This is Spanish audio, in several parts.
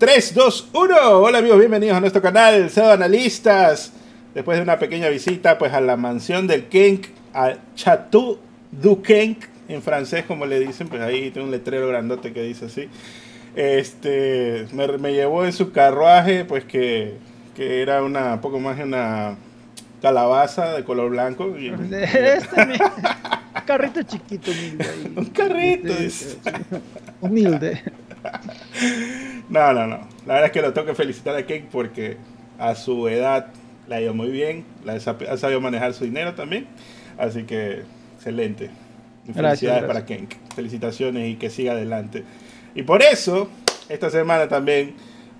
3, 2, 1. Hola amigos, bienvenidos a nuestro canal Pseudo Analistas. Después de una pequeña visita pues a la mansión del Kenk, a Chateau du Kenk, en francés como le dicen, pues ahí tiene un letrero grandote que dice así. Este, me, me llevó en su carruaje pues que, que era una, poco más de una calabaza de color blanco. Y, Este, un carrito chiquito, humilde. ahí. un carrito. Sí. Humilde. No, no, no. La verdad es que lo tengo que felicitar a Kenk porque a su edad la ha ido muy bien, la ha sabido manejar su dinero también. Así que excelente. Y Felicidades gracias. para Kenk. Felicitaciones y que siga adelante. Y por eso, esta semana también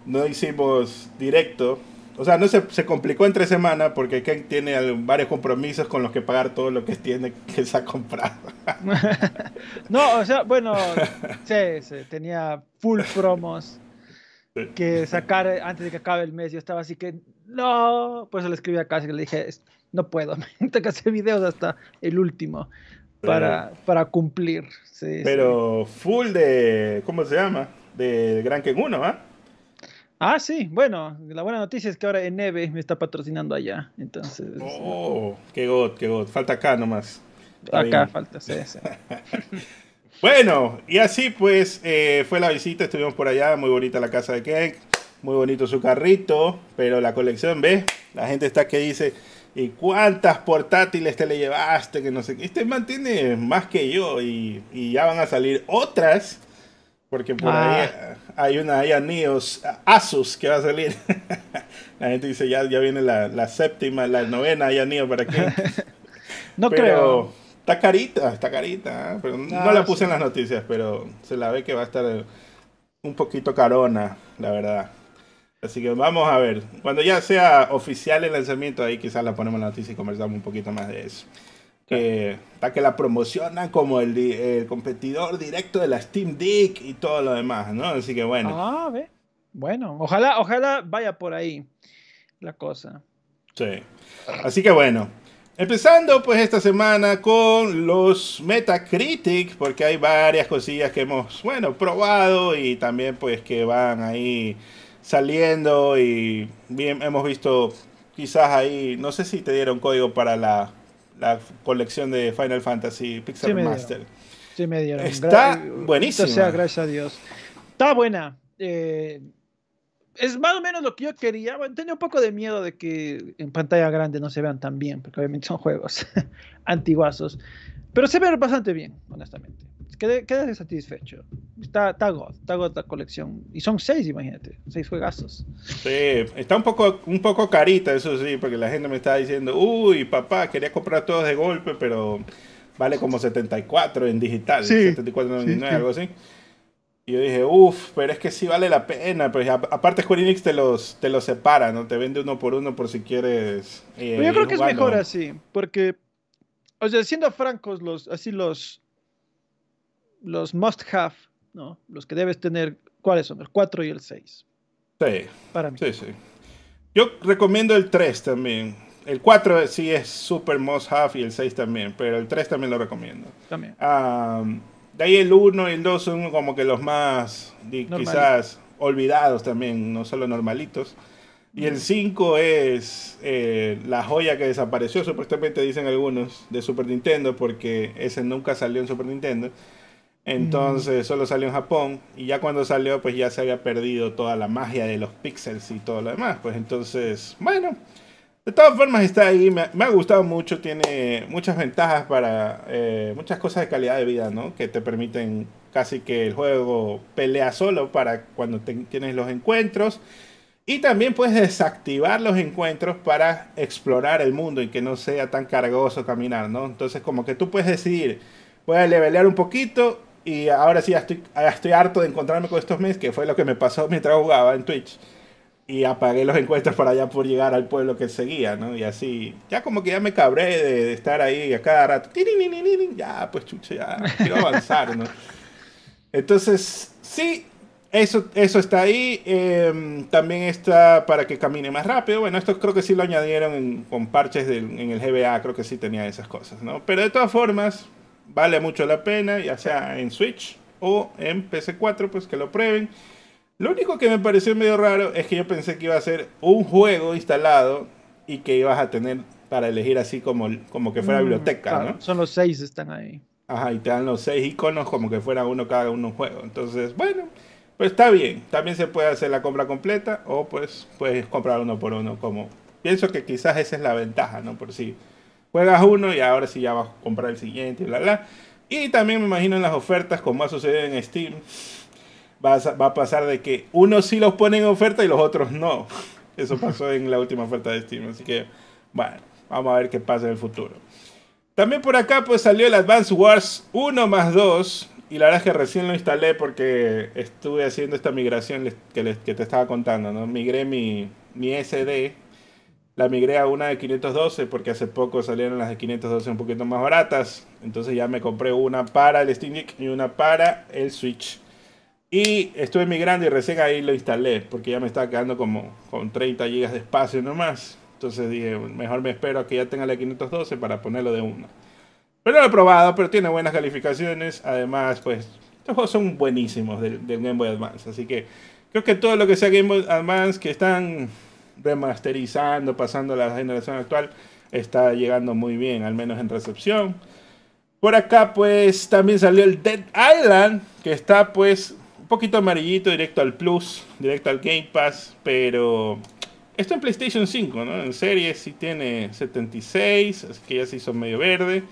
no hicimos directo. O sea, no se, se complicó entre semana porque Kenk tiene varios compromisos con los que pagar todo lo que tiene que se ha comprado. No, o sea, bueno, sí, sí, tenía full promos. Que sacar antes de que acabe el mes. Yo estaba así que, no, pues le escribí a Casi que le dije, "Es- no puedo, tengo que hacer videos hasta el último para, para cumplir. Sí, sí. Pero full de. ¿Cómo se llama? De Gran Ken 1, ¿ah? Ah, sí, bueno, la buena noticia es que ahora Eneve me está patrocinando allá. Entonces, Oh, qué god, qué god. Falta acá nomás. Está acá bien. falta, sí, sí. Bueno, y así pues eh, fue la visita, estuvimos por allá, muy bonita la casa de Ken, muy bonito su carrito, pero la colección, ¿ves? La gente está que dice, ¿y cuántas portátiles te le llevaste? Que no sé qué. Este man tiene más que yo y, y ya van a salir otras, porque por ahí Ah. hay una ahí a Neos, Asus que va a salir. la gente dice, ya, ya viene la, la séptima, la novena ahí a Neo para Ken. No pero creo. Está carita, está carita. ¿eh? Pero no Ah, la puse sí. en las noticias, pero se la ve que va a estar eh, un poquito carona, la verdad. Así que vamos a ver. Cuando ya sea oficial el lanzamiento, ahí quizás la ponemos en la noticia y conversamos un poquito más de eso. Que está que la promocionan como el competidor directo de la Steam Deck y todo lo demás, ¿no? Así que bueno. Ah, ve. Bueno, ojalá, ojalá vaya por ahí la cosa. Sí. Así que bueno, empezando pues esta semana con los Metacritic, porque hay varias cosillas que hemos, bueno, probado y también pues que van ahí saliendo y bien hemos visto quizás ahí, no sé si te dieron código para la, la colección de Final Fantasy Pixel Sí. Master. Sí, me dieron. Está Gra- buenísima. O sea, gracias a Dios. Está buena. Eh, es más o menos lo que yo quería. Bueno, tenía un poco de miedo de que en pantalla grande no se vean tan bien, porque obviamente son juegos antiguazos. Pero se ven bastante bien, honestamente. Quedé, quedé satisfecho. Está, está God, está God la colección. Y son seis, imagínate, seis juegazos. Sí, está un poco, un poco carita, eso sí, porque la gente me estaba diciendo, uy, papá, quería comprar todos de golpe, pero vale como 74 en digital, Sí, 74.99, sí, sí. algo así. Y yo dije, uff, pero es que sí vale la pena, pues aparte Square Enix te los, te los separa, ¿no? Te vende uno por uno por si quieres. eh, Pero yo creo que es mejor así, porque, o sea, siendo francos, los, así los, los must have, ¿no? Los que debes tener, ¿cuáles son? El 4 y el 6, Sí, para mí. sí, sí. Yo recomiendo el 3 también. El 4 sí es super must have y el 6 también, pero el 3 también lo recomiendo. También. Ah, de ahí el 1 y el 2 son como que los más Normalitos. quizás olvidados también, no solo normalitos. Y el 5 es eh, la joya que desapareció, supuestamente dicen algunos, de Super Nintendo, porque ese nunca salió en Super Nintendo. Entonces solo salió en Japón y ya cuando salió pues ya se había perdido toda la magia de los píxeles y todo lo demás. Pues entonces, bueno, de todas formas está ahí, me, ha gustado mucho, tiene muchas ventajas para eh, muchas cosas de calidad de vida, ¿no? Que te permiten casi que el juego pelea solo para cuando tienes los encuentros. Y también puedes desactivar los encuentros para explorar el mundo y que no sea tan cargoso caminar, ¿no? Entonces como que tú puedes decidir, voy a levelear un poquito y ahora sí ya estoy, ya estoy harto de encontrarme con estos meses, que fue lo que me pasó mientras jugaba en Twitch y apagué los encuentros para ya por llegar al pueblo que seguía, ¿no? Y así, ya como que ya me cabré de, de estar ahí a cada rato. Ya, pues chucha, ya quiero avanzar, ¿no? Entonces, sí, eso, eso está ahí. eh, también está para que camine más rápido. Bueno, esto creo que sí lo añadieron en- con parches del- en el GBA, creo que sí tenía esas cosas, ¿no? Pero de todas formas, vale mucho la pena, ya sea en Switch o en PC4, pues que lo prueben. Lo único que me pareció medio raro es que yo pensé que iba a ser un juego instalado y que ibas a tener para elegir así como, como que fuera Mm, biblioteca, claro, ¿no? Son los seis, están ahí. Ajá, y te dan los seis iconos como que fuera uno cada uno un juego. Entonces, bueno, pues está bien. También se puede hacer la compra completa o pues puedes comprar uno por uno. Como pienso que quizás esa es la ventaja, ¿no? Por si juegas uno y ahora sí ya vas a comprar el siguiente y bla bla. Y también me imagino en las ofertas, como ha sucedido en Steam, va a, va a pasar de que unos sí los ponen en oferta y los otros no. Eso pasó en la última oferta de Steam. Así que, bueno, vamos a ver qué pasa en el futuro. También por acá pues salió el Advance Wars 1 más 2. Y la verdad es que recién lo instalé porque estuve haciendo esta migración les- que, les- que te estaba contando, ¿no? Migré mi, mi SD, la migré a una de 512 porque hace poco salieron las de 512 un poquito más baratas. Entonces ya me compré una para el Steam Deck y una para el Switch. Y estuve migrando y recién ahí lo instalé porque ya me estaba quedando como con 30 GB de espacio nomás. Entonces dije, mejor me espero a que ya tenga la 512 para ponerlo de una. Pero lo he probado, pero tiene buenas calificaciones. Además, pues, estos juegos son buenísimos del, Game Boy Advance. Así que creo que todo lo que sea Game Boy Advance que están remasterizando, pasando a la generación actual, está llegando muy bien, al menos en recepción. Por acá, pues, también salió el Dead Island, que está, pues, poquito amarillito, directo al Plus, directo al Game Pass, pero esto en PlayStation 5, ¿no? En serie sí tiene 76, así que ya se hizo medio verde.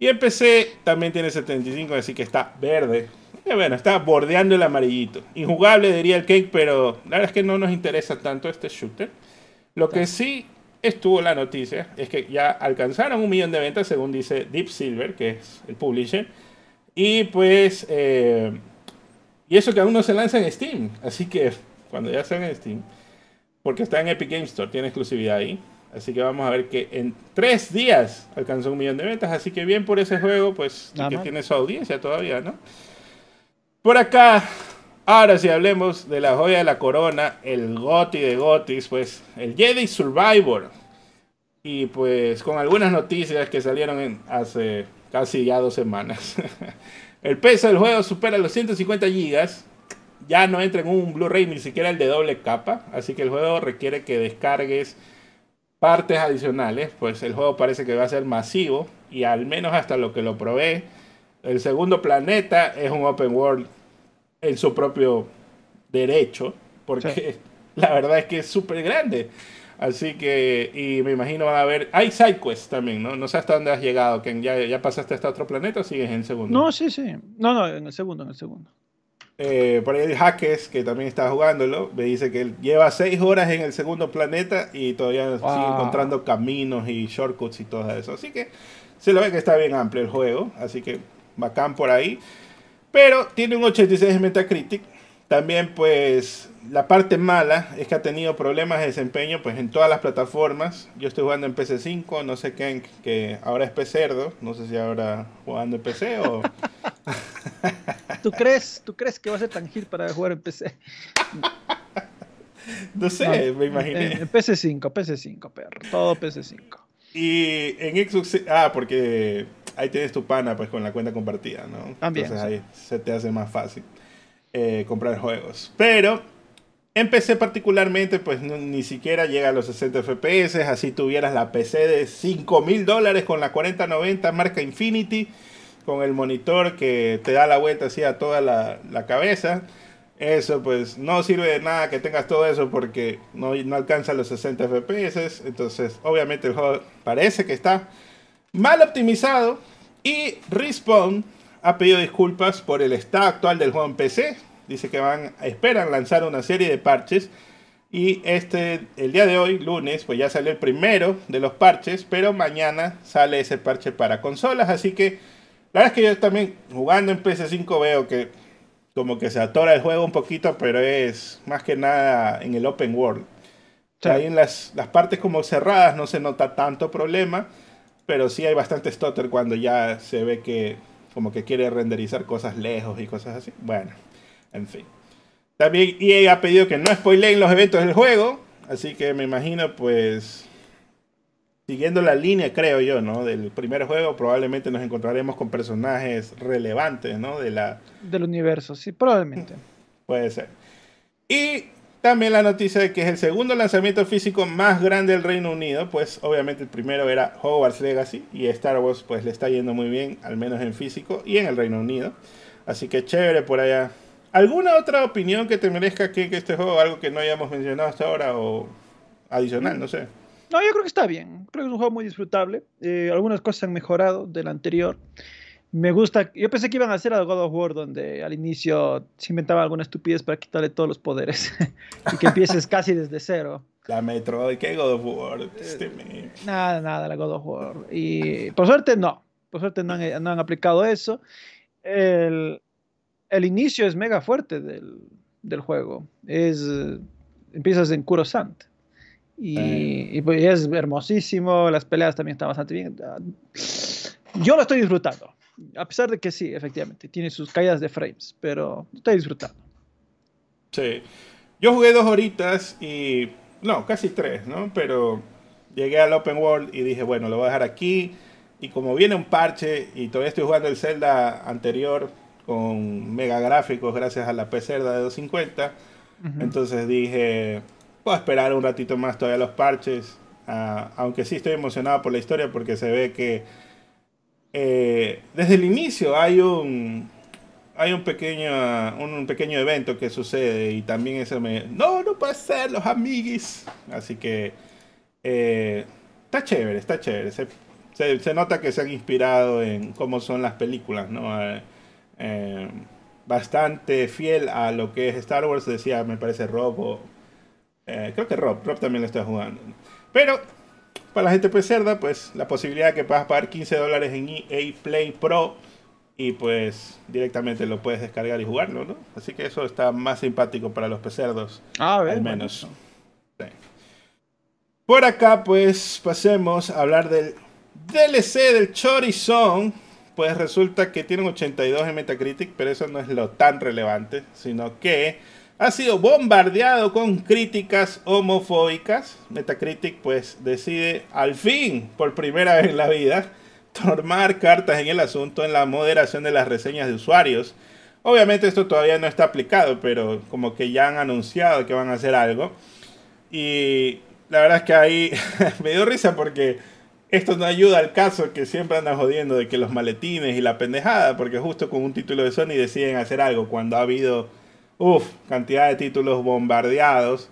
Y en PC también tiene 75, así que está verde. Y bueno, está bordeando el amarillito. Injugable diría el Cake, pero la verdad es que no nos interesa tanto este shooter. Lo que sí estuvo la noticia es que ya alcanzaron un millón de ventas, según dice Deep Silver, que es el publisher. Y pues, eh, y eso que aún no se lanza en Steam. Así que cuando ya salga en Steam, porque está en Epic Games Store, tiene exclusividad ahí. Así que vamos a ver que en tres días alcanzó un millón de ventas. Así que bien por ese juego, pues que mal. tiene su audiencia todavía, ¿no? Por acá, ahora si hablemos de la joya de la corona, el Goti de Gotis, pues el Jedi Survivor. Y pues con algunas noticias que salieron en- hace casi ya dos semanas. el peso del juego supera los 150 gigas. Ya no entra en un Blu-ray ni siquiera el de doble capa. Así que el juego requiere que descargues partes adicionales. Pues el juego parece que va a ser masivo. Y al menos hasta lo que lo probé. El segundo planeta es un open world en su propio derecho. Porque Sí. la verdad es que es súper grande. Así que, y me imagino van a haber. Hay sidequests también, ¿no? No sé hasta dónde has llegado, Ken. ¿Ya, ya pasaste hasta otro planeta o sigues en el segundo? No, sí, sí. No, no, en el segundo, en el segundo. Eh, por ahí el Hackes, que también está jugándolo, me dice que él lleva seis horas en el segundo planeta y todavía sigue Wow. encontrando caminos y shortcuts y todo eso. Así que se lo ve que está bien amplio el juego, así que bacán por ahí. Pero tiene un 86 en Metacritic. También pues la parte mala es que ha tenido problemas de desempeño pues en todas las plataformas. Yo estoy jugando en PC5, no sé qué, que ahora es PCerdo, no sé si ahora jugando en PC o... ¿Tú crees, ¿Tú crees que va a ser tan hit para jugar en PC? No sé, No, me imaginé. En, en PC5, PC5, perro. Todo PC5. Y en Xbox, ah, porque ahí tienes tu pana pues con la cuenta compartida, ¿no? También, Entonces sí. ahí se te hace más fácil eh, comprar juegos. Pero en PC particularmente pues ni siquiera llega a los 60 FPS, así tuvieras la PC de 5 mil dólares con la 4090 marca Infinity, con el monitor que te da la vuelta así a toda la, cabeza. Eso pues no sirve de nada que tengas todo eso porque no, no alcanza los 60 FPS. Entonces obviamente el juego parece que está mal optimizado. Y Respawn ha pedido disculpas por el estado actual del juego en PC. Dice que van, esperan lanzar una serie de parches. Y este, el día de hoy, lunes, pues ya salió el primero de los parches. Pero mañana sale ese parche para consolas. Así que la verdad es que yo también jugando en PC5 veo que como que se atora el juego un poquito, pero es más que nada en el open world. Sí. Ahí en las, las partes como cerradas no se nota tanto problema, pero sí hay bastante stutter cuando ya se ve que como que quiere renderizar cosas lejos y cosas así. Bueno, en fin. También EA ha pedido que no spoileen los eventos del juego, así que me imagino pues siguiendo la línea, creo yo, ¿no? Del primer juego probablemente nos encontraremos con personajes relevantes, ¿no? De la, Del universo, sí, probablemente. Puede ser. Y también la noticia de que es el segundo lanzamiento físico más grande del Reino Unido, pues obviamente el primero era Hogwarts Legacy y Star Wars pues le está yendo muy bien, al menos en físico y en el Reino Unido. Así que chévere por allá. ¿Alguna otra opinión que te merezca que, que este juego, algo que no hayamos mencionado hasta ahora o adicional, no sé? No, yo creo que está bien. Creo que es un juego muy disfrutable. Eh, algunas cosas han mejorado del anterior. Me gusta. Yo pensé que iban a hacer a God of War, donde al inicio se inventaba alguna estupidez para quitarle todos los poderes y que empieces casi desde cero. La Metro, ¿qué God of War? Este nada, nada, la God of War. Y por suerte no. Por suerte no han, no han aplicado eso. El, el, inicio es mega fuerte del, del juego. Es, empiezas en Kurosant. Y, y pues es hermosísimo, las peleas también están bastante bien. Yo lo estoy disfrutando. A pesar de que sí, efectivamente, tiene sus caídas de frames, pero estoy disfrutando. Sí. Yo jugué dos horitas y. No, casi tres, ¿no? Pero llegué al Open World y dije, bueno, lo voy a dejar aquí. Y como viene un parche y todavía estoy jugando el Zelda anterior con mega gráficos gracias a la PC de 250, entonces dije, voy a esperar un ratito más todavía los parches. Aunque sí estoy emocionado por la historia porque se ve que eh, desde el inicio hay un hay un pequeño un, pequeño evento que sucede y también eso me no no puede ser los amiguis así que eh, está chévere está chévere. Se, se, nota que se han inspirado en cómo son las películas no eh, bastante fiel a lo que es Star Wars decía me parece Rob creo que Rob Rob también lo está jugando pero para la gente pues cerda, pues la posibilidad de que puedas pagar 15 dólares en EA Play Pro y pues directamente lo puedes descargar y jugarlo, ¿no? Así que eso está más simpático para los pecerdos, ah, al menos. Por acá pues pasemos a hablar del DLC del Chorizón. Pues resulta que tiene un 82 en Metacritic, pero eso no es lo tan relevante, sino que ha sido bombardeado con críticas homofóbicas. Metacritic pues decide al fin, por primera vez en la vida, tomar cartas en el asunto en la moderación de las reseñas de usuarios. Obviamente esto todavía no está aplicado, pero como que ya han anunciado que van a hacer algo. Y la verdad es que ahí me dio risa porque esto no ayuda al caso que siempre andan jodiendo de que los maletines y la pendejada, porque justo con un título de Sony deciden hacer algo cuando ha habido Uf, cantidad de títulos bombardeados.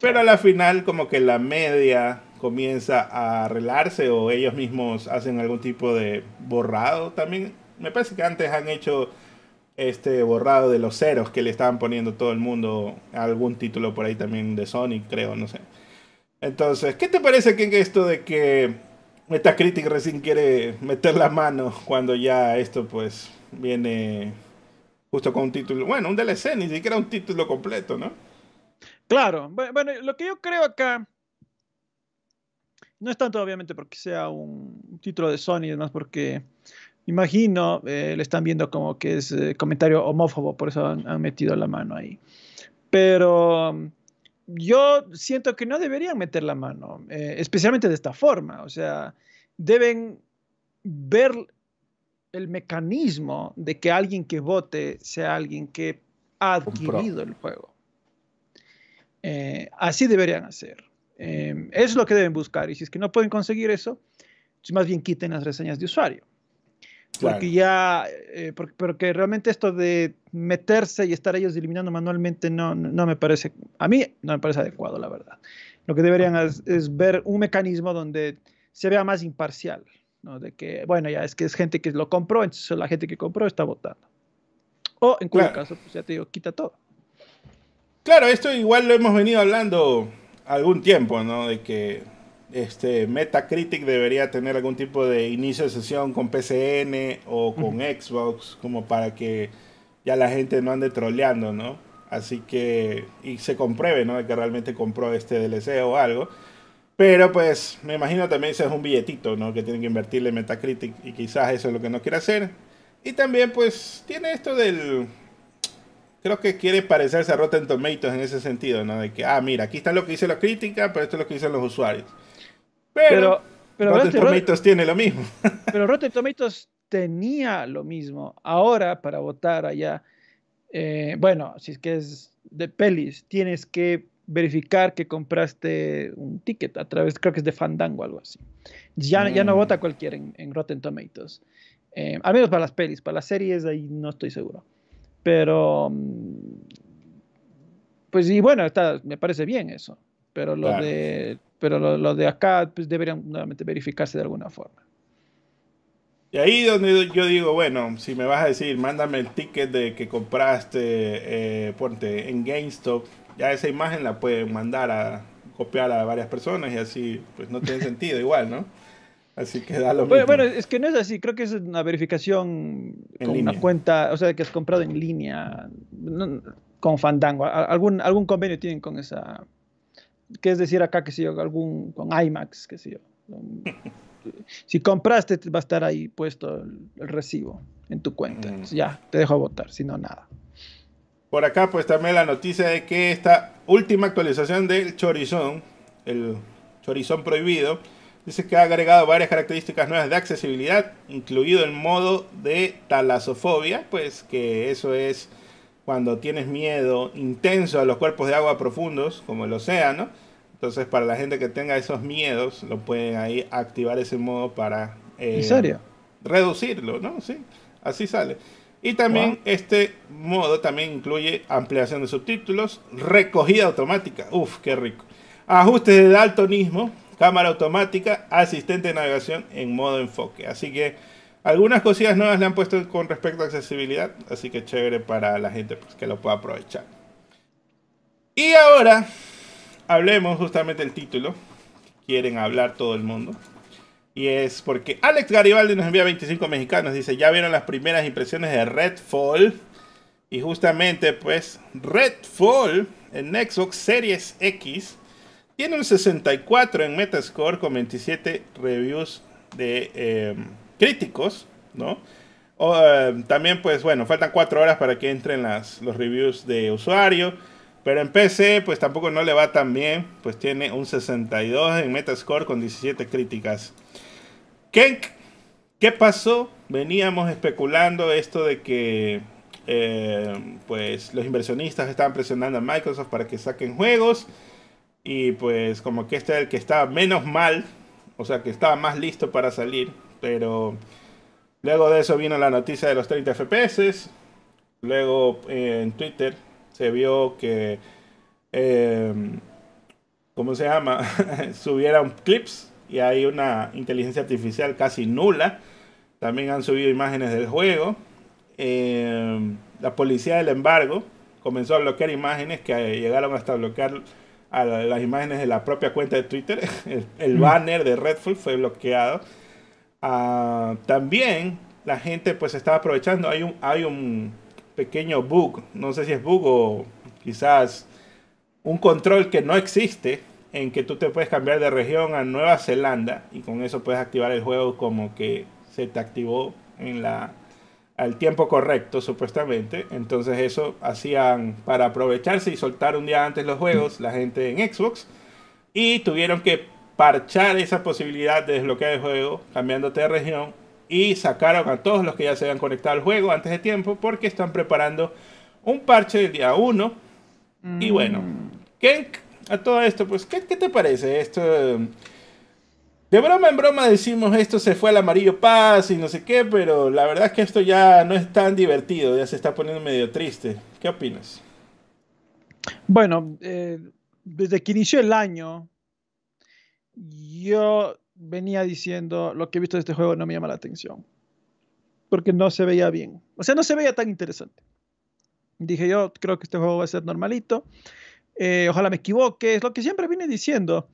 Pero a la final como que la media comienza a arreglarse o ellos mismos hacen algún tipo de borrado también. Me parece que antes han hecho este borrado de los ceros que le estaban poniendo todo el mundo algún título por ahí también de Sonic, creo, no sé. Entonces, ¿qué te parece que esto de que Metacritic recién quiere meter la mano cuando ya esto pues viene justo con un título, bueno, un DLC, ni siquiera un título completo, ¿no? Claro, bueno, lo que yo creo acá no es tanto obviamente porque sea un título de Sony, es más porque imagino eh, le están viendo como que es eh, comentario homófobo, por eso han, metido la mano ahí. Pero yo siento que no deberían meter la mano, eh, especialmente de esta forma, o sea, deben ver el mecanismo de que alguien que vote sea alguien que ha adquirido el juego. Eh, así deberían hacer. Eh, es lo que deben buscar. Y si es que no pueden conseguir eso, pues más bien quiten las reseñas de usuario. Porque ya, eh, porque, realmente esto de meterse y estar ellos eliminando manualmente no, no, me parece, a mí no me parece adecuado, la verdad. Lo que deberían es ver un mecanismo donde se vea más imparcial. ¿no? De que, bueno, ya es que es gente que lo compró, entonces la gente que compró está votando. O en cuyo caso, pues ya te digo, quita todo. Claro, esto igual lo hemos venido hablando algún tiempo, ¿no? De que este Metacritic debería tener algún tipo de inicio de sesión con PCN o con Xbox, como para que ya la gente no ande troleando, ¿no? Así que, y se compruebe, ¿no? De que realmente compró este DLC o algo. Pero pues me imagino también ese es un billetito, ¿no? Que tienen que invertirle en Metacritic y quizás eso es lo que no quiere hacer. Y también pues tiene esto del... Creo que quiere parecerse a Rotten Tomatoes en ese sentido, ¿no? De que, ah, mira, aquí está lo que dice la crítica, pero esto es lo que dicen los usuarios. Pero, pero, Rotten Tomatoes tiene lo mismo. Pero Rotten Tomatoes tenía lo mismo. Ahora, para votar allá, eh, bueno, si es que es de pelis, tienes que verificar que compraste un ticket a través, creo que es de Fandango o algo así. Ya, ya no mm. vota cualquiera en, Rotten Tomatoes. Eh, al menos para las pelis, para las series ahí no estoy seguro. Pero, mm, pues y bueno, está, me parece bien eso. Pero lo de, pero lo, de acá pues, deberían nuevamente verificarse de alguna forma. Y ahí donde yo digo, bueno, si me vas a decir, mándame el ticket de que compraste, eh, ponte en GameStop, ya esa imagen la pueden mandar a copiar a varias personas y así, pues no tiene sentido igual, ¿no? Así que da lo bueno, mismo. Bueno, es que no es así, creo que es una verificación con una cuenta, o sea, que has comprado en línea, con Fandango, algún, algún convenio tienen con esa, que es decir acá, que sé yo, algún, con IMAX, que sé yo. si compraste, va a estar ahí puesto el, recibo en tu cuenta. Mm. Ya, te dejo votar, si no, nada. Por acá, pues también la noticia de que esta última actualización del Chorizón, el Chorizón prohibido, dice que ha agregado varias características nuevas de accesibilidad, incluido el modo de talasofobia, pues que eso es cuando tienes miedo intenso a los cuerpos de agua profundos, como el océano entonces, para la gente que tenga esos miedos, lo pueden ahí activar ese modo para eh, reducirlo, ¿no? Sí, así sale. Y también este modo también incluye ampliación de subtítulos, recogida automática, uf, qué rico. Ajustes de daltonismo, cámara automática, asistente de navegación en modo enfoque. Así que algunas cosillas nuevas le han puesto con respecto a accesibilidad, así que chévere para la gente pues, que lo pueda aprovechar. Y ahora hablemos justamente del título. quieren hablar todo el mundo. Y es porque Alex Garibaldi nos envía 25 mexicanos. Dice, ya vieron las primeras impresiones de Redfall. Y justamente pues Redfall en Xbox Series X tiene un 64 en Metascore con 27 reviews de em, críticos, ¿no? Em, también pues bueno, faltan 4 horas para que entren las, los reviews de usuario. Pero en PC, pues tampoco no le va tan bien. Pues tiene un 62 en Metascore con 17 críticas. Kenk, ¿qué pasó? Veníamos especulando esto de que eh, pues los inversionistas estaban presionando a Microsoft para que saquen juegos. Y pues como que este era el que estaba menos mal. O sea, que estaba más listo para salir. Pero luego de eso vino la noticia de los 30 FPS. Luego eh, en Twitter se vio que, eh, ¿cómo se llama? Subieron clips y hay una inteligencia artificial casi nula. También han subido imágenes del juego. Eh, la policía del embargo comenzó a bloquear imágenes que llegaron hasta bloquear a las imágenes de la propia cuenta de Twitter. El, mm. banner de Redfall fue bloqueado. Ah, también la gente pues estaba aprovechando. Hay un, hay un pequeño bug, no sé si es bug o quizás un control que no existe en que tú te puedes cambiar de región a Nueva Zelanda y con eso puedes activar el juego como que se te activó en la al tiempo correcto supuestamente entonces eso hacían para aprovecharse y soltar un día antes los juegos la gente en Xbox y tuvieron que parchar esa posibilidad de desbloquear el juego cambiándote de región y sacaron a todos los que ya se habían conectado al juego antes de tiempo porque están preparando un parche del día 1. Y mm. bueno, ¿qué, a todo esto, pues, ¿qué, te parece esto? De broma en broma decimos esto se fue al amarillo paz y no sé qué, pero la verdad es que esto ya no es tan divertido, ya se está poniendo medio triste. ¿Qué opinas? Bueno, eh, desde que inició el año, yo venía diciendo, lo que he visto de este juego no me llama la atención. Porque no se veía bien. O sea, no se veía tan interesante. Dije yo, creo que este juego va a ser normalito. Eh, ojalá me equivoque, es lo que siempre vine diciendo.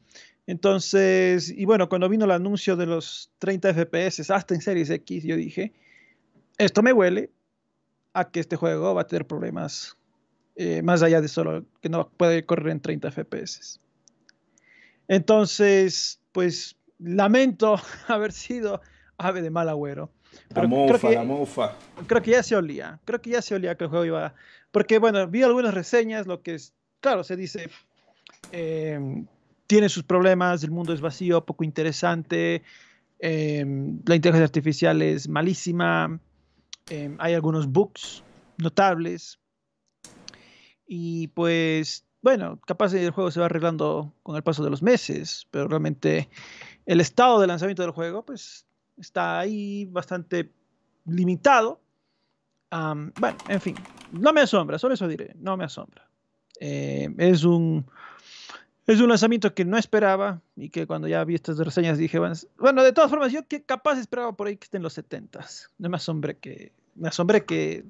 Entonces, y bueno, cuando vino el anuncio de los 30 FPS hasta en Series X, yo dije, esto me huele a que este juego va a tener problemas eh, más allá de solo que no puede correr en 30 FPS. Entonces, pues lamento haber sido ave de mal agüero. la mufa, la mufa. Creo que ya se olía, creo que ya se olía que el juego iba... Porque bueno, vi algunas reseñas, lo que es, claro, se dice, em, tiene sus problemas, el mundo es vacío, poco interesante, em, la inteligencia artificial es malísima, em, hay algunos bugs notables. Y pues, bueno, capaz el juego se va arreglando con el paso de los meses, pero realmente el estado de lanzamiento del juego, pues, está ahí bastante limitado. bueno, en fin, no me asombra, solo eso diré, no me asombra. Eh, es un es un lanzamiento que no esperaba y que cuando ya vi estas reseñas dije, bueno, de todas formas, yo que capaz esperaba por ahí que esté en los 70 No me asombré que, me asombré que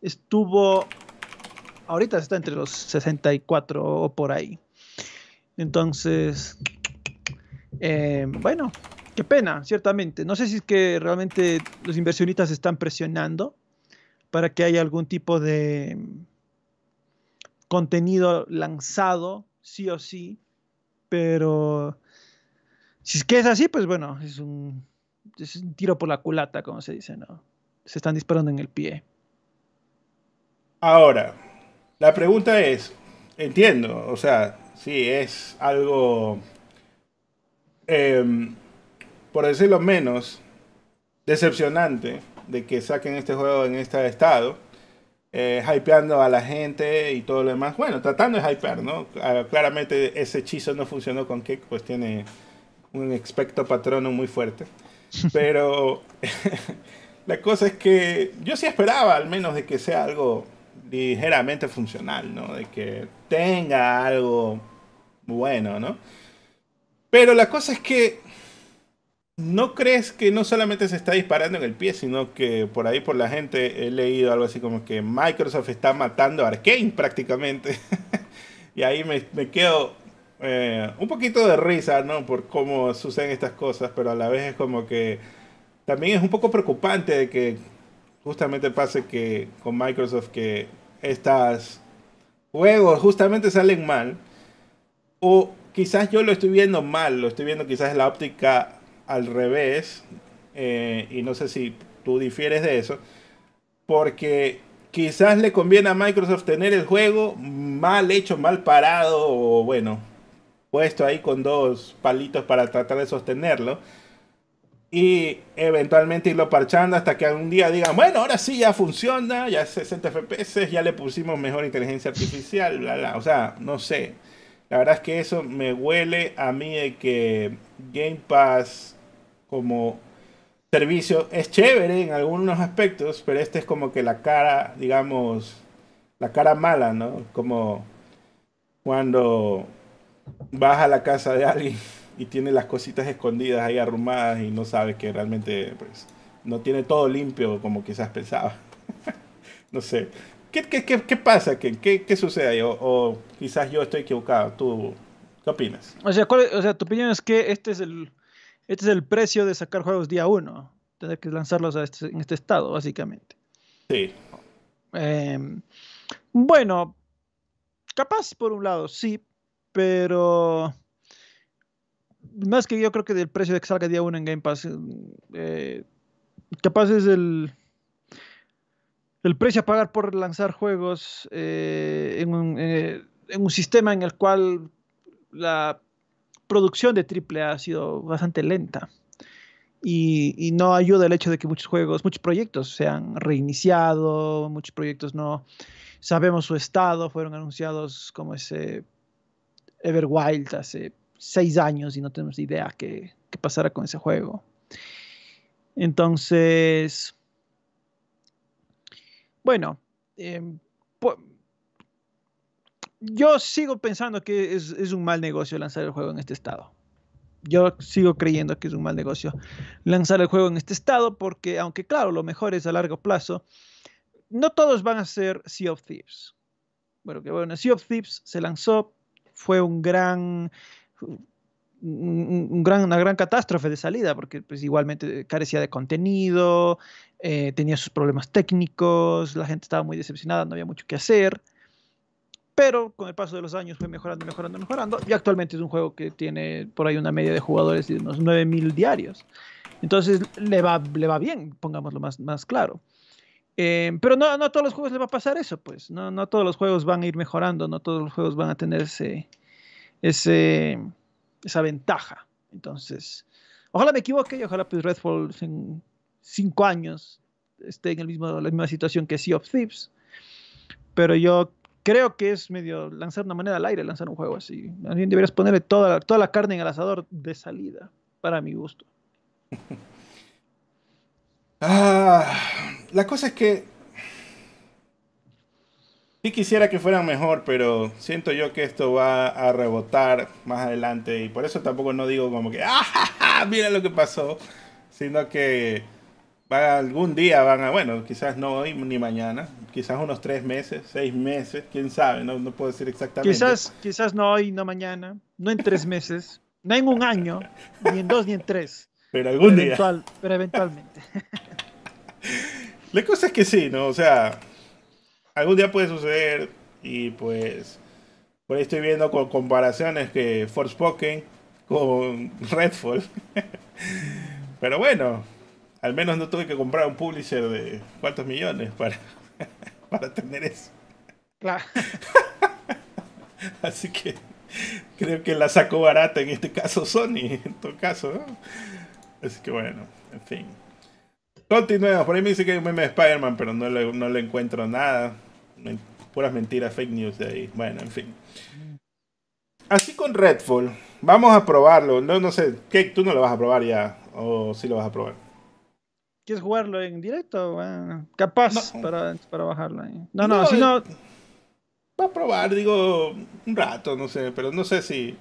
estuvo, ahorita está entre los 64 o por ahí. Entonces, eh, bueno, qué pena, ciertamente. No sé si es que realmente los inversionistas están presionando para que haya algún tipo de contenido lanzado sí o sí, pero si es que es así, pues bueno, es un, es un tiro por la culata, como se dice, ¿no? Se están disparando en el pie. Ahora, la pregunta es, entiendo, o sea, sí, es algo, em, por decirlo menos, decepcionante de que saquen este juego en este estado eh, hypeando a la gente y todo lo demás. Bueno, tratando de hypear, ¿no? Ah, claramente ese hechizo no funcionó con Kick, pues tiene un expecto patrono muy fuerte. Pero la cosa es que yo sí esperaba al menos de que sea algo ligeramente funcional, ¿no? De que tenga algo bueno, ¿no? Pero la cosa es que ¿No crees que no solamente se está disparando en el pie, sino que por ahí por la gente he leído algo así como que Microsoft está matando a Arkane prácticamente? y ahí me, quedo eh, un poquito de risa, ¿no? Por cómo suceden estas cosas, pero a la vez es como que también es un poco preocupante de que justamente pase que con Microsoft que estos juegos justamente salen mal. O quizás yo lo estoy viendo mal, lo estoy viendo quizás la óptica al revés, eh, y no sé si tú difieres de eso, porque quizás le conviene a Microsoft tener el juego mal hecho, mal parado, o bueno, puesto ahí con dos palitos para tratar de sostenerlo. Y eventualmente irlo parchando hasta que algún día digan, bueno, ahora sí ya funciona, ya es 60 FPS, ya le pusimos mejor inteligencia artificial, bla, bla. O sea, no sé. La verdad es que eso me huele a mí de que Game Pass como servicio es chévere en algunos aspectos, pero este es como que la cara, digamos, la cara mala, ¿no? Como cuando vas a la casa de alguien y tiene las cositas escondidas ahí arrumadas y no sabes que realmente pues, no tiene todo limpio como quizás pensaba. no sé. ¿Qué, qué, qué, qué pasa? ¿Qué, qué, sucede ahí? O, quizás yo estoy equivocado. ¿Tú qué opinas? O sea, o sea, tu opinión es que este es el este es el precio de sacar juegos día uno. Tener que lanzarlos este, en este estado, básicamente. Sí. Em, bueno, capaz por un lado, sí, pero más que yo creo que del precio de que salga día uno en Game Pass, eh, capaz es el, el precio a pagar por lanzar juegos eh, en, un, eh, en, un, sistema en el cual la producción de AAA ha sido bastante lenta. Y, no ayuda el hecho de que muchos juegos, muchos proyectos se han reiniciado, muchos proyectos no sabemos su estado, fueron anunciados como ese Everwild hace seis años y no tenemos idea qué, qué pasará con ese juego. Entonces, bueno, eh, yo sigo pensando que es, un mal negocio lanzar el juego en este estado. Yo sigo creyendo que es un mal negocio lanzar el juego en este estado porque, aunque claro, lo mejor es a largo plazo, no todos van a ser Sea of Thieves. Bueno, que bueno, Sea of Thieves se lanzó, fue un gran, un, gran, una gran catástrofe de salida porque pues, igualmente carecía de contenido, eh, tenía sus problemas técnicos, la gente estaba muy decepcionada, no había mucho que hacer pero con el paso de los años fue mejorando, mejorando, mejorando, y actualmente es un juego que tiene por ahí una media de jugadores de unos 9000 diarios. Entonces le va, le va bien, pongámoslo más, más claro. Eh, pero no, no a todos los juegos le va a pasar eso, pues. No, no todos los juegos van a ir mejorando, no todos los juegos van a tener ese, ese, esa ventaja. Entonces, ojalá me equivoque y ojalá pues Redfall en cinco años esté en el mismo, la misma situación que Sea of Thieves. Pero yo creo que es medio lanzar una moneda al aire, lanzar un juego así. También deberías ponerle toda, toda la carne en el asador de salida, para mi gusto. Ah, la cosa es que sí quisiera que fueran mejor, pero siento yo que esto va a rebotar más adelante y por eso tampoco no digo como que, ¡ah, mira lo que pasó! Sino que algún día van a, bueno, quizás no hoy ni mañana, quizás unos tres meses, seis meses, quién sabe, no, no puedo decir exactamente. Quizás, quizás no hoy, no mañana, no en tres meses, no en un año, ni en dos, ni en tres. Pero algún día. Pero eventualmente. La cosa es que sí, ¿no? O sea, algún día puede suceder y pues por ahí estoy viendo con comparaciones que Forspoken con Redfall. Pero bueno, al menos no tuve que comprar un publisher de cuántos millones para, para tener eso. Claro. Así que creo que la sacó barata en este caso Sony, en todo caso, ¿no? Así que bueno, en fin. Continuemos. Por ahí me dice que hay un meme de Spider-Man, pero no le, no le encuentro nada. Puras mentiras, fake news de ahí. Bueno, en fin. Así con Redfall. Vamos a probarlo. No, no sé, ¿qué? ¿Tú no lo vas a probar ya? ¿O sí lo vas a probar? ¿Quieres jugarlo en directo? capaz para, para, bajarlo ahí. No, no, si no. Va a probar, digo, un rato, no sé, pero no sé si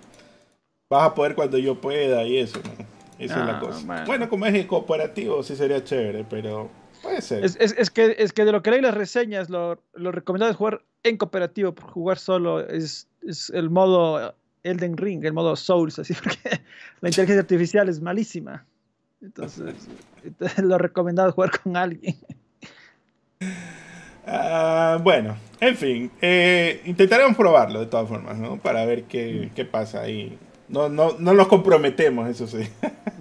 vas a poder cuando yo pueda y eso, ¿no? Esa es la ah, cosa. Bueno. como es cooperativo, sí sería chévere, pero puede ser. Es, es, es, que, es que de lo que leí las reseñas, lo, lo recomendado es jugar en cooperativo, porque jugar solo es, es el modo Elden Ring, el modo Souls, así, porque la inteligencia artificial es malísima. Entonces, lo recomendado jugar con alguien. Ah, bueno, en fin, eh, intentaremos probarlo de todas formas, ¿no? Para ver qué, qué pasa ahí. No, no, no nos comprometemos, eso sí.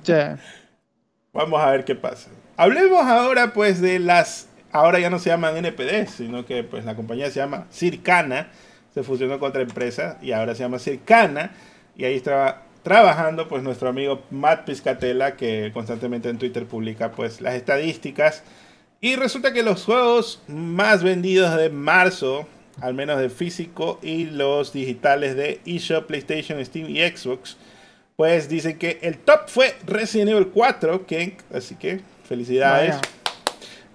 Vamos a ver qué pasa. Hablemos ahora pues de las... Ahora ya no se llaman NPD, sino que pues la compañía se llama Circana. Se fusionó con otra empresa y ahora se llama Circana. Y ahí estaba trabajando pues nuestro amigo Matt Piscatella que constantemente en Twitter publica pues las estadísticas y resulta que los juegos más vendidos de marzo al menos de físico y los digitales de eShop, PlayStation, Steam y Xbox pues dicen que el top fue Resident Evil 4 así que felicidades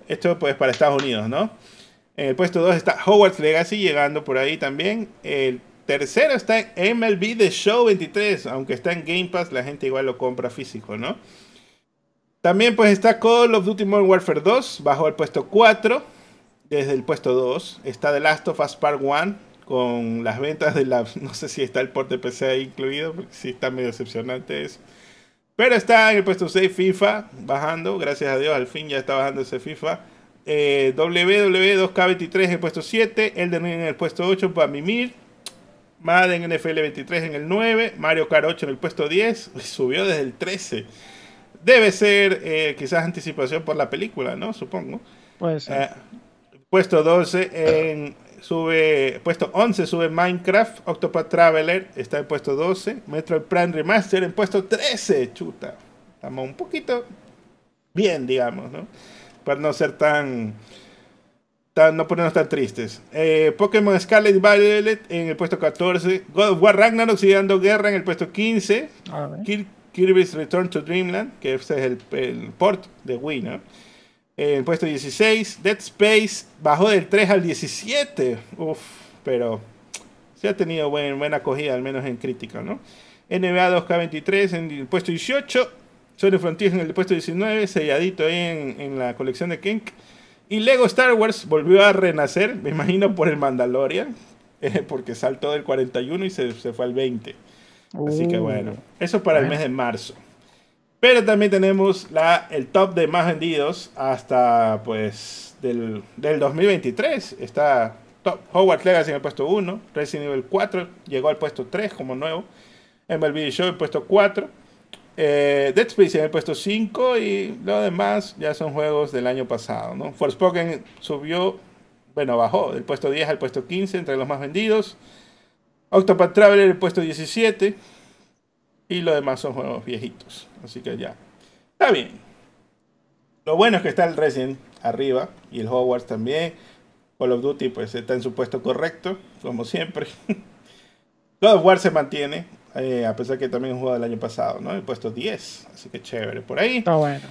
esto pues para Estados Unidos ¿no? en el puesto 2 está Hogwarts Legacy llegando por ahí también el Tercero está en MLB The Show 23, aunque está en Game Pass, la gente igual lo compra físico, ¿no? También pues está Call of Duty Modern Warfare 2, bajo el puesto 4, desde el puesto 2. Está The Last of Us Part 1, con las ventas de la... No sé si está el port de PC ahí incluido, porque sí está medio decepcionante eso. Pero está en el puesto 6 FIFA, bajando, gracias a Dios, al fin ya está bajando ese FIFA. Eh, WW2K23 en el puesto 7, Elden Ring en el puesto 8 para Mimir. Madden NFL 23 en el 9, Mario Kart 8 en el puesto 10, subió desde el 13. Debe ser eh, quizás anticipación por la película, ¿no? Supongo. Puede ser. Eh, puesto 12 en sube puesto 11 sube Minecraft, Octopath Traveler está en puesto 12, Metroid Prime Remaster en puesto 13, chuta. Estamos un poquito bien, digamos, ¿no? Para no ser tan no ponernos tan tristes. Eh, Pokémon Scarlet Violet en el puesto 14. God of War Ragnarok sigue dando guerra en el puesto 15. Kirby's Return to Dreamland, que este es el, port de Wii, ¿no? En el puesto 16. Dead Space bajó del 3 al 17. Uf, pero se ha tenido buena acogida, al menos en crítica, ¿no? NBA 2K23 en el puesto 18. Sony Frontiers en el puesto 19, selladito ahí en, en la colección de Kink. Y Lego Star Wars volvió a renacer, me imagino por el Mandalorian, eh, porque saltó del 41 y se, fue al 20. Así que uh. bueno, eso para el mes de marzo. Pero también tenemos el top de más vendidos hasta pues del, del 2023. Está top, Hogwarts Legacy en el puesto 1, Resident Evil 4 llegó al puesto 3 como nuevo, MLB Show en el puesto 4, eh, Dead Space en el puesto 5 y lo demás ya son juegos del año pasado, ¿no? Forspoken subió, bueno, bajó del puesto 10 al puesto 15 entre los más vendidos. Octopath Traveler el puesto 17 y lo demás son juegos viejitos, así que ya. Está bien. Lo bueno es que está el Resident arriba y el Hogwarts también. Call of Duty pues está en su puesto correcto, como siempre. God of War se mantiene, eh, a pesar que también jugó el año pasado, ¿no? El puesto 10, así que chévere por ahí. Está bueno.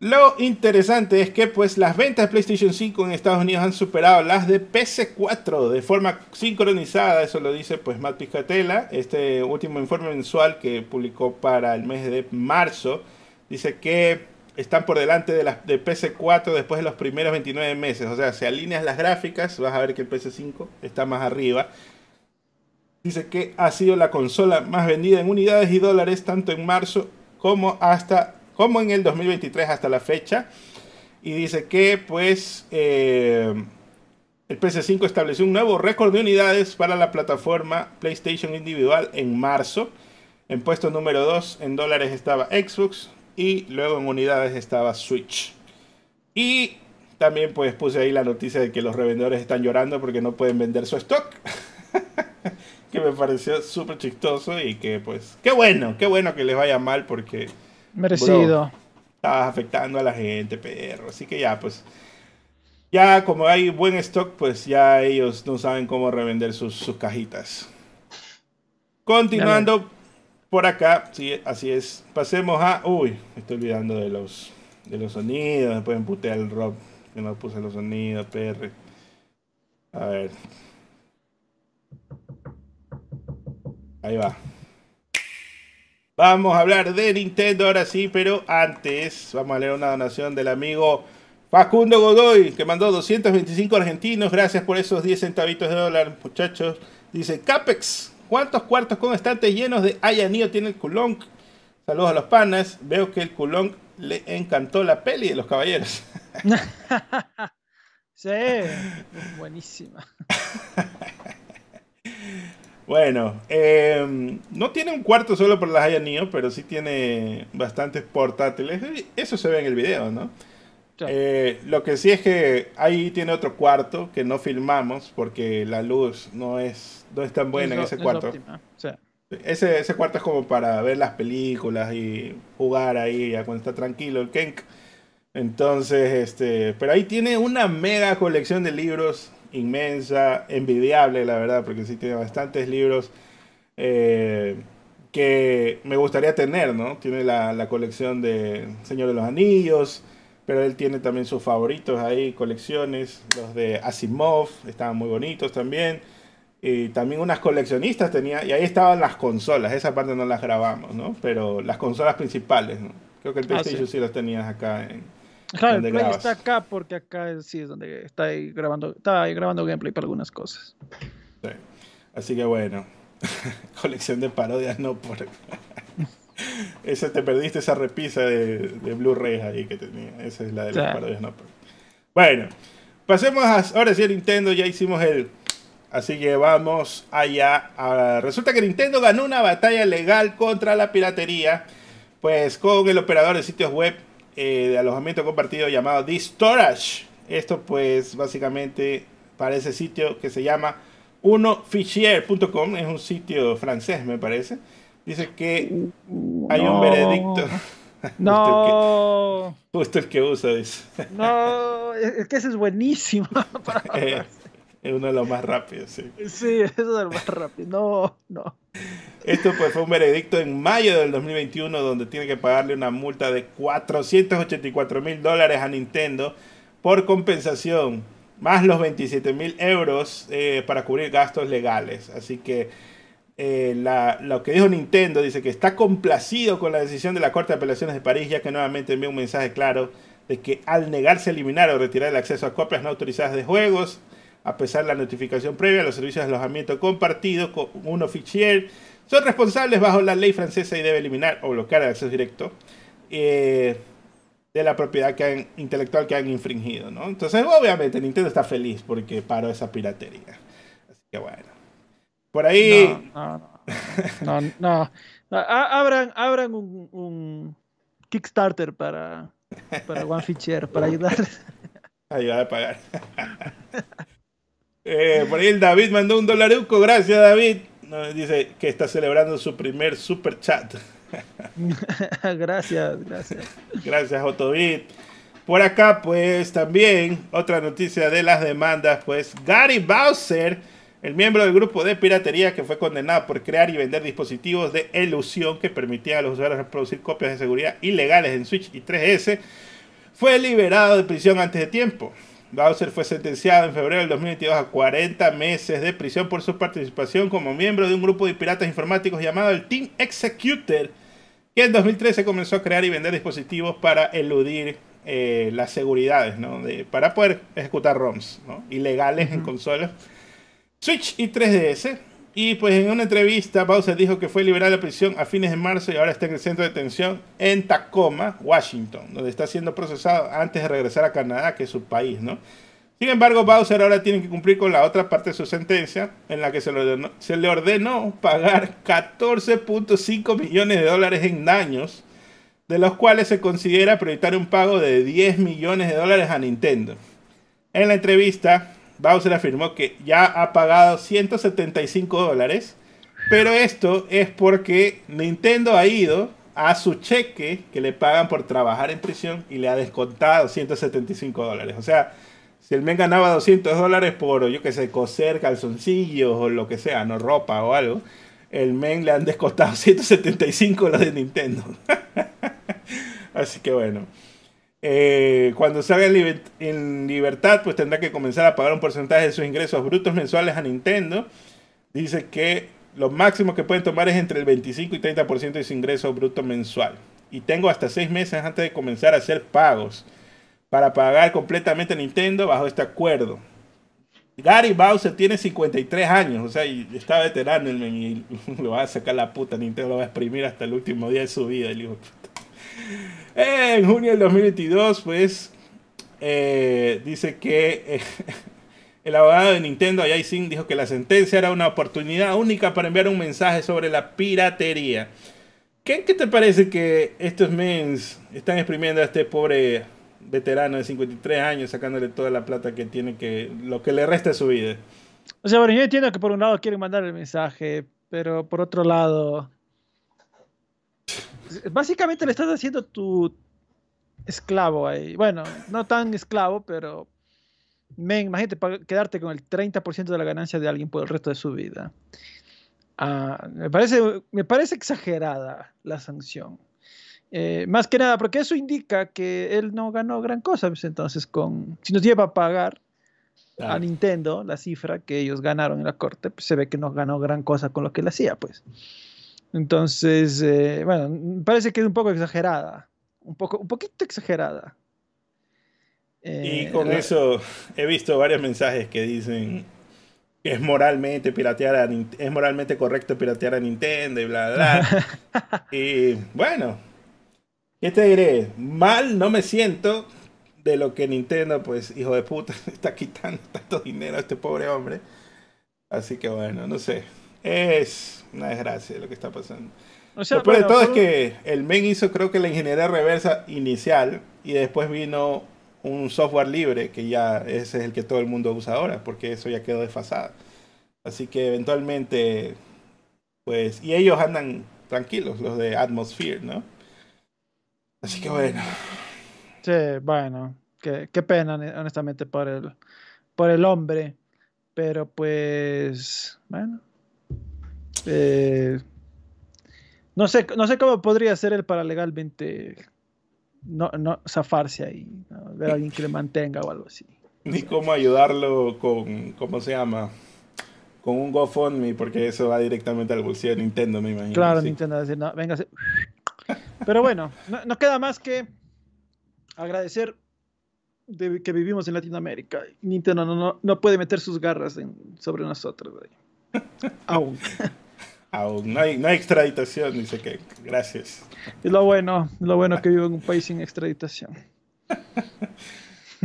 Lo interesante es que pues las ventas de PlayStation 5 en Estados Unidos han superado las de PC4 de forma sincronizada, eso lo dice pues Matt Piscatella, este último informe mensual que publicó para el mes de marzo, dice que están por delante de las de PC4 después de los primeros 29 meses, o sea, si alineas las gráficas vas a ver que el PC5 está más arriba. Dice que ha sido la consola más vendida en unidades y dólares tanto en marzo como hasta como en el 2023 hasta la fecha. Y dice que pues eh, el PS5 estableció un nuevo récord de unidades para la plataforma PlayStation individual en marzo. En puesto número 2 en dólares estaba Xbox y luego en unidades estaba Switch. Y también pues puse ahí la noticia de que los revendedores están llorando porque no pueden vender su stock. que me pareció súper chistoso y que pues qué bueno, qué bueno que les vaya mal porque Merecido. Estabas afectando a la gente, perro. Así que ya, pues. Ya como hay buen stock, pues ya ellos no saben cómo revender sus, cajitas. Continuando por acá, sí, así es. Pasemos a. Uy, me estoy olvidando de los, de los sonidos. Me pueden putear el rock que no puse los sonidos, PR. A ver. Ahí va. Vamos a hablar de Nintendo ahora sí, pero antes vamos a leer una donación del amigo Facundo Godoy, que mandó 225 argentinos. Gracias por esos 10 centavitos de dólar, muchachos. Dice, Capex, ¿cuántos cuartos con estantes llenos de Ayanio tiene el culón? Saludos a los panas. Veo que el culón le encantó la peli de los caballeros. sí, buenísima. Bueno, em, no tiene un cuarto solo por las Haya pero sí tiene bastantes portátiles. Eso se ve en el video, ¿no? Eh, lo que sí es que ahí tiene otro cuarto que no filmamos porque la luz no es, no es tan buena en ese cuarto. Ese, ese cuarto es como para ver las películas y jugar ahí ya cuando está tranquilo el Kenk. Entonces, este, pero ahí tiene una mega colección de libros inmensa, envidiable, la verdad, porque sí tiene bastantes libros eh, que me gustaría tener, ¿no? Tiene la, colección de Señor de los Anillos, pero él tiene también sus favoritos ahí, colecciones, los de Asimov, estaban muy bonitos también. Y también unas coleccionistas tenía, y ahí estaban las consolas, esa parte no las grabamos, ¿no? Pero las consolas principales, ¿no? Creo que el ah, PlayStation sí. las tenías acá en, el Play está acá porque acá sí es donde está ahí grabando, está ahí grabando gameplay para algunas cosas. Sí. Así que bueno, colección de parodias no por... esa te perdiste esa repisa de, de Blu-ray ahí que tenía. Esa es la de las parodias no por... Bueno, pasemos a, ahora sí a Nintendo, ya hicimos el... Así que vamos allá. resulta que Nintendo ganó una batalla legal contra la piratería, pues con el operador de sitios web eh, de alojamiento compartido llamado D-Storage. Esto pues básicamente para ese sitio que se llama unofichier.com, es un sitio francés me parece. Dice que hay un veredicto. No. Justo el que, usa, dice. No, es que ese es buenísimo. Eh, es uno de los más rápidos, sí. Sí, es uno de los más rápidos. No, no. Esto pues fue un veredicto en mayo del 2021 donde tiene que pagarle una multa de 484 mil dólares a Nintendo por compensación, más los 27 mil euros eh, para cubrir gastos legales. Así que eh, lo que dijo Nintendo dice que está complacido con la decisión de la Corte de Apelaciones de París, ya que nuevamente envió un mensaje claro de que al negarse a eliminar o retirar el acceso a copias no autorizadas de juegos, a pesar de la notificación previa, los servicios de alojamiento compartido con un oficial son responsables bajo la ley francesa y debe eliminar o bloquear el acceso directo eh, de la propiedad que han, intelectual que han infringido, ¿no? Entonces, obviamente, Nintendo está feliz porque paró esa piratería. Así que bueno. Por ahí. No, no, no. no, Abran, abran un, Kickstarter para, para One para ayudar. Ayudar a pagar. Eh, por ahí el David mandó un dolaruco. Gracias, David dice que está celebrando su primer super chat. gracias, gracias. Gracias, Otobit. Por acá, pues también otra noticia de las demandas, pues Gary Bowser, el miembro del grupo de piratería que fue condenado por crear y vender dispositivos de elusión que permitían a los usuarios reproducir copias de seguridad ilegales en Switch y 3DS, fue liberado de prisión antes de tiempo. Bowser fue sentenciado en febrero del 2022 a 40 meses de prisión por su participación como miembro de un grupo de piratas informáticos llamado el Team Executor, que en 2013 comenzó a crear y vender dispositivos para eludir eh, las seguridades, ¿no? De, para poder ejecutar ROMs ¿no? ilegales en consolas. Switch y 3DS. Y pues en una entrevista Bowser dijo que fue liberado de prisión a fines de marzo y ahora está en el centro de detención en Tacoma, Washington, donde está siendo procesado antes de regresar a Canadá, que es su país, ¿no? Sin embargo, Bowser ahora tiene que cumplir con la otra parte de su sentencia, en la que se le ordenó, pagar 14.5 millones de dólares en daños, de los cuales se considera prioritario un pago de 10 millones de dólares a Nintendo. En la entrevista, Bowser afirmó que ya ha pagado 175 dólares, pero esto es porque Nintendo ha ido a su cheque que le pagan por trabajar en prisión y le ha descontado 175 dólares. O sea, si el men ganaba 200 dólares por, yo que sé, coser calzoncillos o lo que sea, no ropa o algo, el men le han descontado 175 los de Nintendo. Así que bueno. Eh, cuando salga en, libertad, pues tendrá que comenzar a pagar un porcentaje de sus ingresos brutos mensuales a Nintendo. Dice que lo máximo que pueden tomar es entre el 25 y 30% de su ingreso bruto mensual. Y tengo hasta seis meses antes de comenzar a hacer pagos para pagar completamente a Nintendo bajo este acuerdo. Gary Bowser tiene 53 años, o sea, y está veterano y lo va a sacar la puta. Nintendo lo va a exprimir hasta el último día de su vida. El hijo en junio del 2022, pues, eh, dice que eh, el abogado de Nintendo, Jay Singh, dijo que la sentencia era una oportunidad única para enviar un mensaje sobre la piratería. ¿Qué, te parece que estos mens están exprimiendo a este pobre veterano de 53 años, sacándole toda la plata que tiene que, lo que le resta de su vida? O sea, bueno, yo entiendo que por un lado quieren mandar el mensaje, pero por otro lado, básicamente le estás haciendo tu esclavo ahí. Bueno, no tan esclavo, pero men, imagínate quedarte con el 30% de la ganancia de alguien por el resto de su vida. Ah, me, parece, me parece exagerada la sanción. Eh, más que nada, porque eso indica que él no ganó gran cosa. Pues, entonces, con, si nos lleva a pagar a Nintendo la cifra que ellos ganaron en la corte, pues se ve que no ganó gran cosa con lo que él hacía, pues. Entonces, eh, bueno, parece que es un poco exagerada, un, poco, un poquito exagerada. y eh, con eso he visto varios mensajes que dicen que es moralmente piratear a, es moralmente correcto piratear a Nintendo y bla bla. y bueno, ¿qué te diré? Mal no me siento de lo que Nintendo, pues hijo de puta, está quitando tanto dinero a este pobre hombre. Así que bueno, no sé. Es una desgracia lo que está pasando. O sea, de todo es que el men hizo creo que la ingeniería reversa inicial y después vino un software libre que ya ese es el que todo el mundo usa ahora porque eso ya quedó desfasado. Así que eventualmente, pues, y ellos andan tranquilos, los de Atmosphere, ¿no? Así que bueno. Sí, bueno, qué, qué pena honestamente por el, por el hombre, pero pues, bueno, eh, no, sé, no sé cómo podría ser él para legalmente no, no zafarse ahí, ver a alguien que le mantenga o algo así. Ni cómo ayudarlo con, ¿cómo se llama? Con un GoFundMe, porque eso va directamente al bolsillo de Nintendo, me imagino. Claro, Nintendo decir, no, véngase. Pero bueno, no, queda más que agradecer de que vivimos en Latinoamérica. Nintendo no, no, puede meter sus garras sobre nosotros. Aún. Aún no hay, no hay extraditación, dice que gracias. Es lo bueno, lo bueno que vivo en un país sin extraditación.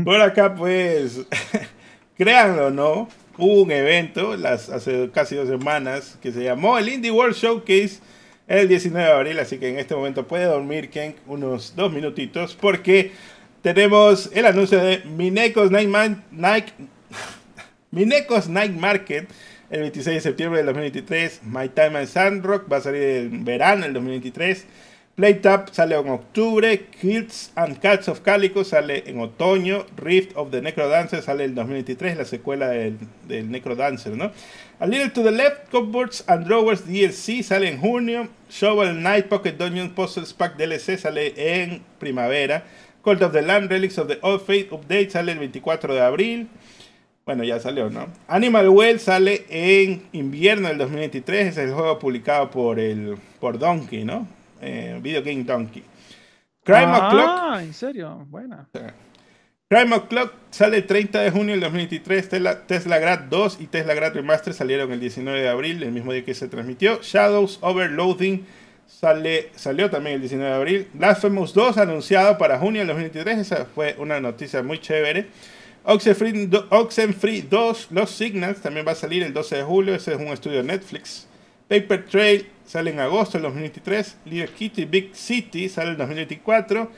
Por acá, pues, créanlo no, hubo un evento las, hace casi dos semanas que se llamó el Indie World Showcase el 19 de abril, así que en este momento puede dormir Ken unos dos minutitos porque tenemos el anuncio de Minecos Night, Night, Minecos Night Market el 26 de septiembre del 2023. My Time in Sandrock va a salir en verano del 2023. Playtap sale en octubre, Kids and Cats of Calico sale en otoño, Rift of the Necrodancer sale en 2023, la secuela del, del Necrodancer, ¿no? A Little to the Left, Cupboards and Drawers DLC sale en junio, Shovel Knight Pocket Dungeon Puzzles Pack DLC sale en primavera, Cult of the Land Relics of the Old Faith Update sale el 24 de abril, bueno, ya salió, ¿no? Animal Well sale en invierno del 2023, es el juego publicado por, el, por Donkey, ¿no? eh, Video Game Donkey. Crime ah, en serio, buena. Crime Clock sale el 30 de junio del 2023. Tesla, Tesla Grad 2 y Tesla Grad Remaster salieron el 19 de abril, el mismo día que se transmitió. Shadows Overloading sale, salió también el 19 de abril. Blasphemous 2 anunciado para junio del 2023. Esa fue una noticia muy chévere. Oxenfree 2, Los Signals, también va a salir el 12 de julio. Ese es un estudio de Netflix. Paper Trail sale en agosto del 2023. Little Kitty Big City sale en 2024.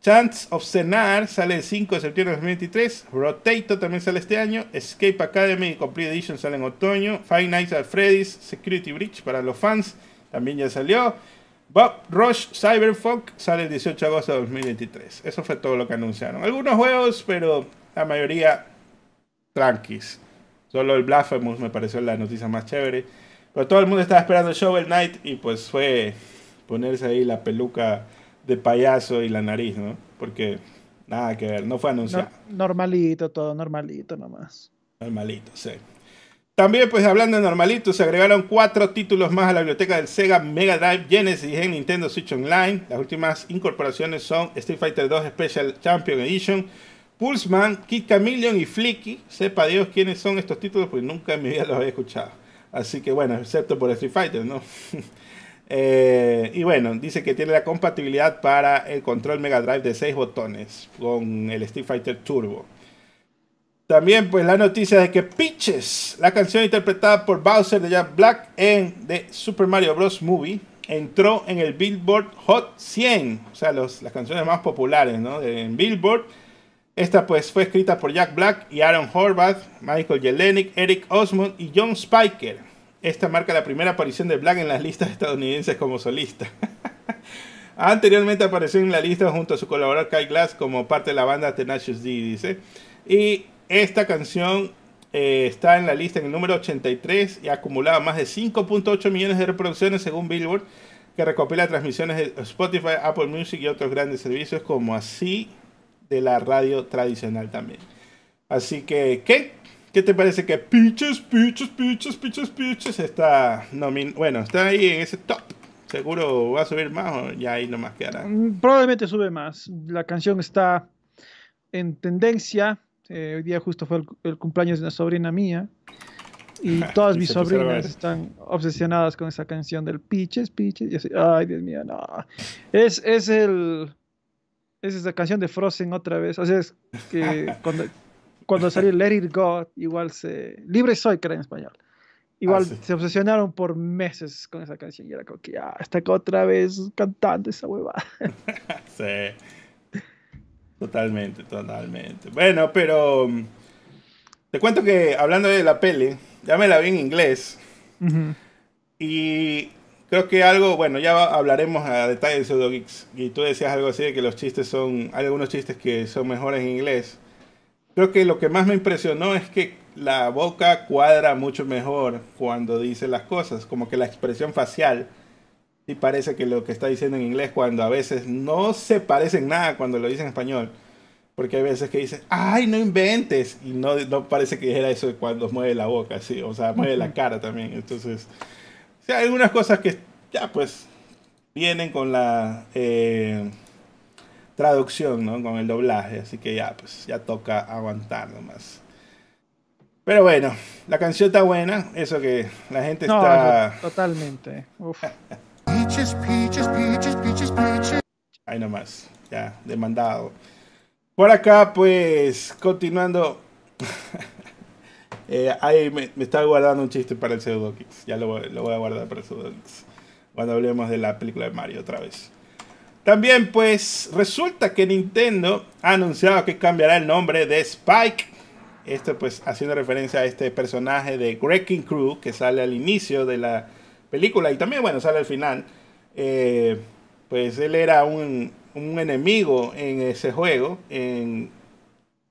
Chance of Cenar sale el 5 de septiembre del 2023. Rotato también sale este año. Escape Academy Complete Edition sale en otoño. Five Nights at Freddy's Security Breach para los fans también ya salió. Bob Rush Cyberpunk sale el 18 de agosto de 2023. Eso fue todo lo que anunciaron. Algunos juegos, pero la mayoría tranquis. Solo el Blasphemous me pareció la noticia más chévere. Pero todo el mundo estaba esperando Shovel Knight y pues fue ponerse ahí la peluca de payaso y la nariz, ¿no? Porque nada que ver, no fue anunciado. normalito, todo normalito nomás. Normalito, sí. También, pues hablando de normalito, se agregaron cuatro títulos más a la biblioteca del Sega Mega Drive Genesis en Nintendo Switch Online. Las últimas incorporaciones son Street Fighter 2 Special Champion Edition, Pulseman, Kid Chameleon y Flicky. Sepa Dios quiénes son estos títulos, pues nunca en mi vida los había escuchado. Así que bueno, excepto por Street Fighter, ¿no? Eh, y bueno, dice que tiene la compatibilidad para el control Mega Drive de 6 botones con el Street Fighter Turbo. También pues la noticia de que Peaches, la canción interpretada por Bowser de Jack Black en The Super Mario Bros. Movie, entró en el Billboard Hot 100, o sea, las canciones más populares ¿no? en Billboard esta pues fue escrita por Jack Black y Aaron Horvath, Michael Jelenic, Eric Osmond y John Spiker. Esta marca la primera aparición de Black en las listas estadounidenses como solista. Anteriormente apareció en la lista junto a su colaborador Kyle Glass como parte de la banda Tenacious D, dice. Y esta canción eh, está en la lista en el número 83 y ha acumulado más de 5.8 millones de reproducciones según Billboard, que recopila transmisiones de Spotify, Apple Music y otros grandes servicios como así de la radio tradicional también. Así que, ¿qué? ¿Qué te parece que Peaches, Peaches, Peaches, Peaches, Peaches está bueno, está ahí en ese top? ¿Seguro va a subir más o ya ahí nomás quedará? Mm, probablemente sube más. La canción está en tendencia. Eh, hoy día justo fue el, cumpleaños de una sobrina mía. Y todas mis sobrinas están obsesionadas con esa canción del Peaches, Peaches. Y así, ay, Dios mío, no. Es, es el es esa canción de Frozen otra vez. O sea, es que cuando, cuando salió Let It Go, igual se. Libre soy, que era en español. Igual ah, se obsesionaron por meses con esa canción y era como que ya está otra vez cantando esa huevada. sí. Totalmente, totalmente. Bueno, pero mm, te cuento que hablando de la peli, ya me la vi en inglés. Y Creo que algo, bueno, ya hablaremos a detalle de Pseudo Geeks. Y tú decías algo así de que los chistes son, hay algunos chistes que son mejores en inglés. Creo que lo que más me impresionó es que la boca cuadra mucho mejor cuando dice las cosas, como que la expresión facial y parece que lo que está diciendo en inglés cuando a veces no se parece en nada cuando lo dice en español. Porque hay veces que dice, ay, no inventes. Y no, no parece que era eso cuando mueve la boca, sí. O sea, mueve la cara también. Entonces, hay algunas cosas que ya pues vienen con la eh, traducción, ¿no? Con el doblaje, así que ya pues ya toca aguantar nomás. Pero bueno, la canción está buena, eso que la gente está... Totalmente. Ahí nomás, ya, demandado. Por acá, pues, continuando. Eh, ahí me, estaba guardando un chiste para el Pseudo Ya lo, voy a guardar para el Pseudo Cuando hablemos de la película de Mario otra vez. También, pues, resulta que Nintendo ha anunciado que cambiará el nombre de Spike. Esto, pues, haciendo referencia a este personaje de Wrecking Crew que sale al inicio de la película y también, bueno, sale al final. Eh, pues él era un, un enemigo en ese juego, en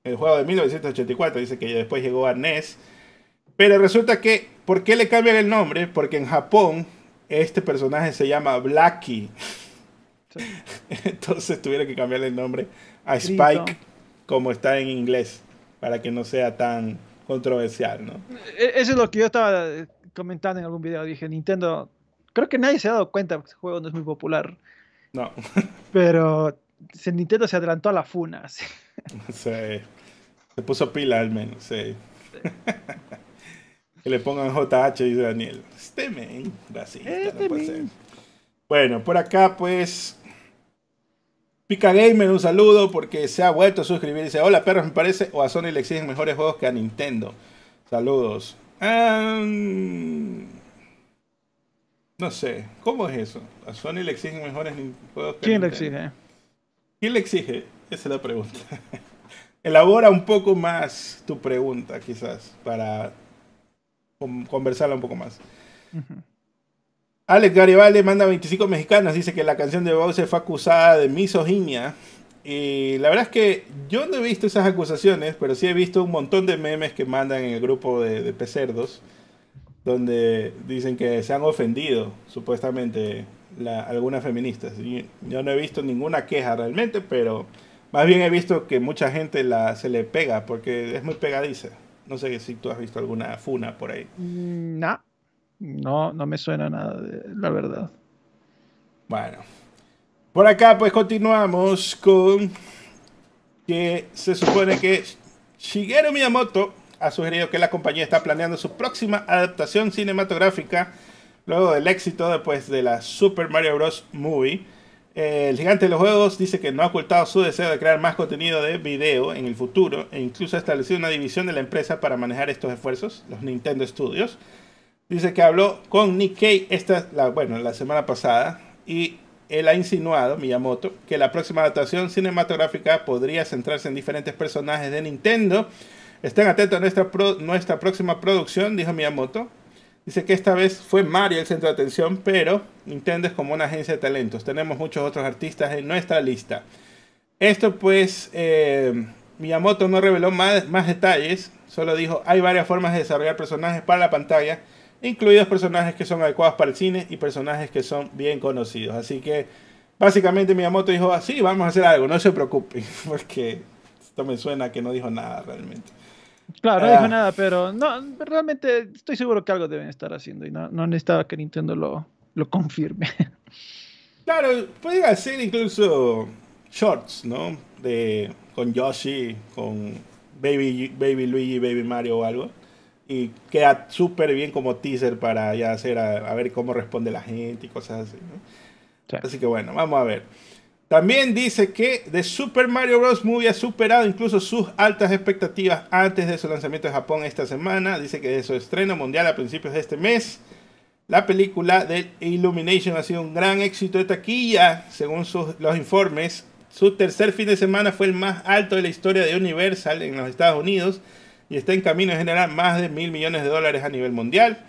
el juego de 1984, dice que después llegó a NES. Pero resulta que, ¿por qué le cambian el nombre? Porque en Japón este personaje se llama Blackie. Entonces tuvieron que cambiarle el nombre a Spike como está en inglés, para que no sea tan controversial, ¿no? E-, eso es lo que yo estaba comentando en algún video. Dije, Nintendo, creo que nadie se ha dado cuenta que este juego no es muy popular. No. Pero Nintendo se adelantó a la funa. Sí. Se puso pila al menos, sí. Que le pongan JH y Daniel. Este men, este Bueno, por acá pues Pica Gamer, un saludo porque se ha vuelto a suscribir. Dice, hola perros, me parece, o a Sony le exigen mejores juegos que a Nintendo. Saludos. no sé, ¿cómo es eso? ¿A Sony le exigen mejores juegos que ¿Quién a Nintendo? le exige? ¿Quién le exige? Esa es la pregunta. Elabora un poco más tu pregunta, quizás, para conversarla un poco más. Alex Garibaldi manda 25 mexicanos, dice que la canción de Bowser fue acusada de misoginia. Y la verdad es que yo no he visto esas acusaciones, pero sí he visto un montón de memes que mandan en el grupo de, de pecerdos, donde dicen que se han ofendido, supuestamente, algunas feministas. yo no he visto ninguna queja realmente, pero más bien he visto que mucha gente la, se le pega, porque es muy pegadiza. No sé si tú has visto alguna funa por ahí. Mm, no. No, no me suena nada, de, la verdad. Bueno. Por acá pues continuamos con que se supone que Shigeru Miyamoto ha sugerido que la compañía está planeando su próxima adaptación cinematográfica luego del éxito después de la Super Mario Bros. Movie. El gigante de los juegos dice que no ha ocultado su deseo de crear más contenido de video en el futuro e incluso ha establecido una división de la empresa para manejar estos esfuerzos, los Nintendo Studios. Dice que habló con Nick Kay esta, la, bueno, la semana pasada y él ha insinuado, Miyamoto, que la próxima adaptación cinematográfica podría centrarse en diferentes personajes de Nintendo. Estén atentos a nuestra próxima producción, dijo Miyamoto. Dice que esta vez fue Mario el centro de atención, pero Nintendo es como una agencia de talentos. Tenemos muchos otros artistas en nuestra lista. Esto pues, eh, Miyamoto no reveló más, más detalles, solo dijo, hay varias formas de desarrollar personajes para la pantalla incluidos personajes que son adecuados para el cine y personajes que son bien conocidos. Así que básicamente Miyamoto dijo, así, vamos a hacer algo, no se preocupen, porque esto me suena que no dijo nada realmente. Claro, no dijo ah. nada, pero no, realmente estoy seguro que algo deben estar haciendo y no, no necesitaba que Nintendo lo, lo confirme. Claro, pueden hacer incluso shorts, ¿no? De, con Yoshi, con Baby, Baby Luigi, Baby Mario o algo y queda súper bien como teaser para ya hacer a, ver cómo responde la gente y cosas así. Así que bueno, vamos a ver. También dice que The Super Mario Bros. Movie ha superado incluso sus altas expectativas antes de su lanzamiento en Japón esta semana. Dice que de su estreno mundial a principios de este mes, la película de Illumination ha sido un gran éxito de taquilla, según los informes. Su tercer fin de semana fue el más alto de la historia de Universal en los Estados Unidos y está en camino de generar más de mil millones de dólares a nivel mundial.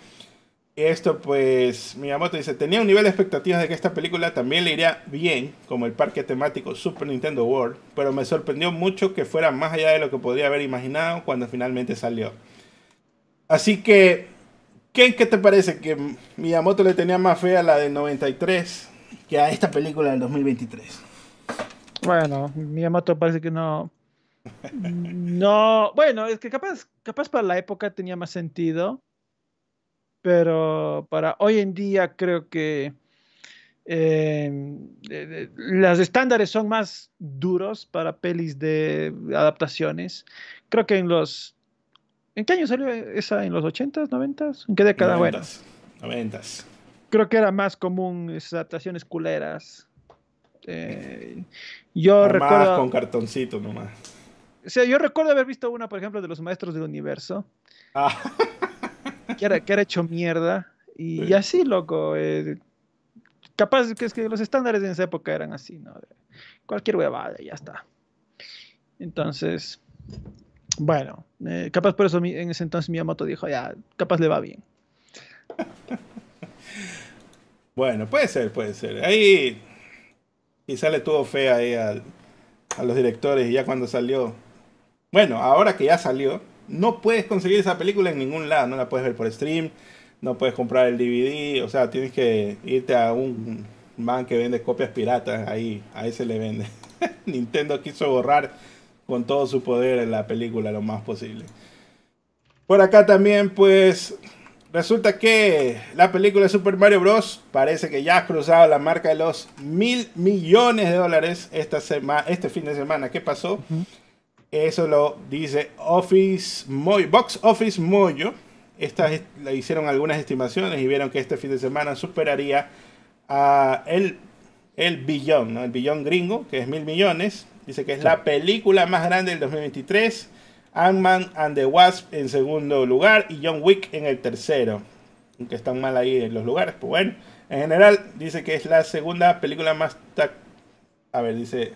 Esto pues Miyamoto dice, tenía un nivel de expectativas de que esta película también le iría bien, como el parque temático Super Nintendo World, pero me sorprendió mucho que fuera más allá de lo que podría haber imaginado cuando finalmente salió. Así que, ¿qué, qué te parece? Que Miyamoto le tenía más fe a la del 93 que a esta película del 2023. Bueno, Miyamoto parece que no, no, bueno, es que capaz, capaz para la época tenía más sentido, pero para hoy en día creo que eh, los estándares son más duros para pelis de adaptaciones. Creo que en los... ¿En qué año salió esa? ¿En los 80s, 90s? ¿En qué década? 90 Creo que era más común esas adaptaciones culeras. Eh, yo recuerdo... con cartoncito nomás. O sea, yo recuerdo haber visto una, por ejemplo, de los maestros del universo. Ah. Que, era, que era hecho mierda. Y, así, loco. Eh, capaz que es que los estándares en esa época eran así, ¿no? cualquier huevada, ya está. Entonces, bueno, eh, capaz por eso en ese entonces Miyamoto dijo, ya, capaz le va bien. bueno, puede ser, puede ser. Ahí Quizá le tuvo fe ahí a los directores y ya cuando salió. Bueno, ahora que ya salió, no puedes conseguir esa película en ningún lado. No la puedes ver por stream, no puedes comprar el DVD. O sea, tienes que irte a un man que vende copias piratas. Ahí, a le vende. Nintendo quiso borrar con todo su poder la película lo más posible. Por acá también, pues, resulta que la película de Super Mario Bros. parece que ya ha cruzado la marca de los mil millones de dólares esta semana, este fin de semana. ¿Qué pasó? Eso lo dice Office Box Office Mojo. Estas le hicieron algunas estimaciones y vieron que este fin de semana superaría a el, el billón, ¿no? el billón gringo, que es mil millones. Dice que es la película más grande del 2023 Ant-Man and the Wasp en segundo lugar y John Wick en el tercero. Aunque están mal ahí en los lugares, pues bueno. En general dice que es la segunda película más... A ver, dice...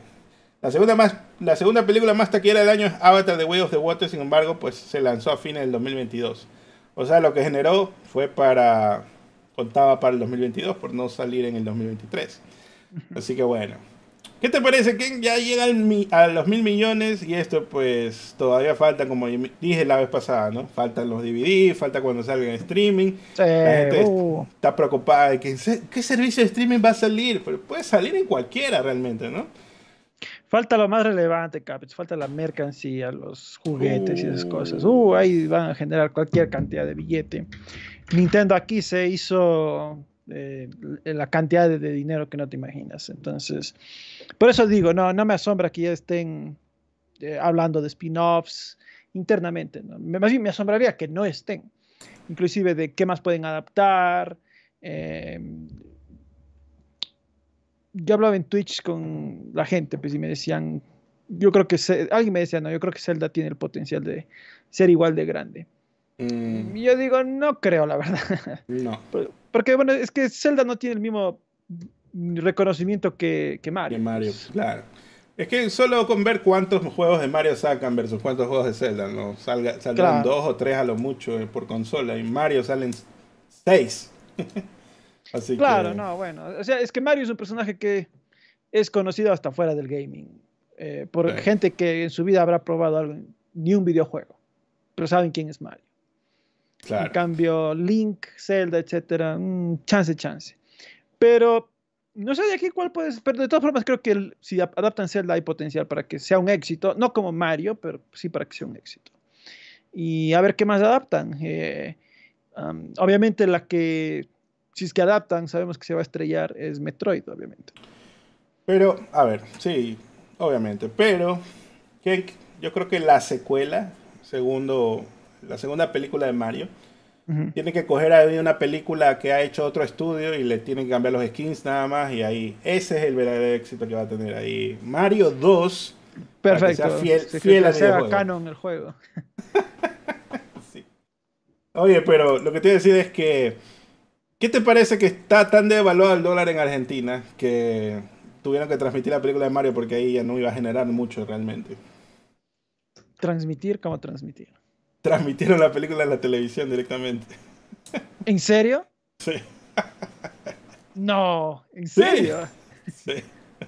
La segunda, más, la segunda película más taquera del año es Avatar The Way of the Water, sin embargo, pues se lanzó a fines del 2022. O sea, lo que generó fue para... Contaba para el 2022 por no salir en el 2023. Así que bueno. ¿Qué te parece que ya llega a los mil millones y esto pues todavía falta, como dije la vez pasada, ¿no? Faltan los DVD, falta cuando salga en streaming. la gente uh. está preocupada de que qué servicio de streaming va a salir, pero puede salir en cualquiera realmente, ¿no? Falta lo más relevante, Capits, falta la mercancía, los juguetes y esas cosas. Uh. uh, ahí van a generar cualquier cantidad de billete. Nintendo aquí se hizo eh, la cantidad de, dinero que no te imaginas. Entonces, por eso digo, no, no me asombra que ya estén eh, hablando de spin-offs internamente. Más bien me asombraría que no estén. Inclusive de qué más pueden adaptar. Eh, yo hablaba en Twitch con la gente, pues, y me decían, yo creo que, alguien me decía, no, yo creo que Zelda tiene el potencial de ser igual de grande. Mm. Yo digo, no creo, la verdad. No. Porque, bueno, es que Zelda no tiene el mismo reconocimiento que, Mario. Que Mario, claro. Es que solo con ver cuántos juegos de Mario sacan versus cuántos juegos de Zelda, ¿no? Salga, saldrán dos o tres a lo mucho eh, por consola. Y Mario salen seis. Así claro, no, bueno. O sea, es que Mario es un personaje que es conocido hasta fuera del gaming. Eh, por gente que en su vida habrá probado algo, ni un videojuego. Pero saben quién es Mario. En cambio, Link, Zelda, etcétera, chance, chance. Pero no sé de aquí cuál puede ser, pero de todas formas creo que si adaptan Zelda hay potencial para que sea un éxito, no como Mario, pero sí para que sea un éxito. Y a ver qué más adaptan. Eh, obviamente la que, si es que adaptan, sabemos que se va a estrellar es Metroid, obviamente. Pero, a ver, sí, obviamente, pero yo creo que la secuela, segundo la segunda película de Mario, tiene que coger ahí una película que ha hecho otro estudio y le tienen que cambiar los skins nada más y ahí ese es el verdadero éxito que va a tener ahí. Mario 2 Perfecto. fiel, fiel sea canon el juego. Oye, pero lo que te voy a decir es que ¿qué te parece que está tan devaluado el dólar en Argentina que tuvieron que transmitir la película de Mario porque ahí ya no iba a generar mucho realmente? Transmitir, ¿cómo transmitir? transmitieron la película en la televisión directamente. ¿En serio? Sí. No, ¿en serio? Sí.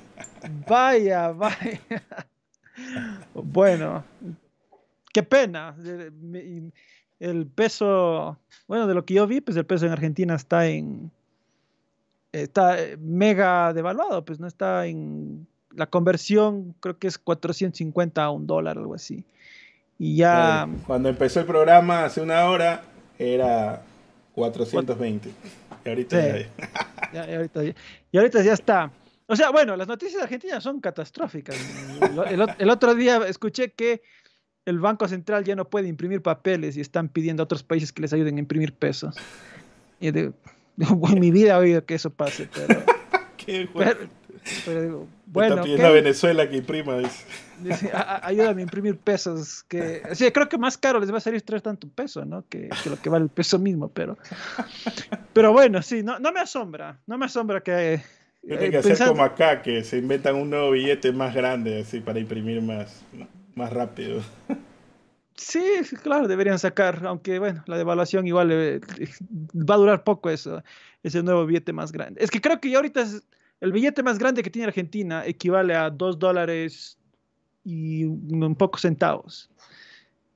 Vaya, vaya. Bueno, qué pena. El peso, bueno, de lo que yo vi, pues el peso en Argentina está en, está mega devaluado, pues no está en, la conversión creo que es 450 a un dólar, algo así. Y ya. Cuando empezó el programa hace una hora era 420. Y ahorita, ya... y, ahorita ya... está. O sea, bueno, las noticias de Argentina son catastróficas. El, otro día escuché que el Banco Central ya no puede imprimir papeles y están pidiendo a otros países que les ayuden a imprimir pesos. Y de, en mi vida he oído que eso pase, pero. Qué pero digo, bueno. Está pidiendo a Venezuela que imprima, dice. ayúdame a imprimir pesos. Que, sí, creo que más caro les va a salir traer tanto peso, ¿no? Que, lo que vale el peso mismo, pero. Pero bueno, sí, no, no me asombra. No me asombra que. Tiene que hacer como acá, que se inventan un nuevo billete más grande, así, para imprimir más, más rápido. Sí, claro, deberían sacar, aunque bueno, la devaluación igual eh, va a durar poco eso, ese nuevo billete más grande. Es que creo que ya ahorita el billete más grande que tiene Argentina equivale a 2 dólares y un poco centavos.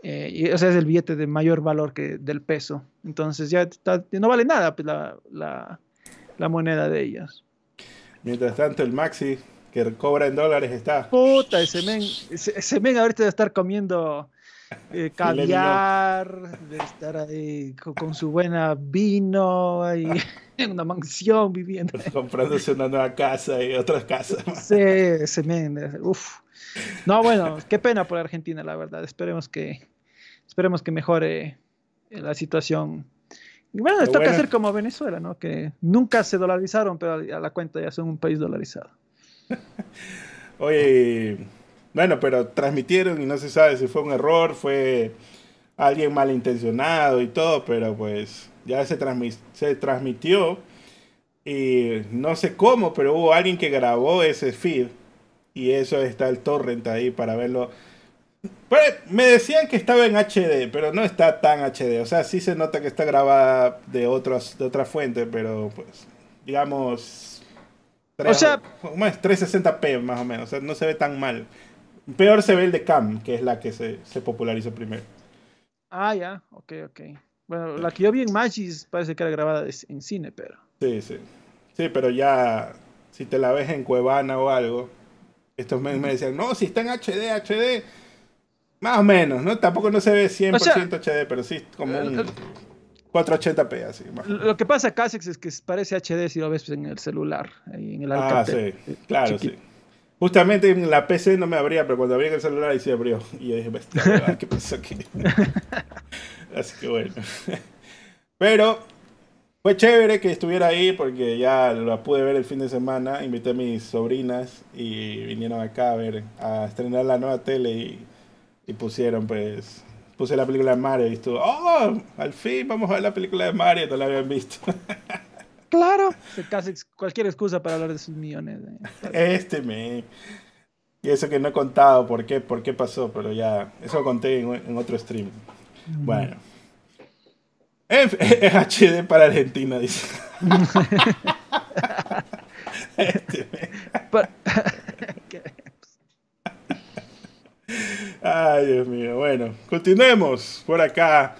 Eh, y ese es el billete de mayor valor que del peso. Entonces ya no vale nada pues, la, la, la, moneda de ellas. Mientras tanto, el Maxi que cobra en dólares está. Puta, ese men, ese, men ahorita debe estar comiendo eh, caviar, de estar ahí con, su buena vino ahí en una mansión viviendo. Comprándose una nueva casa y otras casas. Sí, ese men, uff. No, bueno, qué pena por Argentina, la verdad. Esperemos que, esperemos que mejore la situación. Y bueno, les toca hacer como Venezuela, ¿no? Que nunca se dolarizaron, pero a la cuenta ya son un país dolarizado. Oye, bueno, pero transmitieron y no se sabe si fue un error, fue alguien malintencionado y todo, pero pues ya se, se transmitió y no sé cómo, pero hubo alguien que grabó ese feed y eso está el torrent ahí para verlo. Pues, me decían que estaba en HD, pero no está tan HD. O sea, sí se nota que está grabada de, otros, de otra fuente, pero pues, digamos... o sea... 360p más o menos, o sea, no se ve tan mal. Peor se ve el de Cam, que es la que se, se popularizó primero. Ah, ya, ok, ok. Bueno, la que yo vi en Magis parece que era grabada en cine, pero... Sí, sí. Sí, pero ya, si te la ves en Cuevana o algo, estos me, me decían, no, si está en HD, HD, más o menos, ¿no? Tampoco no se ve 100% HD, pero sí como un 480p, así. Lo que pasa acá es que parece HD si lo ves en el celular, en el Ah, sí, claro, sí. Justamente en la PC no me abría, pero cuando abría el celular ahí se abrió. Y yo dije, ¿qué pasó aquí? así que bueno. Pero fue chévere que estuviera ahí porque ya lo pude ver el fin de semana. Invité a mis sobrinas y vinieron acá a ver, a estrenar la nueva tele y, pusieron pues puse la película de Mario y estuvo, oh, al fin vamos a ver la película de Mario, no la habían visto. Claro, casi cualquier excusa para hablar de sus millones. Este me. Y eso que no he contado por qué, por qué pasó, pero ya, eso lo conté en, otro stream. Bueno. Es HD para Argentina, dice. Ay, Dios mío. Bueno, continuemos por acá.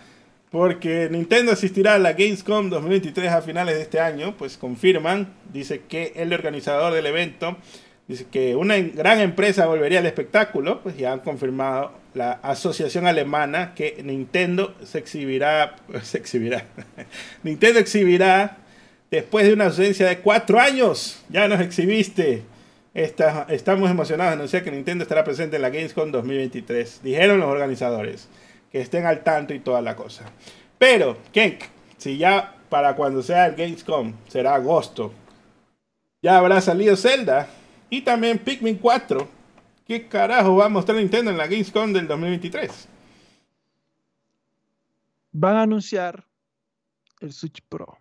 Porque Nintendo asistirá a la Gamescom 2023 a finales de este año. Pues confirman. Dice que el organizador del evento. Dice que una gran empresa volvería al espectáculo. Pues ya han confirmado la asociación alemana que Nintendo se exhibirá, se exhibirá, Nintendo exhibirá después de una ausencia de cuatro años, ya nos exhibiste. Estamos emocionados de anunciar que Nintendo estará presente en la Gamescom 2023, dijeron los organizadores, que estén al tanto y toda la cosa. Pero, Kenk, si ya para cuando sea el Gamescom será agosto, ya habrá salido Zelda y también Pikmin 4 ¿Qué carajo va a mostrar Nintendo en la Gamescom del 2023? Van a anunciar el Switch Pro.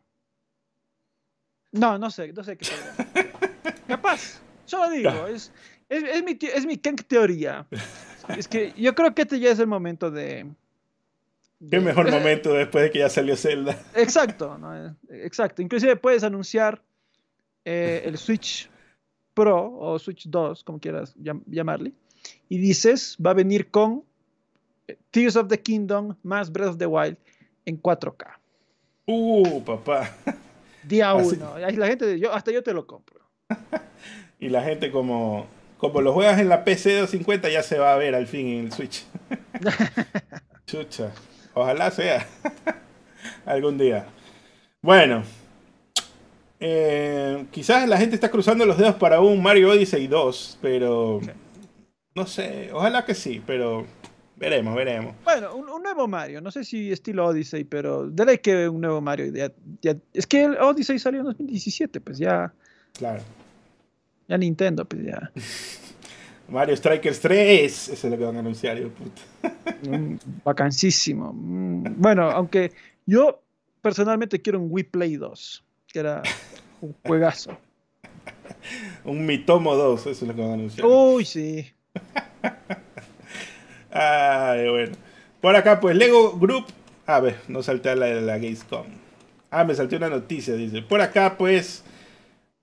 No, no sé, no sé qué Capaz, solo digo, es, es, mi, es mi teoría. Es que yo creo que este ya es el momento de. Qué mejor momento después de que ya salió Zelda. Exacto, exacto. Inclusive puedes anunciar eh, el Switch Pro o Switch 2, como quieras llamarle, y dices, va a venir con eh, Tears of the Kingdom más Breath of the Wild en 4K. Uh, papá. Día 1. La gente, yo, hasta yo te lo compro. y la gente como, como lo juegas en la PC 250 ya se va a ver al fin en el Switch. Chucha. Ojalá sea. Algún día. Bueno, eh, quizás la gente está cruzando los dedos para un Mario Odyssey 2, pero no sé, ojalá que sí, pero veremos, veremos. Bueno, un, nuevo Mario, no sé si estilo Odyssey, pero de que un nuevo Mario. es que el Odyssey salió en 2017, pues ya. Claro. Ya Nintendo, pues ya. Mario Strikers 3, eso es lo que van a anunciar, yo, mm, Vacancísimo. Mm, bueno, aunque yo personalmente quiero un Wii Play 2 que era un juegazo. un Mitomo 2, eso es lo que van a anunciar. Uy, sí. Ay, bueno. Por acá, pues Lego Group. A ver, no salté a la de la Gamescom. Ah, me salté una noticia, dice. Por acá, pues.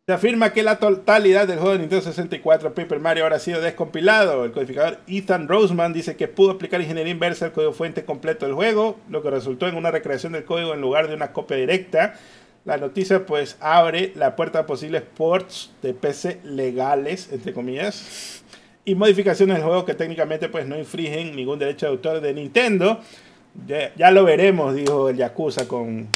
Se afirma que la totalidad del juego de Nintendo 64 Paper Mario ahora ha sido descompilado. El codificador Ethan Roseman dice que pudo aplicar ingeniería inversa al código fuente completo del juego, lo que resultó en una recreación del código en lugar de una copia directa. La noticia pues abre la puerta a posibles ports de PC legales, entre comillas, y modificaciones del juego que técnicamente pues no infringen ningún derecho de autor de Nintendo. Ya, lo veremos, dijo el Yakuza con,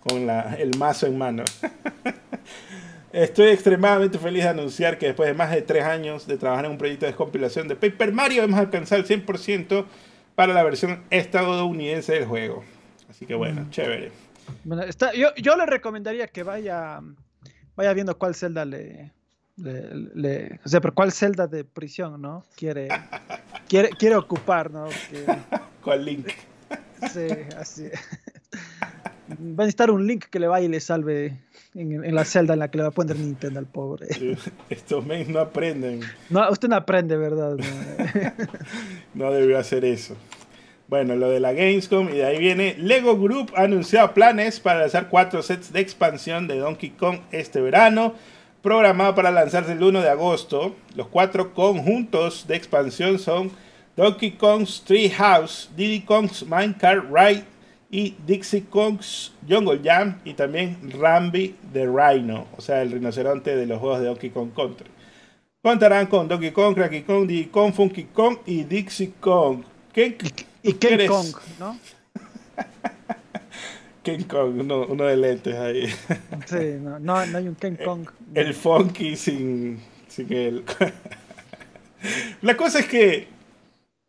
con el mazo en mano. Estoy extremadamente feliz de anunciar que después de más de tres años de trabajar en un proyecto de descompilación de Paper Mario, hemos alcanzado el 100% para la versión estadounidense del juego. Así que bueno, mm. chévere. Bueno, está, yo, yo, le recomendaría que vaya, vaya viendo cuál celda le, le, o sea, pero cuál celda de prisión, ¿no? Quiere, quiere, quiere ocupar, ¿no? ¿Cuál link? Sí, así. Va a necesitar un link que le vaya y le salve en, la celda en la que le va a poner Nintendo al pobre. Estos men no aprenden. No, usted no aprende, ¿verdad? No, debió hacer eso. Bueno, lo de la Gamescom y de ahí viene Lego Group ha anunciado planes para lanzar cuatro sets de expansión de Donkey Kong este verano, programado para lanzarse el 1 de agosto. Los cuatro conjuntos de expansión son Donkey Kong's Tree House, Diddy Kong's Minecraft Ride, y Dixie Kong's Jungle Jam y también Rambi the Rhino, o sea, el rinoceronte de los juegos de Donkey Kong Country. Contarán con Donkey Kong, Cracky Kong, Diddy Kong, Funky Kong y Dixie Kong. ¿Qué, y, King Kong, ¿no? King Kong, uno, de lentes ahí. sí, no, no, hay un King Kong. El, Funky sin, sin el... La cosa es que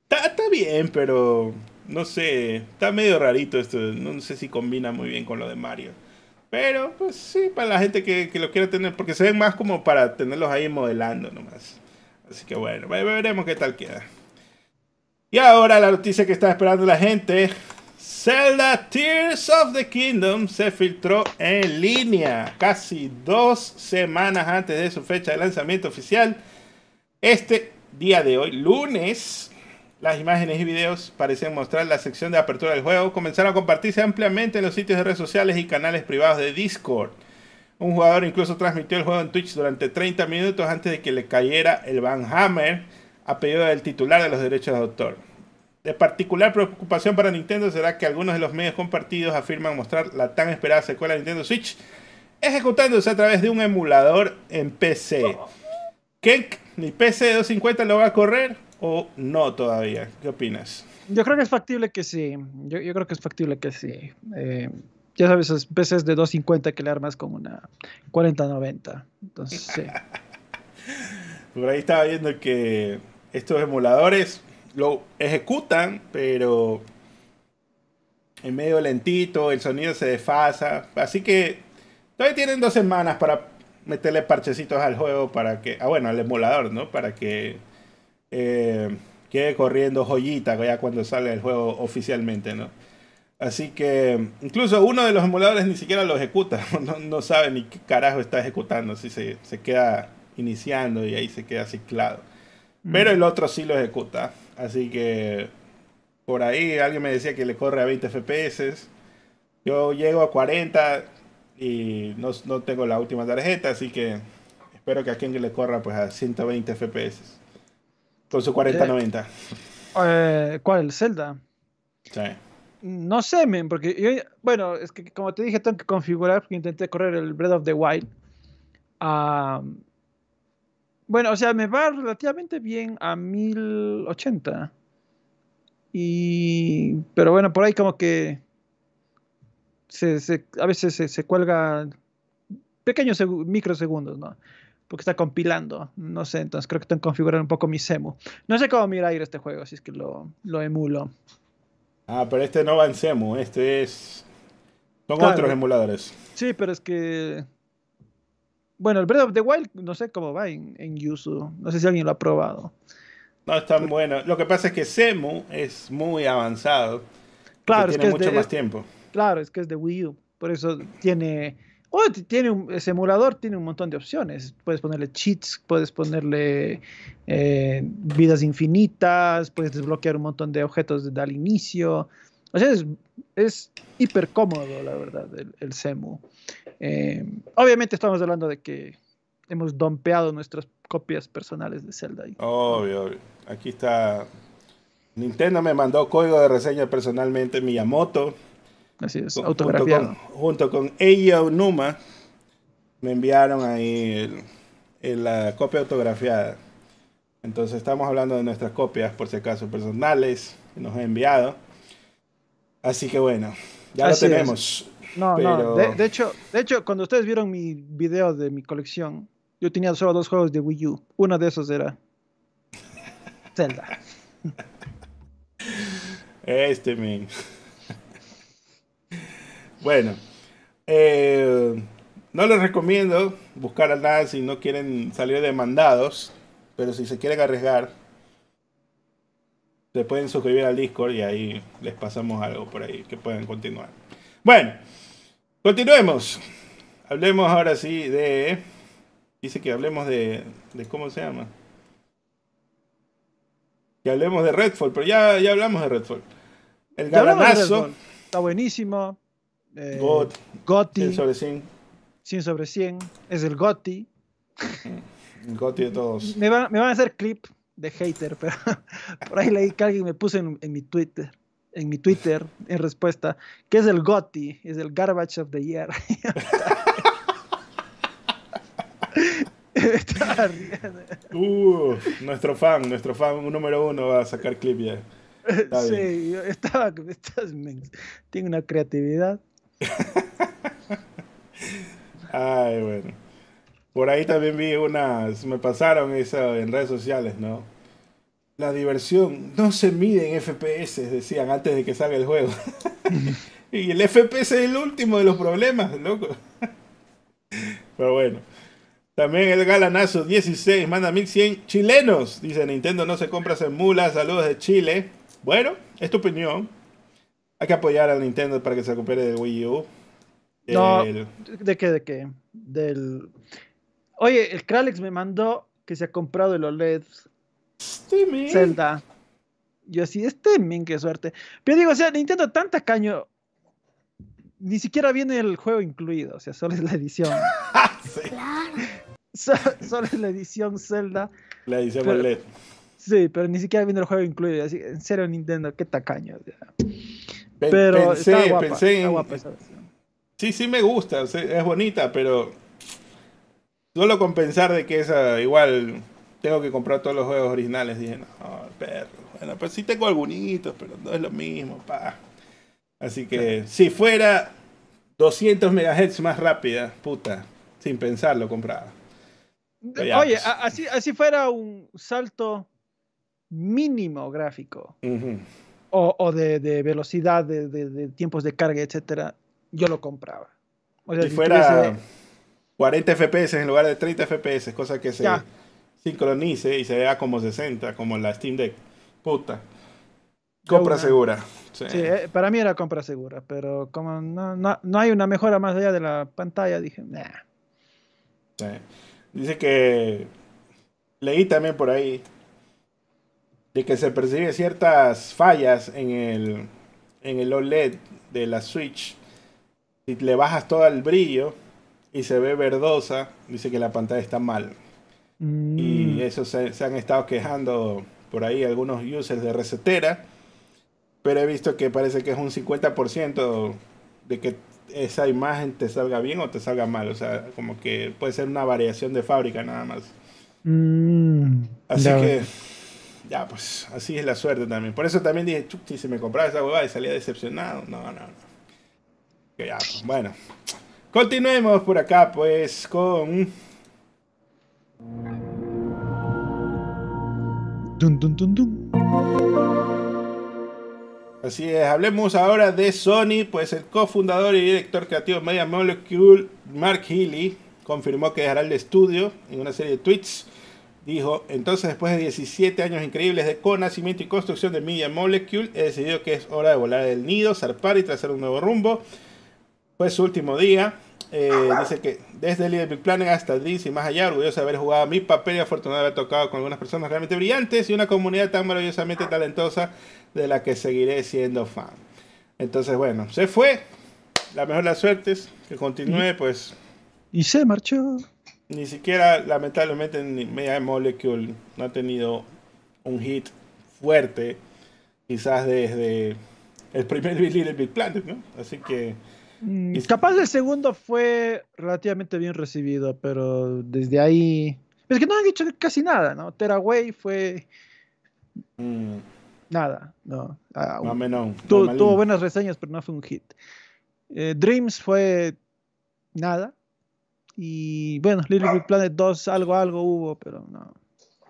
está bien, pero no sé, está medio rarito esto, no sé si combina muy bien con lo de Mario. Pero, pues sí, para la gente que, lo quiera tener, porque se ven más como para tenerlos ahí modelando nomás. Así que bueno, veremos qué tal queda. Y ahora la noticia que está esperando la gente. Zelda Tears of the Kingdom se filtró en línea casi dos semanas antes de su fecha de lanzamiento oficial. Este día de hoy, lunes las imágenes y videos parecen mostrar la sección de apertura del juego. Comenzaron a compartirse ampliamente en los sitios de redes sociales y canales privados de Discord. Un jugador incluso transmitió el juego en Twitch durante 30 minutos antes de que le cayera el Van Hammer a pedido del titular de los derechos de autor. De particular preocupación para Nintendo será que algunos de los medios compartidos afirman mostrar la tan esperada secuela de Nintendo Switch ejecutándose a través de un emulador en PC. ¿Qué? ¿Ni PC 250 lo va a correr? O no todavía? ¿Qué opinas? Yo creo que es factible que sí. Yo, creo que es factible que sí. Eh, ya sabes, esos PCs de 250 que le armas con una 4090. Entonces, sí. Por ahí estaba viendo que estos emuladores lo ejecutan, pero en medio lentito, el sonido se desfasa. Así que todavía tienen dos semanas para meterle parchecitos al juego para que. Ah, bueno, al emulador, ¿no? Para que eh, quede corriendo joyita ya cuando sale el juego oficialmente, ¿no? Así que incluso uno de los emuladores ni siquiera lo ejecuta, no, sabe ni qué carajo está ejecutando, así se, queda iniciando y ahí se queda ciclado. Mm. Pero el otro sí lo ejecuta, así que por ahí alguien me decía que le corre a 20 FPS. Yo llego a 40 y no, no tengo la última tarjeta, así que espero que a quien le corra pues a 120 FPS. Con su 4090. Eh, ¿Cuál? ¿El Zelda? Sí. No sé, porque yo, bueno, es que como te dije, tengo que configurar porque intenté correr el Breath of the Wild. bueno, o sea, me va relativamente bien a 1080. Y, pero bueno, por ahí como que se, a veces se, se cuelga pequeños microsegundos, ¿no? Porque está compilando. No sé, entonces creo que tengo que configurar un poco mi SEMU. No sé cómo mirar este juego, así es que lo, emulo. Ah, pero este no va en SEMU, este es... Son otros emuladores. Sí, pero es que... Bueno, el Breath of the Wild no sé cómo va en, en Yuzu. No sé si alguien lo ha probado. No es tan bueno. Lo que pasa es que SEMU es muy avanzado. Claro, es que mucho más tiempo. Claro, es que es de Wii U. Por eso tiene tiene un, ese emulador tiene un montón de opciones. Puedes ponerle cheats, puedes ponerle eh, vidas infinitas, puedes desbloquear un montón de objetos desde el inicio. O sea, es, es hiper cómodo, la verdad, el, el CEMU. Eh, obviamente estamos hablando de que hemos dompeado nuestras copias personales de Zelda. Ahí. Obvio, obvio. Aquí está. Nintendo me mandó código de reseña personalmente, Miyamoto. Así es, autografiado. Junto con, Eio Numa, me enviaron ahí la copia autografiada. Entonces estamos hablando de nuestras copias, por si acaso, personales, que nos ha enviado. Así que bueno, ya lo tenemos. No, no, de, hecho, de hecho, cuando ustedes vieron mi video de mi colección, yo tenía solo dos juegos de Wii U. Uno de esos era Zelda. Este, men. Bueno, eh, no les recomiendo buscar a nada si no quieren salir demandados, pero si se quieren arriesgar, se pueden suscribir al Discord y ahí les pasamos algo por ahí que pueden continuar. Bueno, continuemos. Hablemos ahora sí de. Dice que hablemos de. de ¿Cómo se llama? Que hablemos de Redfall, pero ya, ya hablamos de Redfall. El galanazo. Está buenísimo. Eh, God, Gotti. sobre 100. 100 sobre 100. Es el Gotti. El Gotti de todos. Me van, me van a hacer clip de hater, pero por ahí leí que alguien me puso en, mi Twitter, en mi Twitter, en respuesta, que es el GOTI, es el Garbage of the Year. uh, nuestro fan, nuestro fan número uno va a sacar clip ya. sí, estaba, tiene una creatividad. Ay, bueno. Por ahí también vi unas, me pasaron eso en redes sociales, ¿no? La diversión no se mide en FPS, decían antes de que salga el juego. y el FPS es el último de los problemas, loco. Pero bueno. También el Galanazo 16 manda 1100 chilenos. Dice Nintendo no se compra en mulas. Saludos de Chile. Bueno, es tu opinión. Hay que apoyar a Nintendo para que se recupere de Wii U. No, ¿de qué? ¿De qué? Del Oye, el Kralex me mandó que se ha comprado el OLED Zelda. Yo así, este men, qué suerte. Pero digo, o sea, Nintendo tanta caño. Ni siquiera viene el juego incluido, o sea, solo es la edición. solo, es la edición Zelda. La edición OLED. Sí, pero ni siquiera viene el juego incluido. Así, en serio, Nintendo, qué tacaño. Pero pensé, está guapa, pensé está guapa esa versión. Sí, sí me gusta, es bonita, pero Solo con pensar de que esa, igual tengo que comprar todos los juegos originales, dije, no, perro. Bueno, pues sí tengo algunos, pero no es lo mismo, pa. Así que si fuera 200 MHz más rápida, puta, sin pensarlo compraba. Oye, pues. así, así fuera un salto mínimo gráfico o, de, velocidad, de, tiempos de carga, etcétera, yo lo compraba. O sea, si, fuera 40 FPS en lugar de 30 FPS, cosa que se sincronice y se vea como 60, como la Steam Deck. Puta. Compra segura. Sí. Eh, para mí era compra segura, pero como no, hay una mejora más allá de la pantalla, dije, nah. Dice que leí también por ahí de que se percibe ciertas fallas en el, en el OLED de la Switch. Si le bajas todo el brillo, y se ve verdosa, dice que la pantalla está mal. Mm. Y eso se, han estado quejando por ahí algunos users de recetera, pero he visto que parece que es un 50% de que esa imagen te salga bien o te salga mal, o sea, como que puede ser una variación de fábrica nada más. Mm. Así que, ya, pues así es la suerte también. Por eso también dije, si se me compraba esa huevada y salía decepcionado, no, no, no. Que ya, pues, bueno. Continuemos por acá, pues, con. Así es, hablemos ahora de Sony, pues el cofundador y director creativo de Media Molecule, Mark Healy, confirmó que dejará el estudio en una serie de tweets. Dijo, entonces después de 17 años increíbles de conocimiento y construcción de Media Molecule, he decidido que es hora de volar del nido, zarpar y trazar un nuevo rumbo. Fue su último día. Eh, dice que desde el Big Planet hasta DC y más allá, orgulloso de haber jugado mi papel y afortunado de haber tocado con algunas personas realmente brillantes y una comunidad tan maravillosamente talentosa de la que seguiré siendo fan. Entonces, bueno, se fue. La mejor de las suertes, que continúe, pues. Y se marchó. Ni siquiera, lamentablemente, ni Media Molecule no ha tenido un hit fuerte, quizás desde el primer Little Big Planet, ¿no? Así que... Mm, capaz el segundo fue relativamente bien recibido, pero desde ahí... Es que no han dicho casi nada, ¿no? Teraway fue... Mm. Nada, no. Ah, tuvo, buenas reseñas, pero no fue un hit. Eh, Dreams fue nada. Y bueno, Little Big Planet 2 algo, algo hubo, pero no.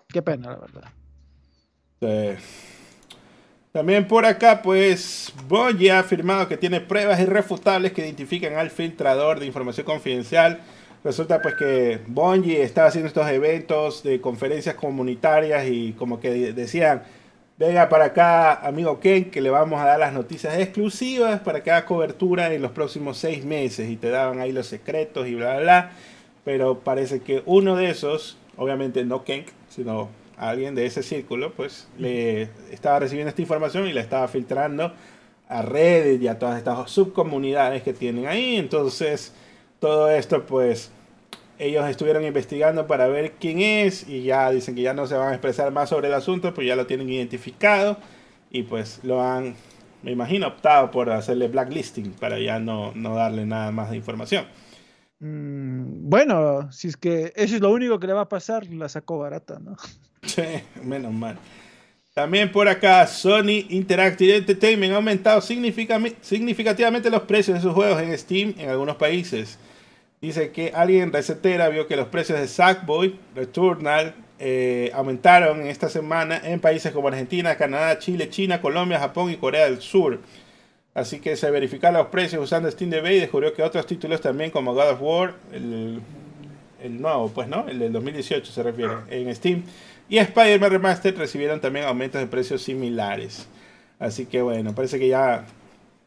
Qué pena, la verdad. También por acá, pues, Bungie ha afirmado que tiene pruebas irrefutables que identifican al filtrador de información confidencial. Resulta pues que Bungie estaba haciendo estos eventos de conferencias comunitarias y como que decían, venga para acá, amigo Ken, que le vamos a dar las noticias exclusivas para que haga cobertura en los próximos seis meses. Y te daban ahí los secretos y bla, bla, bla. Pero parece que uno de esos, obviamente no Ken, sino alguien de ese círculo, pues le estaba recibiendo esta información y la estaba filtrando a redes y a todas estas subcomunidades que tienen ahí. Entonces, todo esto, pues ellos estuvieron investigando para ver quién es y ya dicen que ya no se van a expresar más sobre el asunto, pues ya lo tienen identificado y pues lo han, me imagino, optado por hacerle blacklisting para ya no, no darle nada más de información. Mm, bueno, si es que eso es lo único que le va a pasar, la sacó barata, ¿no? Sí, menos mal. También por acá, Sony Interactive Entertainment ha aumentado significativamente los precios de sus juegos en Steam en algunos países. Dice que alguien recetera vio que los precios de Sackboy, Returnal, eh, aumentaron en esta semana en países como Argentina, Canadá, Chile, China, Colombia, Japón y Corea del Sur. Así que se verificaron los precios usando SteamDB y descubrió que otros títulos también como God of War, el, el nuevo, pues no, el del 2018 se refiere, en Steam, y Spider-Man Remastered recibieron también aumentos de precios similares. Así que bueno, parece que ya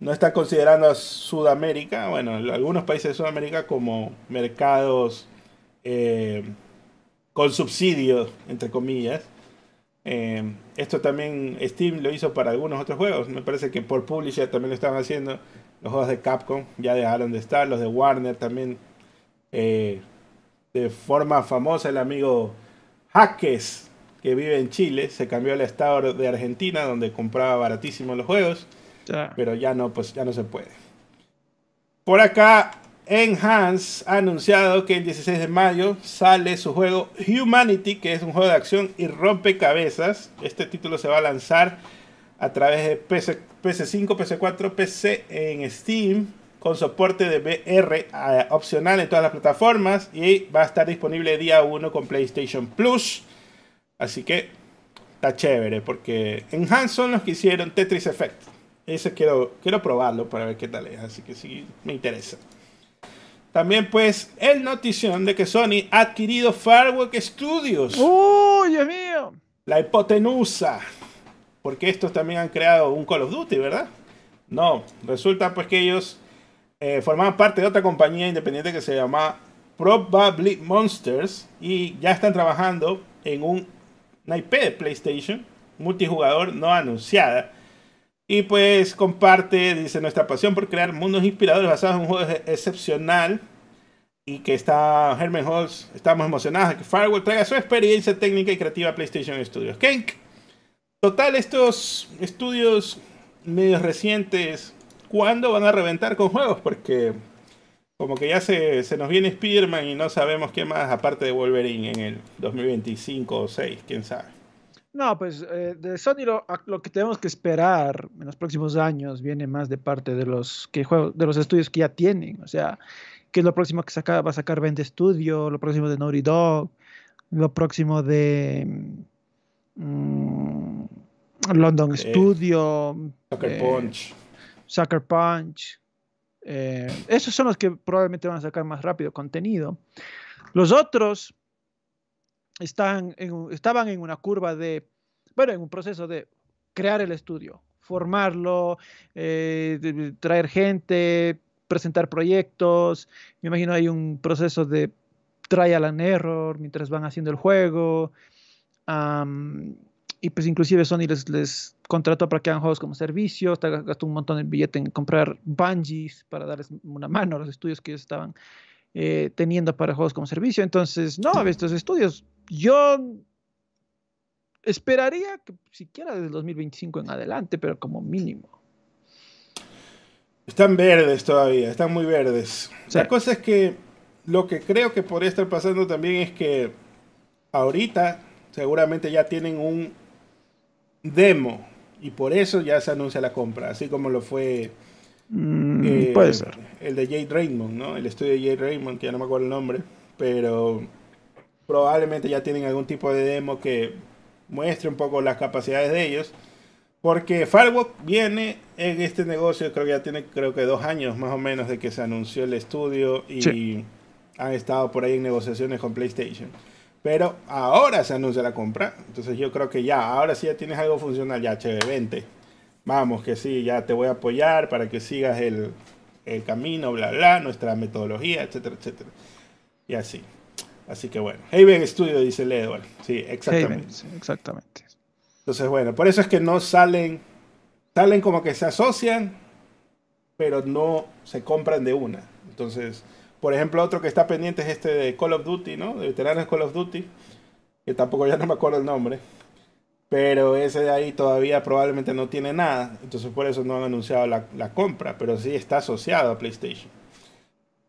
no está considerando a Sudamérica, bueno, algunos países de Sudamérica como mercados eh, con subsidio, entre comillas. Eh, esto también Steam lo hizo para algunos otros juegos. Me parece que por Publisher también lo estaban haciendo. Los juegos de Capcom ya dejaron de estar. Los de Warner también. Eh, de forma famosa, el amigo Jaques, que vive en Chile, se cambió al estado de Argentina, donde compraba baratísimo los juegos. Pero ya no, pues ya no se puede. Por acá, Enhance ha anunciado que el 16 de mayo sale su juego Humanity, que es un juego de acción y rompecabezas. Este título se va a lanzar a través de PC, PC5, PC4, PC en Steam, con soporte de VR eh, opcional en todas las plataformas y va a estar disponible día 1 con PlayStation Plus. Así que está chévere porque Enhance son los que hicieron Tetris Effect. Ese quiero, quiero probarlo para ver qué tal es, así que sí, me interesa. También pues el notición de que Sony ha adquirido Firework Studios. ¡Uy, Dios mío! La hipotenusa. Porque estos también han creado un Call of Duty, ¿verdad? No, resulta pues que ellos eh, formaban parte de otra compañía independiente que se llama Probably Monsters y ya están trabajando en un, una IP de PlayStation multijugador no anunciada y pues comparte, dice, nuestra pasión por crear mundos inspiradores basados en un juego excepcional. Y que está Herman Halls, estamos emocionados de que Firewall traiga su experiencia técnica y creativa a PlayStation Studios. Kenk, total, estos estudios medios recientes, ¿cuándo van a reventar con juegos? Porque como que ya se, se nos viene Spider-Man y no sabemos qué más aparte de Wolverine en el 2025 o 6, quién sabe. No, pues eh, de Sony lo, que tenemos que esperar en los próximos años viene más de parte de los que de los estudios que ya tienen. O sea, que es lo próximo que saca, va a sacar Vende Studio, lo próximo de Naughty Dog, lo próximo de mm, London Studio, Sucker eh, Punch. Sucker Punch. Eh, esos son los que probablemente van a sacar más rápido contenido. Los otros están estaban en una curva de, bueno, en un proceso de crear el estudio, formarlo, eh, traer gente, presentar proyectos. Me imagino hay un proceso de trial and error mientras van haciendo el juego. y pues inclusive Sony les, les, contrató para que hagan juegos como servicio, gastó un montón de billete en comprar bungees para darles una mano a los estudios que ellos estaban eh, teniendo para juegos como servicio. Entonces, no, estos estudios, yo esperaría que siquiera desde el 2025 en adelante, pero como mínimo. Están verdes todavía, están muy verdes. La cosa es que lo que creo que podría estar pasando también es que ahorita seguramente ya tienen un demo y por eso ya se anuncia la compra, así como lo fue mm, eh, puede ser. El de Jade Raymond, ¿no? El estudio de Jade Raymond, que ya no me acuerdo el nombre, pero probablemente ya tienen algún tipo de demo que muestre un poco las capacidades de ellos. Porque Firewalk viene en este negocio, creo que ya tiene creo que dos años más o menos de que se anunció el estudio y han estado por ahí en negociaciones con PlayStation. Pero ahora se anuncia la compra. Entonces yo creo que ya, ahora sí ya tienes algo funcional, ya, chévere, vente. Vamos, que sí, ya te voy a apoyar para que sigas el, el camino, bla, bla, nuestra metodología, etcétera, etcétera. Y así. Así que bueno. Haven Studio, dice el Edward. Sí, exactamente. exactamente. Entonces, bueno, por eso es que no salen, salen como que se asocian, pero no se compran de una. Entonces, por ejemplo, otro que está pendiente es este de Call of Duty, ¿no? De veteranos Call of Duty, que tampoco ya no me acuerdo el nombre. Pero ese de ahí todavía probablemente no tiene nada. Entonces por eso no han anunciado la, compra. Pero sí está asociado a PlayStation.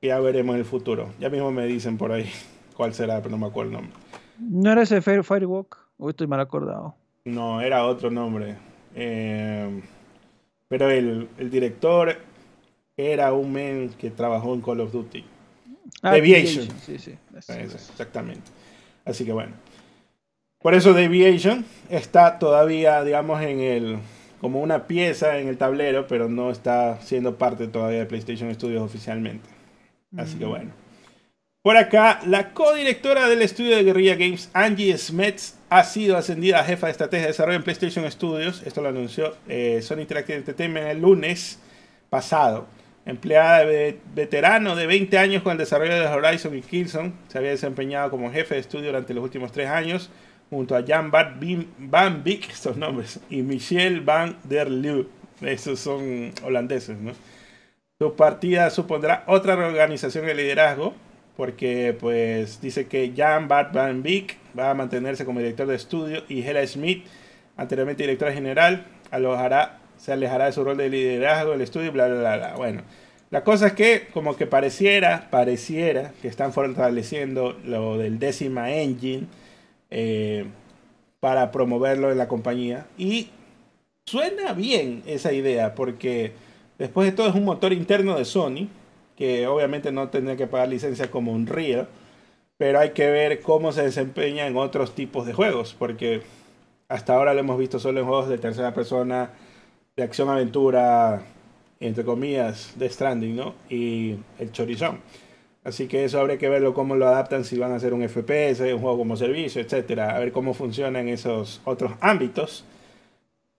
Ya veremos en el futuro. Ya mismo me dicen por ahí cuál será, pero no me acuerdo el nombre. ¿No era ese Firewalk? O estoy mal acordado. No, era otro nombre. Eh, pero el, el director era un men que trabajó en Call of Duty. Ah, Deviation. Sí, sí. exactamente. Así que bueno. Por eso Deviation está todavía, digamos, en el como una pieza en el tablero, pero no está siendo parte todavía de PlayStation Studios oficialmente. Así que bueno. Por acá, la codirectora del estudio de Guerrilla Games, Angie Smets, ha sido ascendida a jefa de estrategia de desarrollo en PlayStation Studios. Esto lo anunció eh, Sony Interactive Entertainment el lunes pasado empleada de veterano de 20 años con el desarrollo de Horizon y Killzone. Se había desempeñado como jefe de estudio durante los últimos tres años, junto a Jan Bart Van Beek, estos nombres, y Michel Van der Leeuw. Esos son holandeses, ¿no? Su partida supondrá otra reorganización de liderazgo, porque pues dice que Jan Bart Van Beek va a mantenerse como director de estudio y Hela Smith, anteriormente directora general, alojará se alejará de su rol de liderazgo del estudio, bla, bla, bla, bla. Bueno, la cosa es que como que pareciera, pareciera que están fortaleciendo lo del décima engine eh, para promoverlo en la compañía. Y suena bien esa idea, porque después de todo es un motor interno de Sony, que obviamente no tendría que pagar licencia como un Unreal, pero hay que ver cómo se desempeña en otros tipos de juegos, porque hasta ahora lo hemos visto solo en juegos de tercera persona de acción-aventura, entre comillas, de Stranding, ¿no? Y el Chorizón. Así que eso habría que verlo cómo lo adaptan, si van a hacer un FPS, un juego como servicio, etcétera, a ver cómo funcionan esos otros ámbitos.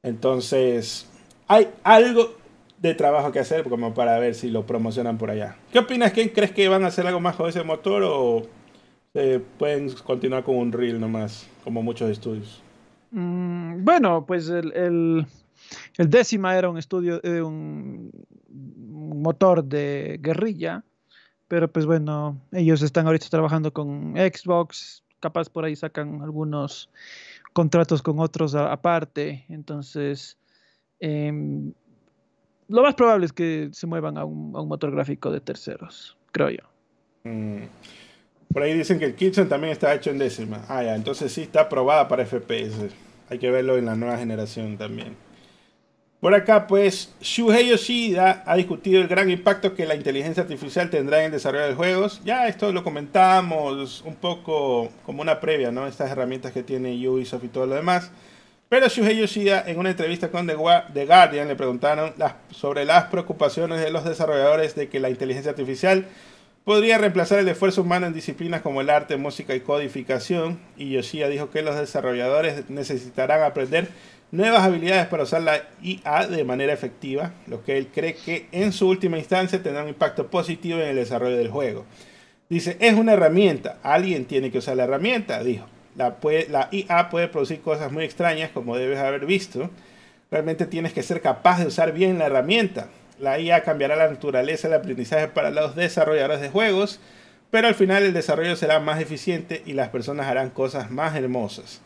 Entonces, hay algo de trabajo que hacer como para ver si lo promocionan por allá. ¿Qué opinas? ¿Quién crees que van a hacer algo más con ese motor o pueden continuar con un reel nomás, como muchos estudios? Mm, bueno, pues el el décima era un estudio, eh, un motor de guerrilla, pero pues bueno, ellos están ahorita trabajando con Xbox, capaz por ahí sacan algunos contratos con otros aparte, entonces em, lo más probable es que se muevan a un, motor gráfico de terceros, creo yo. Mm. Por ahí dicen que el Kitchen también está hecho en décima. Ah, ya, entonces sí está aprobada para FPS. Hay que verlo en la nueva generación también. Por acá, pues, Shuhei Yoshida ha discutido el gran impacto que la inteligencia artificial tendrá en el desarrollo de juegos. Ya esto lo comentamos un poco como una previa, ¿no? Estas herramientas que tiene Ubisoft y todo lo demás. Pero Shuhei Yoshida, en una entrevista con The Guardian, le preguntaron sobre las preocupaciones de los desarrolladores de que la inteligencia artificial podría reemplazar el esfuerzo humano en disciplinas como el arte, música y codificación. Y Yoshida dijo que los desarrolladores necesitarán aprender nuevas habilidades para usar la IA de manera efectiva, lo que él cree que en su última instancia tendrá un impacto positivo en el desarrollo del juego. Dice, es una herramienta, alguien tiene que usar la herramienta, dijo. La, la IA puede producir cosas muy extrañas como debes haber visto. Realmente tienes que ser capaz de usar bien la herramienta. La IA cambiará la naturaleza del aprendizaje para los desarrolladores de juegos, pero al final el desarrollo será más eficiente y las personas harán cosas más hermosas.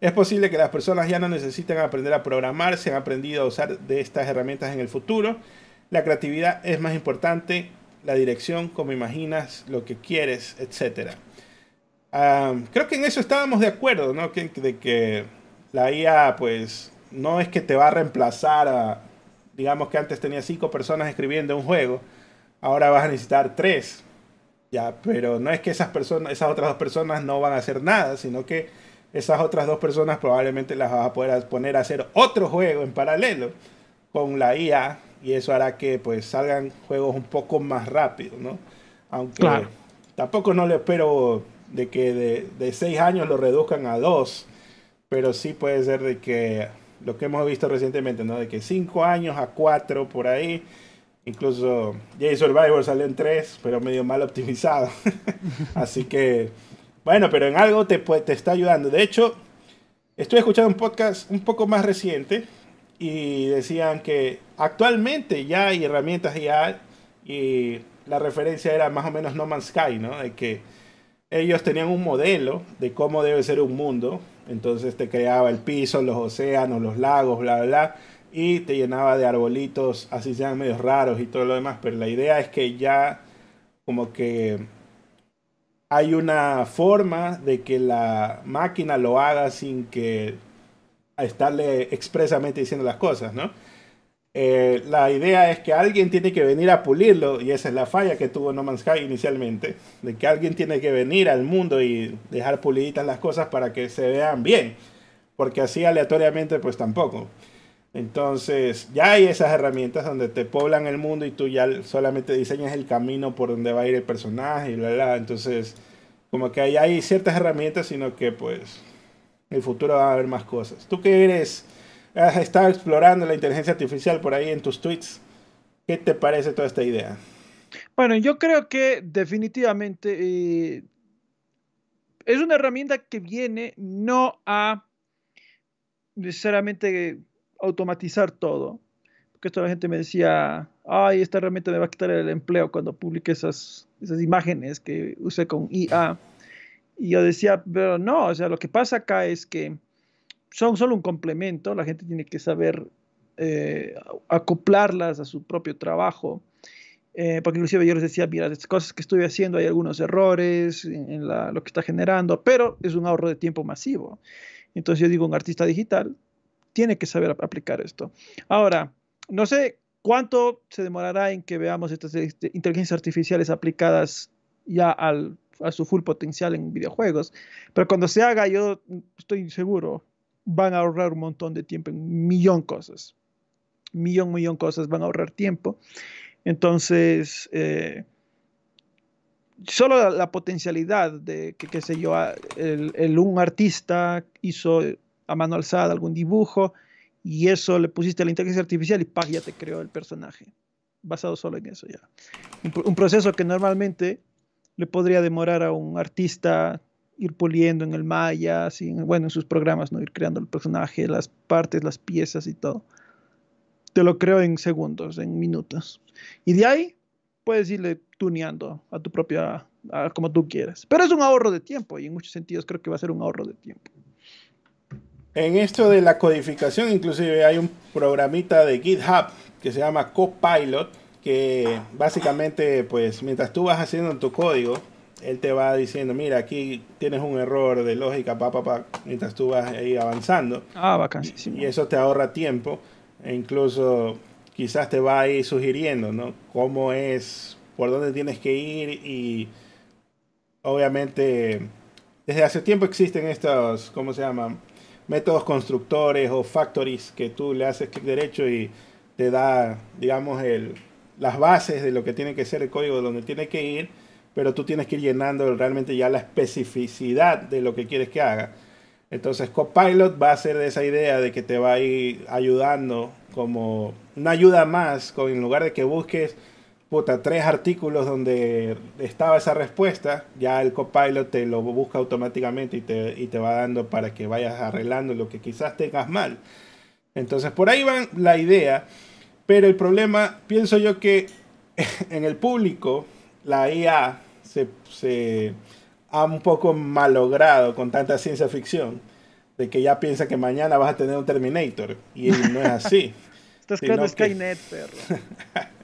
Es posible que las personas ya no necesiten aprender a programar, se han aprendido a usar de estas herramientas en el futuro. La creatividad es más importante, la dirección, como imaginas, lo que quieres, etc. creo que en eso estábamos de acuerdo, ¿no? de que la IA, pues, no es que te va a reemplazar a, digamos que antes tenía cinco personas escribiendo un juego, ahora vas a necesitar tres. Ya, pero no es que esas personas, esas otras dos personas no van a hacer nada, sino que esas otras dos personas probablemente las vas a poder poner a hacer otro juego en paralelo con la IA y eso hará que pues salgan juegos un poco más rápido, ¿no? Aunque tampoco no le espero de que de, de seis años lo reduzcan a dos, pero sí puede ser de que lo que hemos visto recientemente, ¿no? De que cinco años a cuatro por ahí. Incluso J Survivor salió en tres, pero medio mal optimizado. Así que, bueno, pero en algo te, te está ayudando. De hecho, estoy escuchando un podcast un poco más reciente y decían que actualmente ya hay herramientas ya y la referencia era más o menos No Man's Sky, ¿no? De que ellos tenían un modelo de cómo debe ser un mundo entonces te creaba el piso, los océanos, los lagos, bla, bla, bla. Y te llenaba de arbolitos, así sean medios raros y todo lo demás. Pero la idea es que ya como que hay una forma de que la máquina lo haga sin que estarle expresamente diciendo las cosas, ¿no? Eh, la idea es que alguien tiene que venir a pulirlo y esa es la falla que tuvo No Man's Sky inicialmente, de que alguien tiene que venir al mundo y dejar puliditas las cosas para que se vean bien, porque así aleatoriamente pues tampoco. Entonces ya hay esas herramientas donde te poblan el mundo y tú ya solamente diseñas el camino por donde va a ir el personaje y bla bla. Entonces como que ahí hay ciertas herramientas, sino que pues en el futuro va a haber más cosas. ¿Tú qué eres? has estado explorando la inteligencia artificial por ahí en tus tweets. ¿Qué te parece toda esta idea? Bueno, yo creo que definitivamente eh, es una herramienta que viene no a necesariamente automatizar todo. Porque toda la gente me decía, ay, esta herramienta me va a quitar el empleo cuando publique esas, esas imágenes que use con IA. Y yo decía, pero no, o sea, lo que pasa acá es que son solo un complemento, la gente tiene que saber eh, acoplarlas a su propio trabajo. Eh, porque inclusive yo les decía, mira, estas cosas que estoy haciendo hay algunos errores en, lo que está generando, pero es un ahorro de tiempo masivo. Entonces yo digo, un artista digital tiene que saber aplicar esto. Ahora, no sé cuánto se demorará en que veamos estas este, inteligencias artificiales aplicadas ya al, a su full potencial en videojuegos, pero cuando se haga yo estoy seguro van a ahorrar un montón de tiempo en millón cosas. Millón, millón cosas van a ahorrar tiempo. Entonces, eh, solo la, potencialidad de que, qué sé yo, el, un artista hizo a mano alzada algún dibujo y eso le pusiste a la inteligencia artificial y ¡pag! ya te creó el personaje. Basado solo en eso ya. un proceso que normalmente le podría demorar a un artista ir puliendo en el Maya, así, bueno, en sus programas, ¿no? Ir creando el personaje, las partes, las piezas y todo. Te lo creo en segundos, en minutos. Y de ahí puedes irle tuneando a tu propia, como tú quieras. Pero es un ahorro de tiempo y en muchos sentidos creo que va a ser un ahorro de tiempo. En esto de la codificación, inclusive hay un programita de GitHub que se llama Copilot, que básicamente, pues, mientras tú vas haciendo tu código, él te va diciendo, mira, aquí tienes un error de lógica, pa, pa, mientras tú vas ahí avanzando. Ah, vacancísimo. Y eso te ahorra tiempo e incluso quizás te va a ir sugiriendo, ¿no? Cómo es, por dónde tienes que ir y obviamente desde hace tiempo existen estos, ¿cómo se llaman? Métodos constructores o factories que tú le haces clic derecho y te da, digamos, el, las bases de lo que tiene que ser el código, de donde tiene que ir pero tú tienes que ir llenando realmente ya la especificidad de lo que quieres que haga. Entonces Copilot va a ser de esa idea de que te va a ir ayudando como una ayuda más, en lugar de que busques puta, tres artículos donde estaba esa respuesta, ya el Copilot te lo busca automáticamente y te, y te va dando para que vayas arreglando lo que quizás tengas mal. Entonces por ahí va la idea, pero el problema, pienso yo que en el público, la IA se, ha un poco malogrado con tanta ciencia ficción, de que ya piensa que mañana vas a tener un Terminator, y no es así. Estás creando Skynet, perro.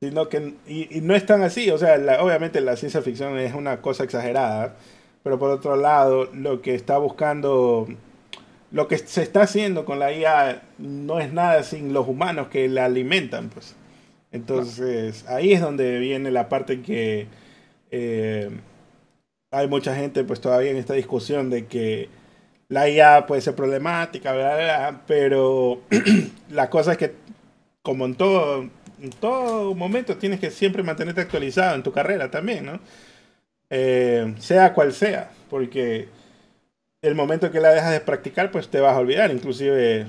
sino que, y, no es tan así, o sea, obviamente la ciencia ficción es una cosa exagerada, pero por otro lado, lo que está buscando, lo que se está haciendo con la IA no es nada sin los humanos que la alimentan, pues. Entonces, ahí es donde viene la parte que eh, hay mucha gente, pues todavía en esta discusión de que la IA puede ser problemática, pero la cosa es que, como en todo, en todo momento, tienes que siempre mantenerte actualizado en tu carrera también, ¿no? Eh, sea cual sea, porque el momento que la dejas de practicar, pues te vas a olvidar, inclusive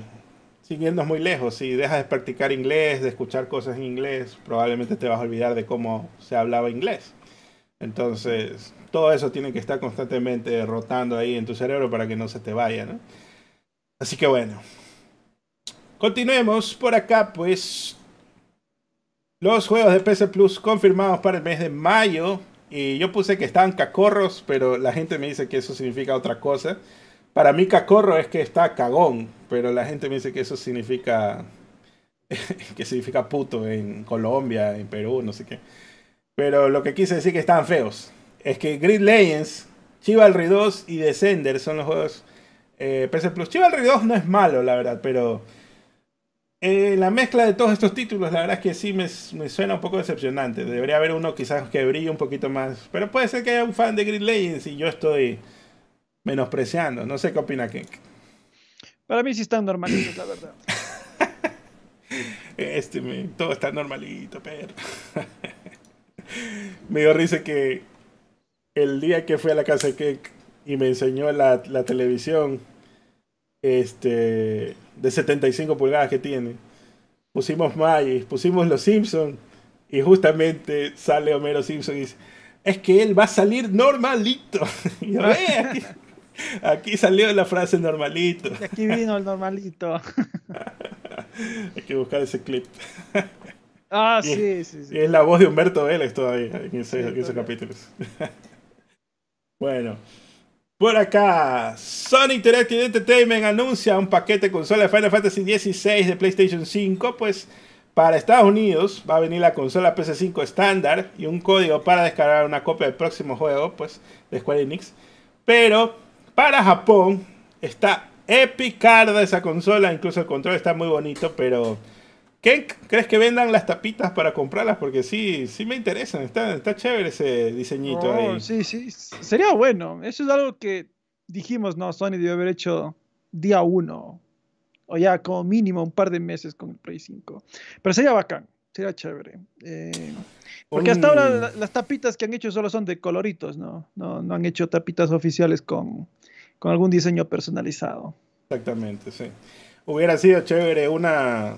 sin muy lejos, si dejas de practicar inglés, de escuchar cosas en inglés, probablemente te vas a olvidar de cómo se hablaba inglés. Entonces, todo eso tiene que estar constantemente rotando ahí en tu cerebro para que no se te vaya, ¿no? Así que bueno. Continuemos por acá, pues. Los juegos de PC Plus confirmados para el mes de mayo. Y yo puse que estaban cacorros, pero la gente me dice que eso significa otra cosa. Para mí cacorro es que está cagón, pero la gente me dice que eso significa que significa puto en Colombia, en Perú, no sé qué. Pero lo que quise decir que estaban feos es que Grid Legends, Chivalry 2 y Descender son los juegos eh, PC Plus. Chivalry 2 no es malo, la verdad, pero eh, la mezcla de todos estos títulos, la verdad es que sí me, suena un poco decepcionante. Debería haber uno quizás que brille un poquito más. Pero puede ser que haya un fan de Grid Legends y yo estoy menospreciando. No sé qué opina Ken. Para mí sí están normalitos, la verdad. este, todo está normalito, pero. me dio risa que el día que fui a la casa de Kek y me enseñó la, la televisión este de 75 pulgadas que tiene. Pusimos Magis, pusimos Los Simpsons y justamente sale Homero Simpson y dice, es que él va a salir normalito. y yo, aquí, aquí, salió la frase normalito. aquí vino el normalito. Hay que buscar ese clip. Ah, sí, sí, sí. Y es la voz de Humberto Vélez todavía en, ese, en esos capítulos. bueno. Por acá, Sony Interactive Entertainment anuncia un paquete consola de Final Fantasy XVI de PlayStation 5. Pues para Estados Unidos va a venir la consola PS5 estándar y un código para descargar una copia del próximo juego, pues de Square Enix. Pero para Japón está epicarda esa consola, incluso el control está muy bonito, pero ¿qué crees que vendan las tapitas para comprarlas? Porque sí, sí me interesan, está, está chévere ese diseñito oh, ahí. Sí, sí, sería bueno. Eso es algo que dijimos, no, Sony debe haber hecho día uno, o ya como mínimo un par de meses con el Play 5. Pero sería bacán, sería chévere. Eh, porque hasta ahora las tapitas que han hecho solo son de coloritos, ¿no? No, no han hecho tapitas oficiales con, con algún diseño personalizado. Exactamente, sí. Hubiera sido chévere una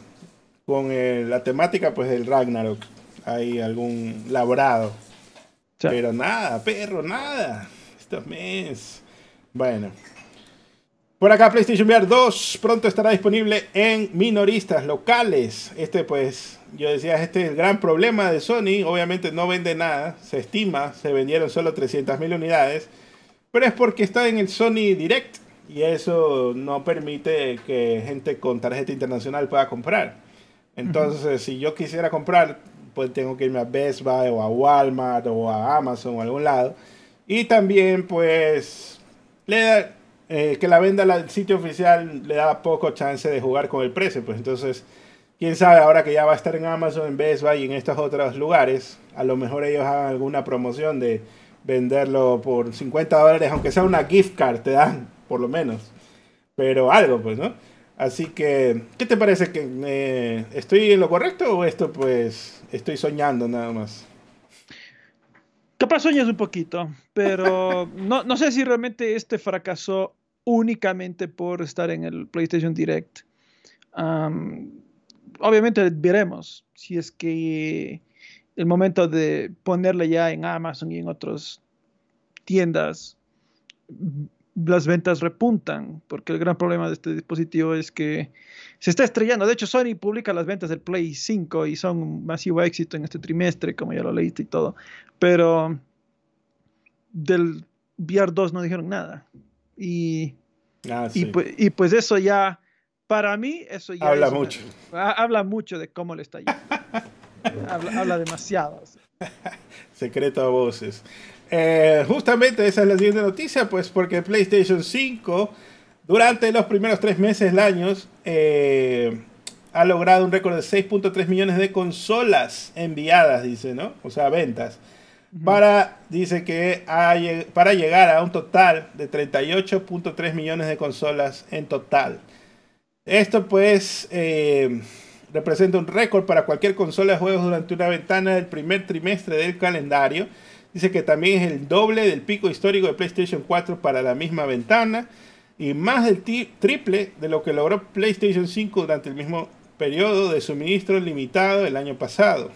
con la temática pues del Ragnarok. Hay algún labrado. Pero nada, perro, nada. Estos mes. Bueno. Por acá PlayStation VR 2 pronto estará disponible en minoristas locales. Este pues, yo decía, este es el gran problema de Sony. Obviamente no vende nada. Se estima, se vendieron solo 300.000 unidades. Pero es porque está en el Sony Direct. Y eso no permite que gente con tarjeta internacional pueda comprar. Entonces, si yo quisiera comprar, pues tengo que irme a Best Buy o a Walmart o a Amazon o a algún lado. Y también, pues, le eh, que la venda al sitio oficial le da poco chance de jugar con el precio. Pues entonces, quién sabe, ahora que ya va a estar en Amazon, en Best Buy y en estos otros lugares, a lo mejor ellos hagan alguna promoción de venderlo por 50 dólares, aunque sea una gift card, te dan, por lo menos. Pero algo, pues, ¿no? Así que, ¿qué te parece? que eh, ¿Estoy en lo correcto o esto pues estoy soñando nada más? Capaz sueñas un poquito, pero no, no sé si realmente este fracasó únicamente por estar en el PlayStation Direct. obviamente veremos si es que el momento de ponerle ya en Amazon y en otras tiendas las ventas repuntan, porque el gran problema de este dispositivo es que se está estrellando. De hecho, Sony publica las ventas del Play 5 y son un masivo éxito en este trimestre, como ya lo leíste y todo. Pero del VR 2 no dijeron nada. Y, Ah, y, pues, y pues eso ya, para mí, eso ya Habla es mucho. ha- habla mucho de cómo le está yendo. habla, habla demasiado. Secreto a voces. Eh, justamente esa es la siguiente noticia, pues porque PlayStation 5, durante los primeros tres meses del año, eh, ha logrado un récord de 6.3 millones de consolas enviadas, dice, ¿no? O sea, ventas. Para, dice que ha lleg- para llegar a un total de 38.3 millones de consolas en total. Esto pues eh, representa un récord para cualquier consola de juegos durante una ventana del primer trimestre del calendario. Dice que también es el doble del pico histórico de PlayStation 4 para la misma ventana y más del triple de lo que logró PlayStation 5 durante el mismo periodo de suministro limitado el año pasado.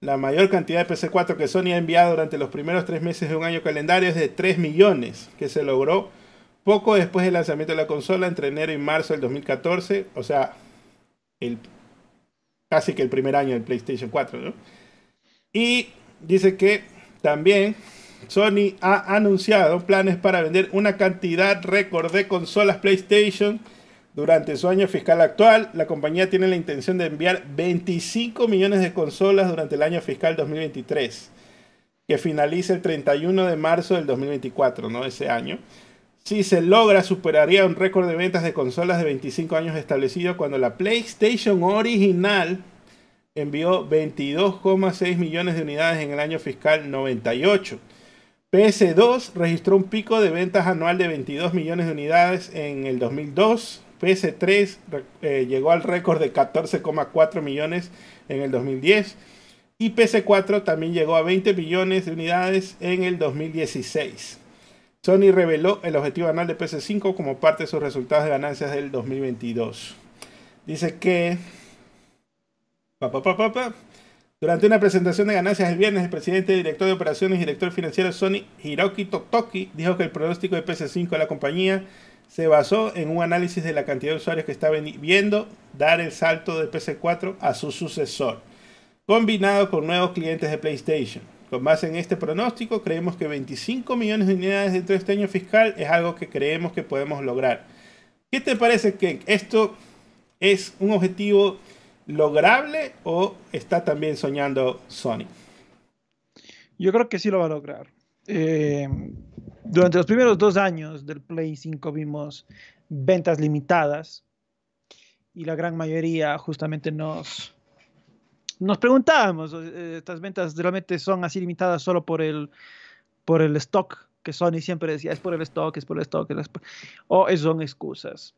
La mayor cantidad de PC4 que Sony ha enviado durante los primeros tres meses de un año calendario es de 3 millones, que se logró poco después del lanzamiento de la consola entre enero y marzo del 2014, o sea, casi que el primer año del PlayStation 4, ¿no? Y dice que también Sony ha anunciado planes para vender una cantidad récord de consolas PlayStation durante su año fiscal actual. La compañía tiene la intención de enviar 25 millones de consolas durante el año fiscal 2023, que finaliza el 31 de marzo del 2024, ¿no? Ese año. Si se logra, superaría un récord de ventas de consolas de 25 años establecido cuando la PlayStation original envió 22,6 millones de unidades en el año fiscal 98. PS2 registró un pico de ventas anual de 22 millones de unidades en el 2002. PS3 eh, llegó al récord de 14,4 millones en el 2010. Y PS4 también llegó a 20 millones de unidades en el 2016. Sony reveló el objetivo anual de PS5 como parte de sus resultados de ganancias del 2022. Dice que Durante una presentación de ganancias el viernes, el presidente, director de operaciones y director financiero Sony, Hiroki Totoki, dijo que el pronóstico de PS5 de la compañía se basó en un análisis de la cantidad de usuarios que está viendo dar el salto de PS4 a su sucesor, combinado con nuevos clientes de PlayStation. Con base en este pronóstico, creemos que 25 millones de unidades dentro de este año fiscal es algo que creemos que podemos lograr. ¿Qué te parece que esto es un objetivo lograble o está también soñando Sony? Yo creo que sí lo va a lograr. Eh, durante los primeros dos años del Play 5 vimos ventas limitadas y la gran mayoría justamente nos, nos preguntábamos, eh, estas ventas realmente son así limitadas solo por el, por el stock, que Sony siempre decía, es por el stock, es por el stock, es por-". o son excusas.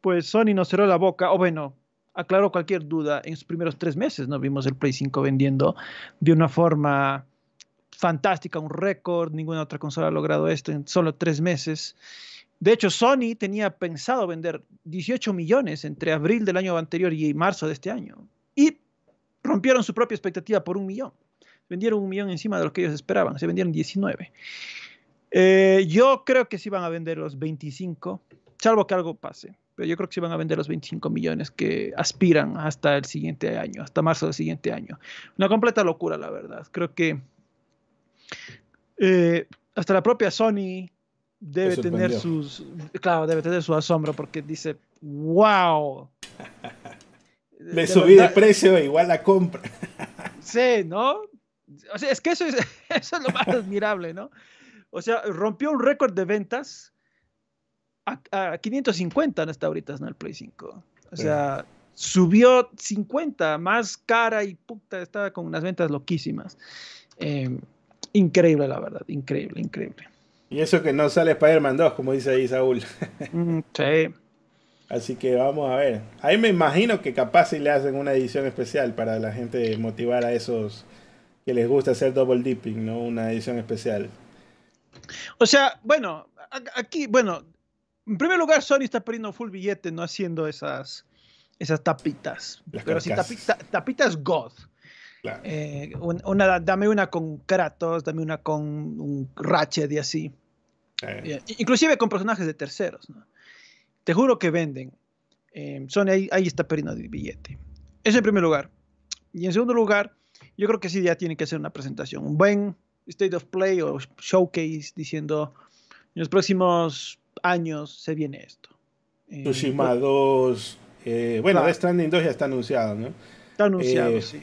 Pues Sony nos cerró la boca, o bueno, aclaró cualquier duda en sus primeros tres meses, ¿no? Vimos el Play 5 vendiendo de una forma fantástica, un récord, ninguna otra consola ha logrado esto en solo tres meses. De hecho, Sony tenía pensado vender 18 millones entre abril del año anterior y marzo de este año. Y rompieron su propia expectativa por un millón. Vendieron un millón encima de lo que ellos esperaban. Se vendieron 19. Eh, yo creo que sí van a vender los 25, salvo que algo pase. Pero yo creo que sí van a vender los 25 millones que aspiran hasta el siguiente año, hasta marzo del siguiente año. Una completa locura, la verdad. Creo que eh, hasta la propia Sony debe tener sus, claro, debe tener su asombro porque dice, wow. Le De subí de verdad, precio, igual la compra. Sí, ¿no? O sea, es que eso es, eso es lo más admirable, ¿no? O sea, rompió un récord de ventas a, a 550 hasta ahorita, ¿no? El Play 5. O sea, subió 50, más cara y puta, estaba con unas ventas loquísimas. Eh, increíble, la verdad, increíble, increíble. Y eso que no sale Spider-Man 2, como dice ahí Saúl. Mm, sí. Así que vamos a ver. Ahí me imagino que capaz si le hacen una edición especial para la gente motivar a esos que les gusta hacer double dipping, ¿no? Una edición especial. O sea, bueno, aquí, bueno, en primer lugar, Sony está perdiendo full billete no haciendo esas, esas tapitas. Las Pero sí, tapita- tapitas God. Claro. Eh, un- una, dame una con Kratos, dame una con un Ratchet y así. Eh, Eh, inclusive con personajes de terceros. ¿no? Te juro que venden. Eh, Sony ahí, ahí está perdiendo el billete. Eso en primer lugar. Y en segundo lugar, yo creo que sí ya tiene que hacer una presentación. Un buen, State of Play o Showcase diciendo en los próximos años se viene esto. Eh, Tsushima 2, eh, bueno, Death Stranding 2 ya está anunciado, ¿no? Está anunciado, eh, sí.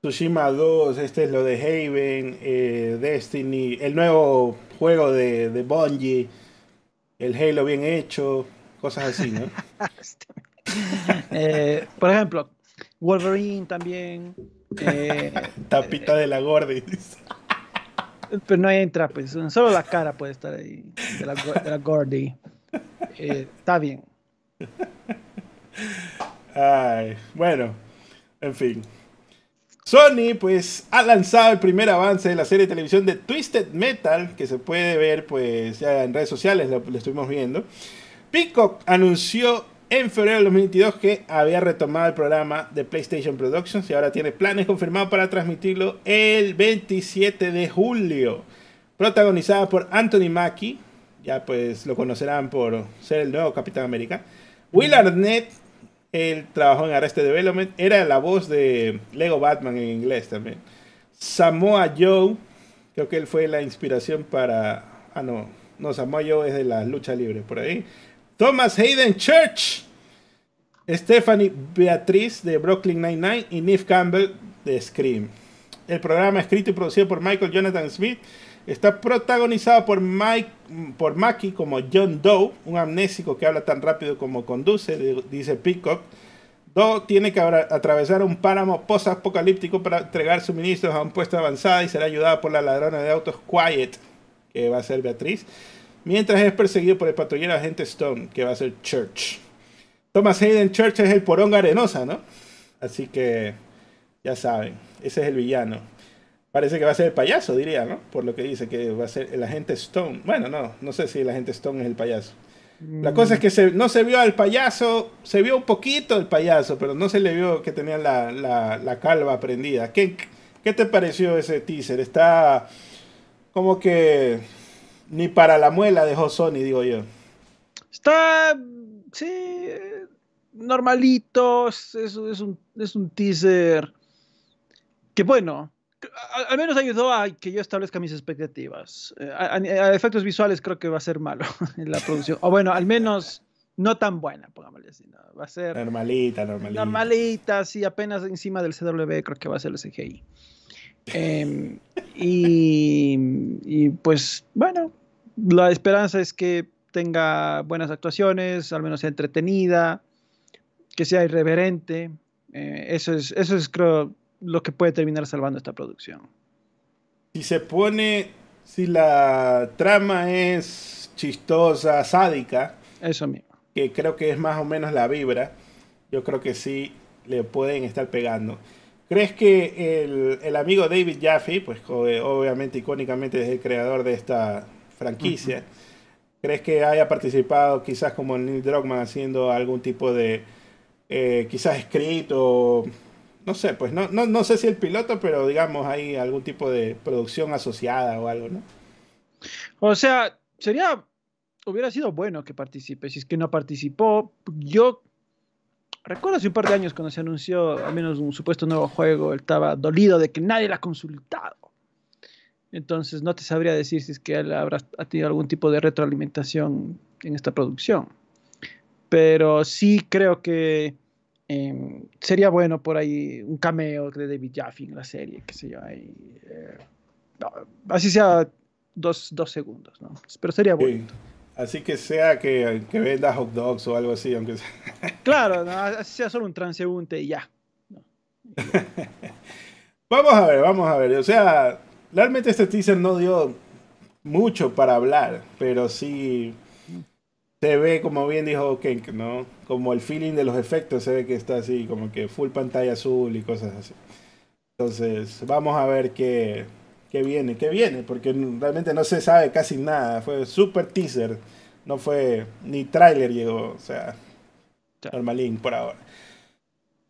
Tsushima 2, este es lo de Haven, eh, Destiny, el nuevo juego de, de Bungie, el Halo bien hecho, cosas así, ¿no? Eh, por ejemplo, Wolverine también. Tapita de la Gordy. Pero no entra, pues solo la cara puede estar ahí, de la, de Gordy. está bien. Ay, bueno, en fin. Sony pues ha lanzado el primer avance de la serie de televisión de Twisted Metal, que se puede ver pues ya en redes sociales, lo, estuvimos viendo. Peacock anunció en febrero de 2022 que había retomado el programa de PlayStation Productions y ahora tiene planes confirmados para transmitirlo el 27 de julio. Protagonizada por Anthony Mackie, ya pues lo conocerán por ser el nuevo Capitán América. Will Arnett, él trabajó en Arrested Development. Era la voz de Lego Batman en inglés también. Samoa Joe. Creo que él fue la inspiración para. Ah, no. No, Samoa Joe es de la lucha libre por ahí. Thomas Hayden Church. Stephanie Beatriz de Brooklyn Nine-Nine. Y Neve Campbell de Scream. El programa escrito y producido por Michael Jonathan Smith Está protagonizado por Mike, por Mackie como John Doe, un amnésico que habla tan rápido como conduce, dice Peacock. Doe tiene que atravesar un páramo post-apocalíptico para entregar suministros a un puesto avanzado y será ayudado por la ladrona de autos Quiet, que va a ser Beatriz, mientras es perseguido por el patrullero agente Stone, que va a ser Church. Thomas Hayden Church es el poronga arenosa, ¿no? Así que ya saben, ese es el villano. Parece que va a ser el payaso, diría, ¿no? Por lo que dice que va a ser el agente Stone. Bueno, no, no sé si el agente Stone es el payaso. La cosa es que no se vio al payaso, se vio un poquito el payaso, pero no se le vio que tenía la, calva prendida. ¿Qué, ¿Qué, te pareció ese teaser? Está como que ni para la muela dejó Sony, digo yo. Está, sí, normalito, es, es, un, es un teaser que bueno, al menos ayudó a que yo establezca mis expectativas. Eh, a, efectos visuales creo que va a ser malo en la producción. O bueno, al menos no tan buena, pongámosle así. Va a ser... Normalita, normalita. Normalita, sí, apenas encima del CW creo que va a ser el CGI. Em, y, y pues bueno, la esperanza es que tenga buenas actuaciones, al menos sea entretenida, que sea irreverente. Eh, eso, es, eso es, creo, lo que puede terminar salvando esta producción. Si se pone, si la trama es chistosa, sádica, eso mismo. Que creo que es más o menos la vibra, yo creo que sí le pueden estar pegando. ¿Crees que el, amigo David Jaffe, pues obviamente icónicamente es el creador de esta franquicia, ¿crees que haya participado quizás como Neil Druckmann haciendo algún tipo de, eh, quizás escrito no sé, pues no, no, no sé si el piloto, pero digamos hay algún tipo de producción asociada o algo, ¿no? O sea, sería, hubiera sido bueno que participe. Si es que no participó, yo recuerdo hace un par de años cuando se anunció al menos un supuesto nuevo juego, él estaba dolido de que nadie lo ha consultado. Entonces no te sabría decir si es que él habrá tenido algún tipo de retroalimentación en esta producción. Pero sí creo que Em, sería bueno por ahí un cameo de David Jaffe en la serie, qué sé yo. Ahí, eh, así sea dos, dos, segundos, ¿no? Pero sería bueno. Así que sea que, que, venda hot dogs o algo así, aunque sea. Claro, sea solo un transeúnte y ya. vamos a ver, vamos a ver. O sea, realmente este teaser no dio mucho para hablar, pero sí se ve, como bien dijo Kenk, ¿no? Como el feeling de los efectos, se ve que está así, como que full pantalla azul y cosas así. Entonces, vamos a ver qué, qué viene, qué viene, porque realmente no se sabe casi nada. Fue super teaser, no fue ni tráiler llegó, o sea, normalín por ahora.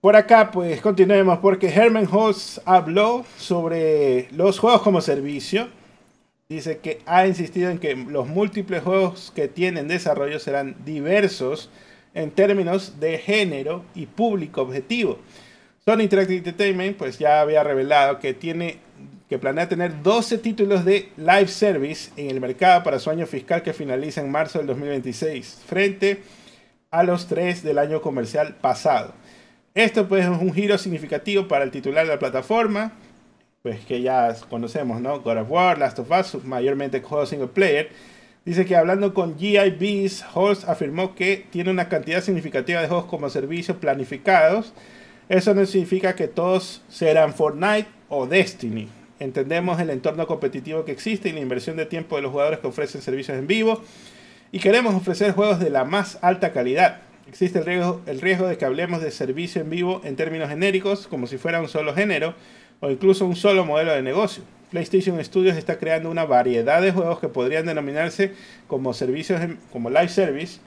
Por acá, pues continuemos, porque Herman Hoss habló sobre los juegos como servicio dice que ha insistido en que los múltiples juegos que tienen desarrollo serán diversos en términos de género y público objetivo. Sony Interactive Entertainment pues ya había revelado que tiene que planea tener 12 títulos de live service en el mercado para su año fiscal que finaliza en marzo del 2026, frente a los tres del año comercial pasado. Esto pues es un giro significativo para el titular de la plataforma, pues que ya conocemos, ¿no? God of War, Last of Us, mayormente juegos single player. Dice que hablando con GIBs, Holst afirmó que tiene una cantidad significativa de juegos como servicio planificados. Eso no significa que todos serán Fortnite o Destiny. Entendemos el entorno competitivo que existe y la inversión de tiempo de los jugadores que ofrecen servicios en vivo. Y queremos ofrecer juegos de la más alta calidad. Existe el riesgo, el riesgo de que hablemos de servicio en vivo en términos genéricos, como si fuera un solo género o incluso un solo modelo de negocio. PlayStation Studios está creando una variedad de juegos que podrían denominarse como servicios como live service,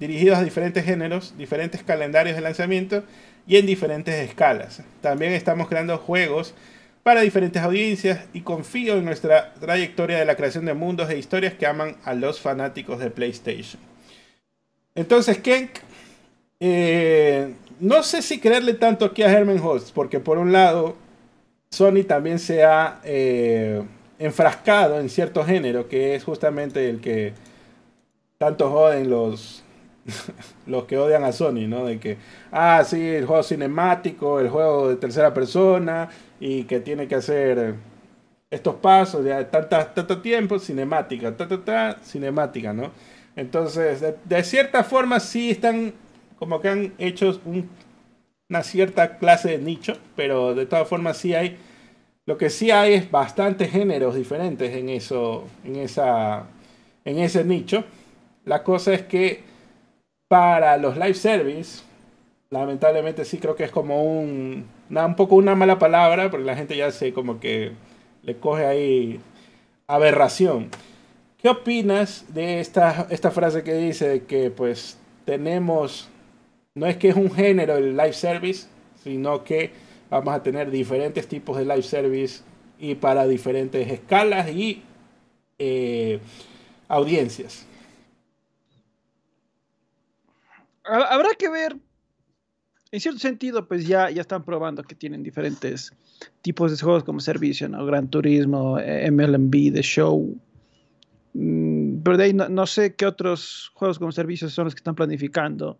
dirigidos a diferentes géneros, diferentes calendarios de lanzamiento y en diferentes escalas. También estamos creando juegos para diferentes audiencias y confío en nuestra trayectoria de la creación de mundos e historias que aman a los fanáticos de PlayStation. Entonces, Kenk, eh, no sé si creerle tanto aquí a Herman Host, porque por un lado, Sony también se ha eh, enfrascado en cierto género, que es justamente el que tanto joden los, los que odian a Sony, ¿no? De que, ah, sí, el juego cinemático, el juego de tercera persona, y que tiene que hacer estos pasos, ya tanta, tanto tiempo, cinemática, ta, ta, ta, cinemática, ¿no? Entonces, de, cierta forma sí están como que han hecho un, una cierta clase de nicho, pero de todas formas sí hay, lo que sí hay es bastantes géneros diferentes en eso, en esa, en ese nicho. La cosa es que para los live service, lamentablemente sí creo que es como un, un poco una mala palabra, porque la gente ya se como que le coge ahí aberración. ¿Qué opinas de esta, esta frase que dice que pues tenemos, no es que es un género el live service, sino que vamos a tener diferentes tipos de live service y para diferentes escalas y eh, audiencias? Habrá que ver en cierto sentido, pues ya, ya están probando que tienen diferentes tipos de juegos como servicio, ¿no? Gran Turismo, eh, MLB, The Show. Mm, pero de ahí no, sé qué otros juegos como servicios son los que están planificando.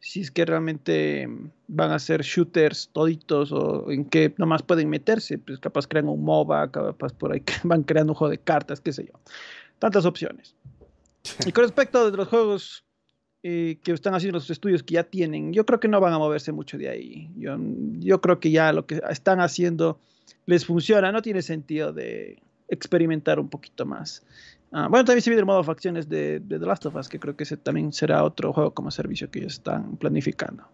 Si es que realmente van a ser shooters toditos o en qué nomás pueden meterse. Pues capaz crean un MOBA, capaz por ahí van creando un juego de cartas, qué sé yo. Tantas opciones. Y con respecto de los juegos eh, que están haciendo los estudios que ya tienen, yo creo que no van a moverse mucho de ahí. Yo, yo creo que ya lo que están haciendo les funciona, no tiene sentido de experimentar un poquito más. Ah, bueno, también se viene el modo facciones de, de, The Last of Us, que creo que ese también será otro juego como servicio que ellos están planificando.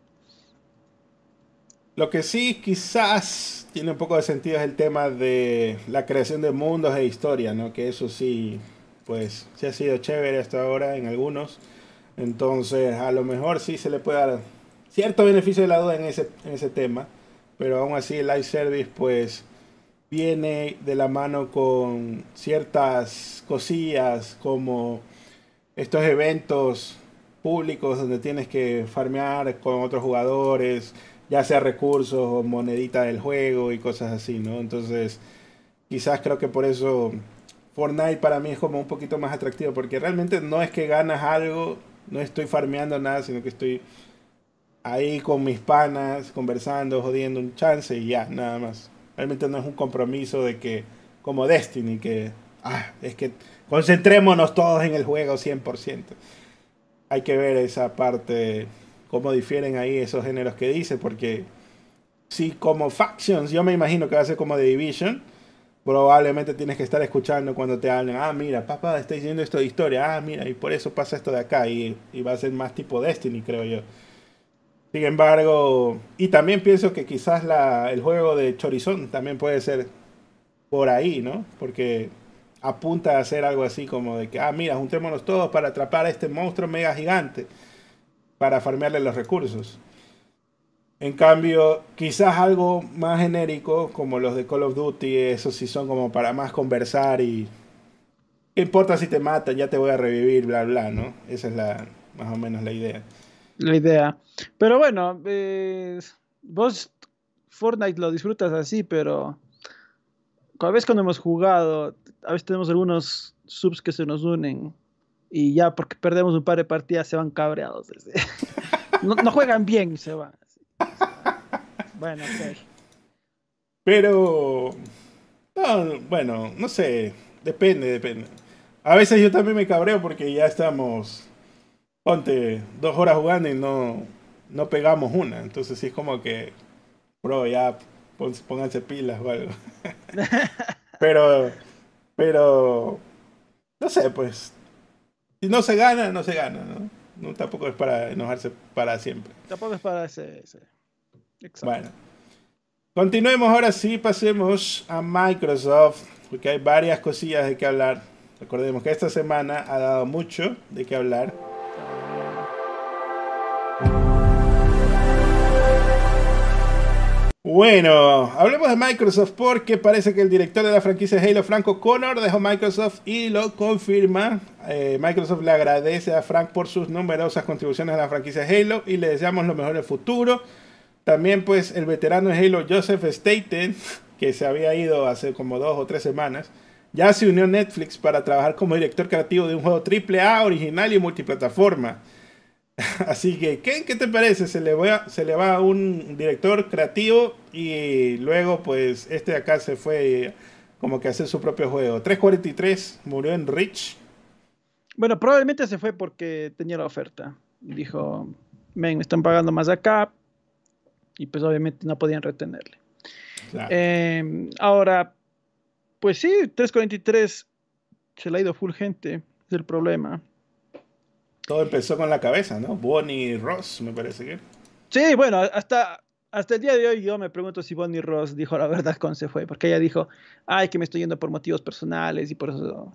Lo que sí quizás tiene un poco de sentido es el tema de la creación de mundos e historia, ¿no? Que eso sí, pues, sí ha sido chévere hasta ahora en algunos. Entonces, a lo mejor sí se le puede dar cierto beneficio de la duda en ese, en ese tema, pero aún así el live service pues viene de la mano con ciertas cosillas como estos eventos públicos donde tienes que farmear con otros jugadores, ya sea recursos o monedita del juego y cosas así, ¿no? Entonces, quizás creo que por eso Fortnite para mí es como un poquito más atractivo, porque realmente no es que ganas algo no estoy farmeando nada, sino que estoy ahí con mis panas, conversando, jodiendo un chance y ya, nada más. Realmente no es un compromiso de que, como Destiny, que ah, es que concentrémonos todos en el juego 100%. Hay que ver esa parte, cómo difieren ahí esos géneros que dice, porque si como Factions, yo me imagino que va a ser como The Division, probablemente tienes que estar escuchando cuando te hablen, ah, mira, papá está diciendo esto de historia, ah, mira, y por eso pasa esto de acá, y, va a ser más tipo Destiny, creo yo. Sin embargo, y también pienso que quizás el juego de Chorizón también puede ser por ahí, ¿no? Porque apunta a hacer algo así como de que, ah, mira, juntémonos todos para atrapar a este monstruo mega gigante, para farmearle los recursos. En cambio, quizás algo más genérico, como los de Call of Duty, esos sí son como para más conversar y... ¿Qué importa si te matan? Ya te voy a revivir, bla, bla, ¿no? Esa es la, más o menos la idea. La idea. Pero bueno, vos Fortnite lo disfrutas así, pero cada vez cuando hemos jugado, a veces tenemos algunos subs que se nos unen y ya porque perdemos un par de partidas se van cabreados. no, no, juegan bien se van. Bueno, ok. Pero, bueno, no sé, depende, depende. A veces yo también me cabreo porque ya estamos, ponte, dos horas jugando y no, no pegamos una. Entonces sí es como que, bro, ya pónganse pilas o algo. pero, pero, no sé, pues, si no se gana, no se gana, ¿no? no tampoco es para enojarse para siempre. Tampoco es para ese... ese. Bueno. Continuemos ahora sí, pasemos a Microsoft, porque hay varias cosillas de que hablar. Recordemos que esta semana ha dado mucho de qué hablar. Bueno, hablemos de Microsoft porque parece que el director de la franquicia Halo, Franco Connor, dejó Microsoft y lo confirma. Eh, Microsoft le agradece a Frank por sus numerosas contribuciones a la franquicia Halo y le deseamos lo mejor en el futuro. También pues el veterano de Halo Joseph Staten, que se había ido hace como dos o tres semanas, ya se unió a Netflix para trabajar como director creativo de un juego AAA original y multiplataforma. Así que, ¿qué, ¿qué, te parece? Se le, va, se le va a un director creativo y luego pues este de acá se fue como que a hacer su propio juego. 343 murió en Rich. Bueno, probablemente se fue porque tenía la oferta. Dijo, me están pagando más acá, y pues obviamente no podían retenerle. Em, ahora, pues sí, 343 se le ha ido full gente, es el problema. Todo empezó con la cabeza, ¿no? Bonnie Ross, me parece que. Sí, bueno, hasta, hasta el día de hoy yo me pregunto si Bonnie Ross dijo la verdad cuando se fue, porque ella dijo, ay, que me estoy yendo por motivos personales y por eso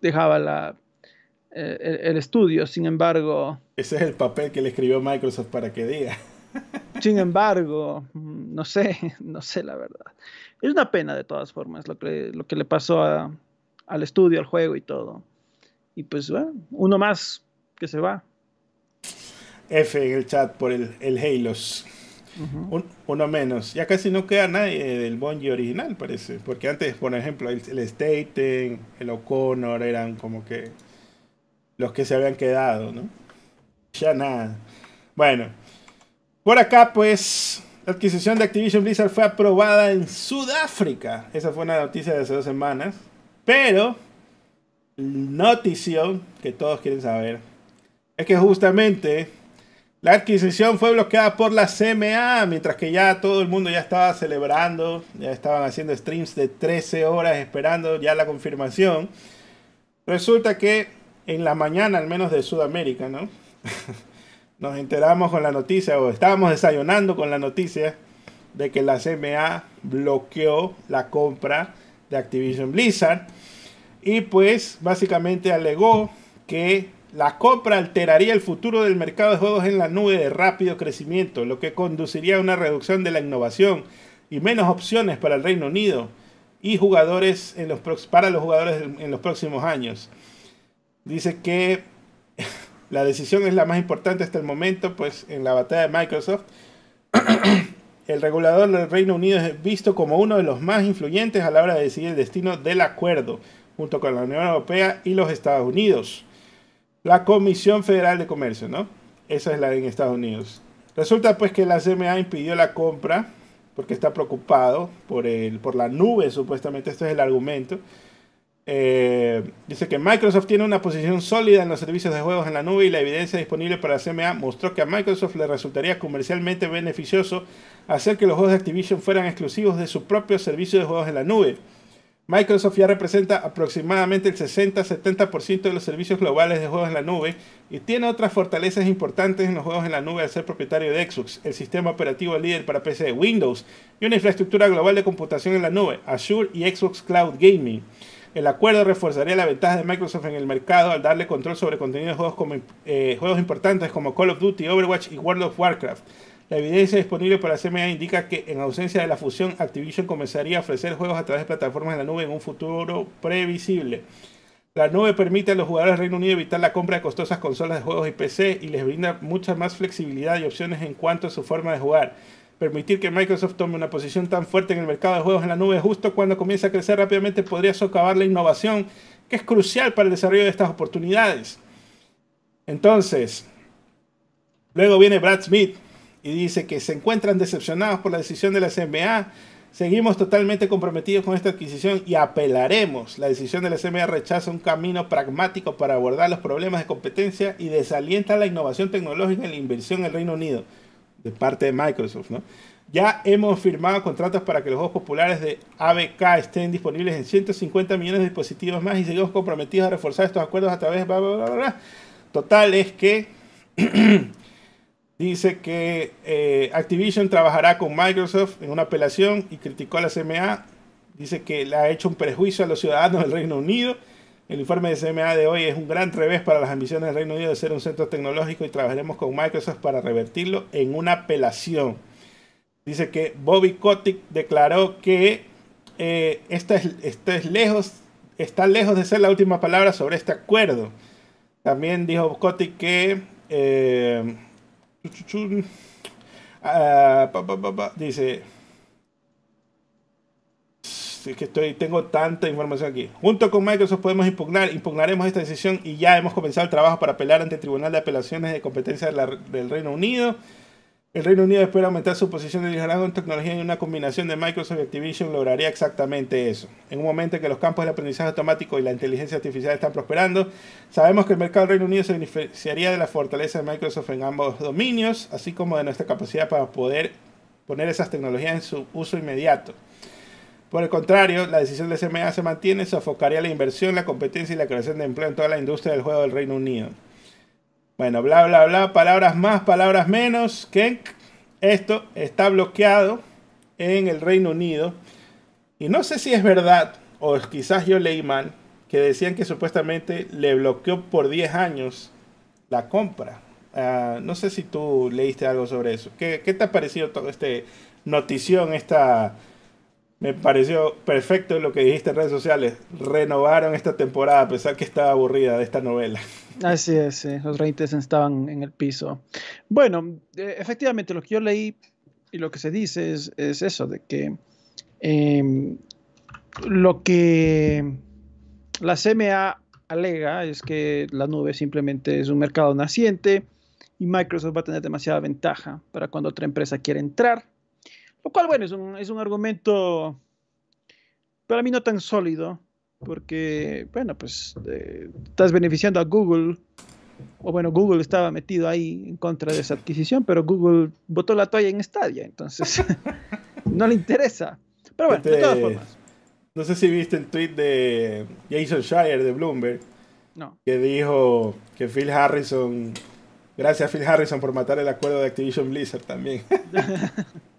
dejaba la, eh, el, estudio. Sin embargo... Ese es el papel que le escribió Microsoft para que diga. Sin embargo, mm, no sé, no sé la verdad. Es una pena de todas formas lo que, lo que le pasó al estudio, al juego y todo. Y pues bueno, uno más que se va. F en el chat por el, el Halos. uno menos. Ya casi no queda nadie del Bungie original, parece. Porque antes, por ejemplo, el, el Staten, el O'Connor eran como que los que se habían quedado, ¿no? Ya nada. Bueno, por acá, pues, la adquisición de Activision Blizzard fue aprobada en Sudáfrica. Esa fue una noticia de hace dos semanas. Pero, notición que todos quieren saber es que justamente la adquisición fue bloqueada por la CMA, mientras que ya todo el mundo ya estaba celebrando, ya estaban haciendo streams de 13 horas esperando ya la confirmación. Resulta que en la mañana, al menos de Sudamérica, ¿no? nos enteramos con la noticia, o estábamos desayunando con la noticia, de que la CMA bloqueó la compra de Activision Blizzard. Y pues básicamente alegó que la compra alteraría el futuro del mercado de juegos en la nube de rápido crecimiento, lo que conduciría a una reducción de la innovación y menos opciones para el Reino Unido y jugadores para los jugadores en los próximos años. Dice que la decisión es la más importante hasta el momento, pues en la batalla de Microsoft, el regulador del Reino Unido es visto como uno de los más influyentes a la hora de decidir el destino del acuerdo, junto con la Unión Europea y los Estados Unidos. La Comisión Federal de Comercio, ¿no? Esa es la en Estados Unidos. Resulta pues que la CMA impidió la compra porque está preocupado por, el, por la nube, supuestamente, este es el argumento eh, dice que Microsoft tiene una posición sólida en los servicios de juegos en la nube y la evidencia disponible para CMA mostró que a Microsoft le resultaría comercialmente beneficioso hacer que los juegos de Activision fueran exclusivos de su propio servicio de juegos en la nube. Microsoft ya representa aproximadamente el 60-70% de los servicios globales de juegos en la nube y tiene otras fortalezas importantes en los juegos en la nube al ser propietario de Xbox, el sistema operativo líder para PC de Windows y una infraestructura global de computación en la nube, Azure y Xbox Cloud Gaming. El acuerdo reforzaría la ventaja de Microsoft en el mercado al darle control sobre contenido de juegos, eh, juegos importantes como Call of Duty, Overwatch y World of Warcraft. La evidencia disponible para CMA indica que en ausencia de la fusión, Activision comenzaría a ofrecer juegos a través de plataformas en la nube en un futuro previsible. La nube permite a los jugadores del Reino Unido evitar la compra de costosas consolas de juegos y PC y les brinda mucha más flexibilidad y opciones en cuanto a su forma de jugar Permitir que Microsoft tome una posición tan fuerte en el mercado de juegos en la nube justo cuando comienza a crecer rápidamente podría socavar la innovación que es crucial para el desarrollo de estas oportunidades. Entonces, luego viene Brad Smith y dice que se encuentran decepcionados por la decisión de la CMA. Seguimos totalmente comprometidos con esta adquisición y apelaremos. La decisión de la CMA rechaza un camino pragmático para abordar los problemas de competencia y desalienta la innovación tecnológica y la inversión en el Reino Unido de parte de Microsoft. ¿no? Ya hemos firmado contratos para que los juegos populares de ABK estén disponibles en 150 millones de dispositivos más y seguimos comprometidos a reforzar estos acuerdos a través de... Bla, bla, bla, Total es que dice que eh, Activision trabajará con Microsoft en una apelación y criticó a la CMA. Dice que le ha hecho un perjuicio a los ciudadanos del Reino Unido. El informe de CMA de hoy es un gran revés para las ambiciones del Reino Unido de ser un centro tecnológico y trabajaremos con Microsoft para revertirlo en una apelación. Dice que Bobby Kotick declaró que eh, esta, es, lejos, está lejos de ser la última palabra sobre este acuerdo. También dijo Kotick que eh, uh, dice que estoy, tengo tanta información aquí. Junto con Microsoft podemos impugnar, impugnaremos esta decisión y ya hemos comenzado el trabajo para apelar ante el Tribunal de Apelaciones de Competencia del Reino Unido. El Reino Unido espera aumentar su posición de liderazgo en tecnología y una combinación de Microsoft y Activision lograría exactamente eso. En un momento en que los campos del aprendizaje automático y la inteligencia artificial están prosperando, sabemos que el mercado del Reino Unido se beneficiaría de la fortaleza de Microsoft en ambos dominios, así como de nuestra capacidad para poder poner esas tecnologías en su uso inmediato. Por el contrario, la decisión de CMA se mantiene, sofocaría la inversión, la competencia y la creación de empleo en toda la industria del juego del Reino Unido. Bueno, bla, bla, bla, palabras más, palabras menos. Que esto está bloqueado en el Reino Unido. Y no sé si es verdad, o quizás yo leí mal, que decían que supuestamente le bloqueó por 10 años la compra. Ah, no sé si tú leíste algo sobre eso. ¿Qué, qué te ha parecido toda esta notición, esta me pareció perfecto lo que dijiste en redes sociales. Renovaron esta temporada a pesar que estaba aburrida de esta novela. Así es, sí. los ratings estaban en el piso. Bueno, eh, efectivamente lo que yo leí y lo que se dice es, eso, de que em, lo que la CMA alega es que la nube simplemente es un mercado naciente y Microsoft va a tener demasiada ventaja para cuando otra empresa quiera entrar lo cual, bueno, es un, es un argumento para mí no tan sólido, porque, bueno, pues eh, estás beneficiando a Google, o bueno, Google estaba metido ahí en contra de esa adquisición, pero Google botó la toalla en Stadia, entonces no le interesa. Pero bueno, de todas formas. No sé si viste el tweet de Jason Shire de Bloomberg, no. que dijo que Phil Harrison, gracias a Phil Harrison por matar el acuerdo de Activision Blizzard también.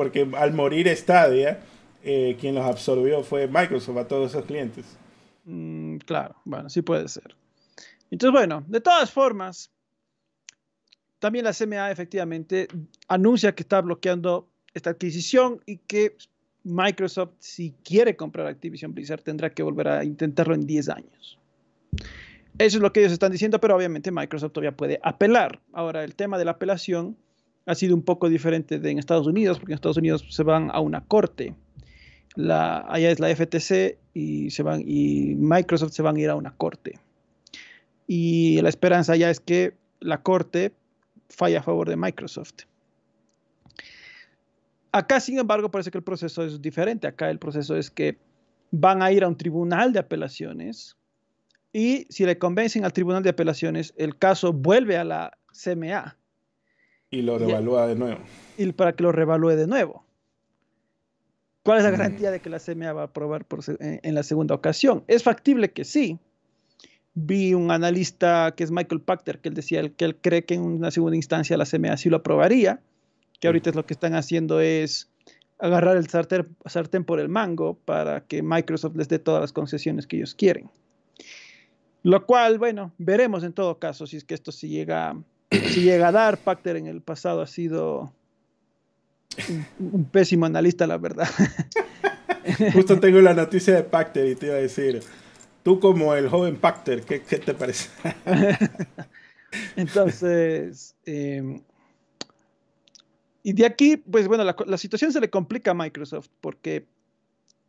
porque al morir Stadia, eh, quien los absorbió fue Microsoft a todos esos clientes. Mm, claro, bueno, sí puede ser. Entonces, bueno, de todas formas, también la CMA efectivamente anuncia que está bloqueando esta adquisición y que Microsoft, si quiere comprar Activision Blizzard, tendrá que volver a intentarlo en 10 años. Eso es lo que ellos están diciendo, pero obviamente Microsoft todavía puede apelar. Ahora, el tema de la apelación ha sido un poco diferente de en Estados Unidos, porque en Estados Unidos se van a una corte. La, allá es la FTC y, se van, y Microsoft se van a ir a una corte. Y la esperanza ya es que la corte falle a favor de Microsoft. Acá, sin embargo, parece que el proceso es diferente. Acá el proceso es que van a ir a un tribunal de apelaciones y si le convencen al tribunal de apelaciones, el caso vuelve a la CMA y lo revalúa de nuevo. Y para que lo revalúe de nuevo. ¿Cuál es la garantía de que la CMA va a aprobar por, en, la segunda ocasión? Es factible que sí. Vi un analista que es Michael Pachter que él decía que él cree que en una segunda instancia la CMA sí lo aprobaría, que ahorita es lo que están haciendo es agarrar el sartén, sartén por el mango para que Microsoft les dé todas las concesiones que ellos quieren. Lo cual, bueno, veremos en todo caso si es que esto se llega si llega a dar, Pacter en el pasado ha sido un, pésimo analista, la verdad. Justo tengo la noticia de Pacter y te iba a decir, tú como el joven Pacter, ¿qué, te parece? Entonces, em, y de aquí, pues bueno, la, la, situación se le complica a Microsoft porque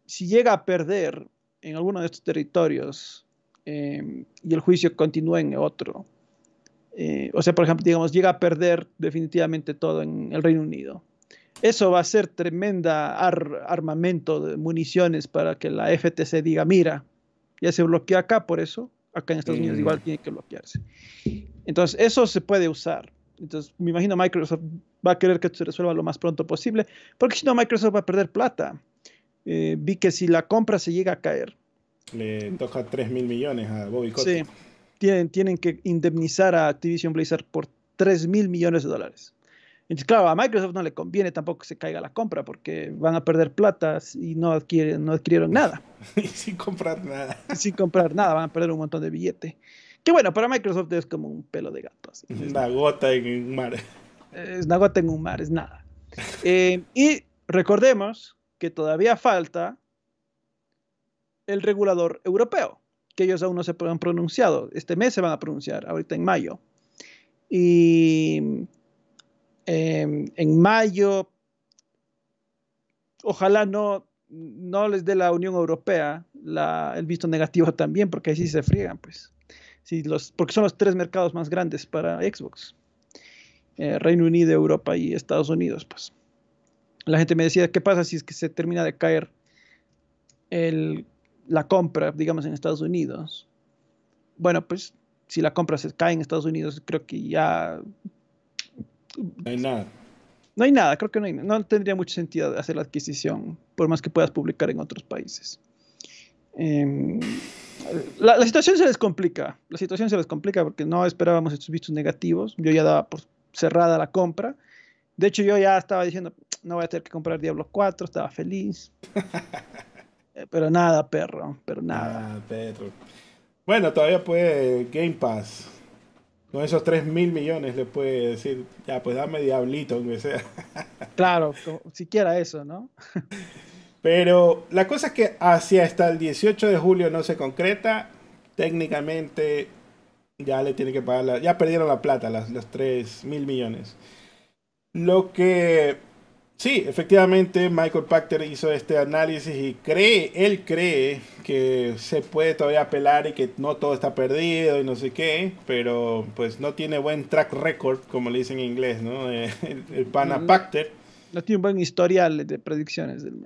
si llega a perder en alguno de estos territorios eh, y el juicio continúa en otro, eh, o sea, por ejemplo, digamos, llega a perder definitivamente todo en el Reino Unido. Eso va a ser tremenda armamento de municiones para que la FTC diga, mira, ya se bloquea acá, por eso acá en Estados Unidos igual tiene que bloquearse. Entonces, eso se puede usar. Entonces, me imagino Microsoft va a querer que esto se resuelva lo más pronto posible, porque si no, Microsoft va a perder plata. Eh, vi que si la compra se llega a caer. Le toca 3 mil millones a Bobby Kotick. Sí, tienen, tienen que indemnizar a Activision Blizzard por 3 mil millones de dólares. Entonces, claro, a Microsoft no le conviene tampoco que se caiga la compra porque van a perder plata y no, adquieren, no adquirieron nada. sin comprar nada. Sin comprar nada, van a perder un montón de billete. Que bueno, para Microsoft es como un pelo de gato. Así. Una gota en un mar. Es una gota en un mar, es nada. Eh, y recordemos que todavía falta el regulador europeo, que ellos aún no se han pronunciado. Este mes se van a pronunciar, ahorita en mayo. Y Em, en mayo, ojalá no, no les dé la Unión Europea el visto negativo también, porque ahí sí se friegan, pues. Los, porque son los tres mercados más grandes para Xbox. Eh, Reino Unido, Europa y Estados Unidos, pues. La gente me decía, ¿qué pasa si es que se termina de caer la compra, digamos, en Estados Unidos? Bueno, pues si la compra se cae en Estados Unidos, creo que ya no hay nada. No hay nada, creo que no, hay, no tendría mucho sentido hacer la adquisición, por más que puedas publicar en otros países. Em, la, situación se les complica, la situación se les complica porque no esperábamos estos vistos negativos, yo ya daba por cerrada la compra, de hecho yo ya estaba diciendo, no voy a tener que comprar Diablo 4, estaba feliz, pero nada, perro, pero nada. Ah, perro. Bueno, todavía puede Game Pass con esos 3 mil millones le puede decir, ya, pues dame diablito, aunque sea. Claro, siquiera eso, ¿no? Pero la cosa es que hacia hasta el 18 de julio no se concreta. Técnicamente ya le tiene que pagar, la, ya perdieron la plata, las, los 3 mil millones. Lo que Sí, efectivamente Michael Pachter hizo este análisis y cree, él cree que se puede todavía apelar y que no todo está perdido y no sé qué, pero pues no tiene buen track record, como le dicen en inglés, ¿no? El, pana mm. Pachter. No tiene un buen historial de predicciones del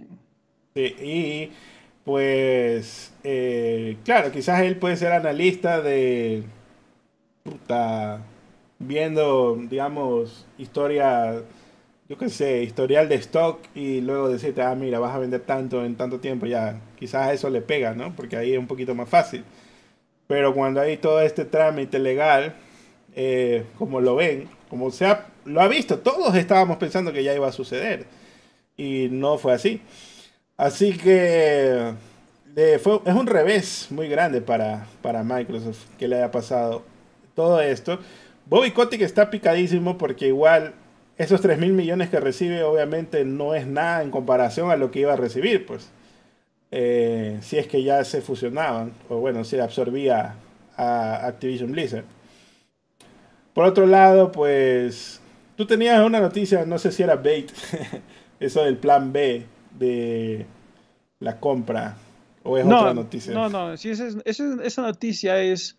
Sí, y pues, eh, claro, quizás él puede ser analista de... Puta, viendo, digamos, historia yo qué sé, historial de stock y luego decirte, ah, mira, vas a vender tanto en tanto tiempo, ya, quizás eso le pega, ¿no? Porque ahí es un poquito más fácil. Pero cuando hay todo este trámite legal, eh, como lo ven, como se ha, lo ha visto, todos estábamos pensando que ya iba a suceder y no fue así. Así que fue, es un revés muy grande para, para Microsoft que le haya pasado todo esto. Bobby Kotick está picadísimo porque igual esos 3 mil millones que recibe obviamente no es nada en comparación a lo que iba a recibir, pues. Eh, si es que ya se fusionaban, o bueno, se absorbía a Activision Blizzard. Por otro lado, pues, tú tenías una noticia, no sé si era bait, eso del plan B de la compra, o es otra noticia. No, no, esa, esa, noticia es,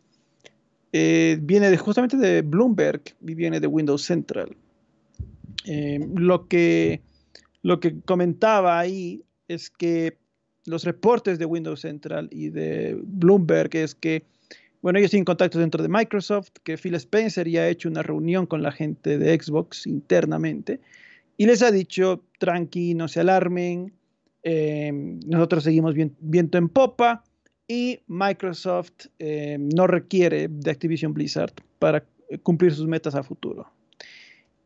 eh, viene de, justamente de Bloomberg y viene de Windows Central. Eh, lo, que, lo que comentaba ahí es que los reportes de Windows Central y de Bloomberg es que, bueno, ellos tienen contactos dentro de Microsoft, que Phil Spencer ya ha hecho una reunión con la gente de Xbox internamente y les ha dicho, tranqui, no se alarmen, eh, nosotros seguimos viento en popa y Microsoft eh, no requiere de Activision Blizzard para cumplir sus metas a futuro.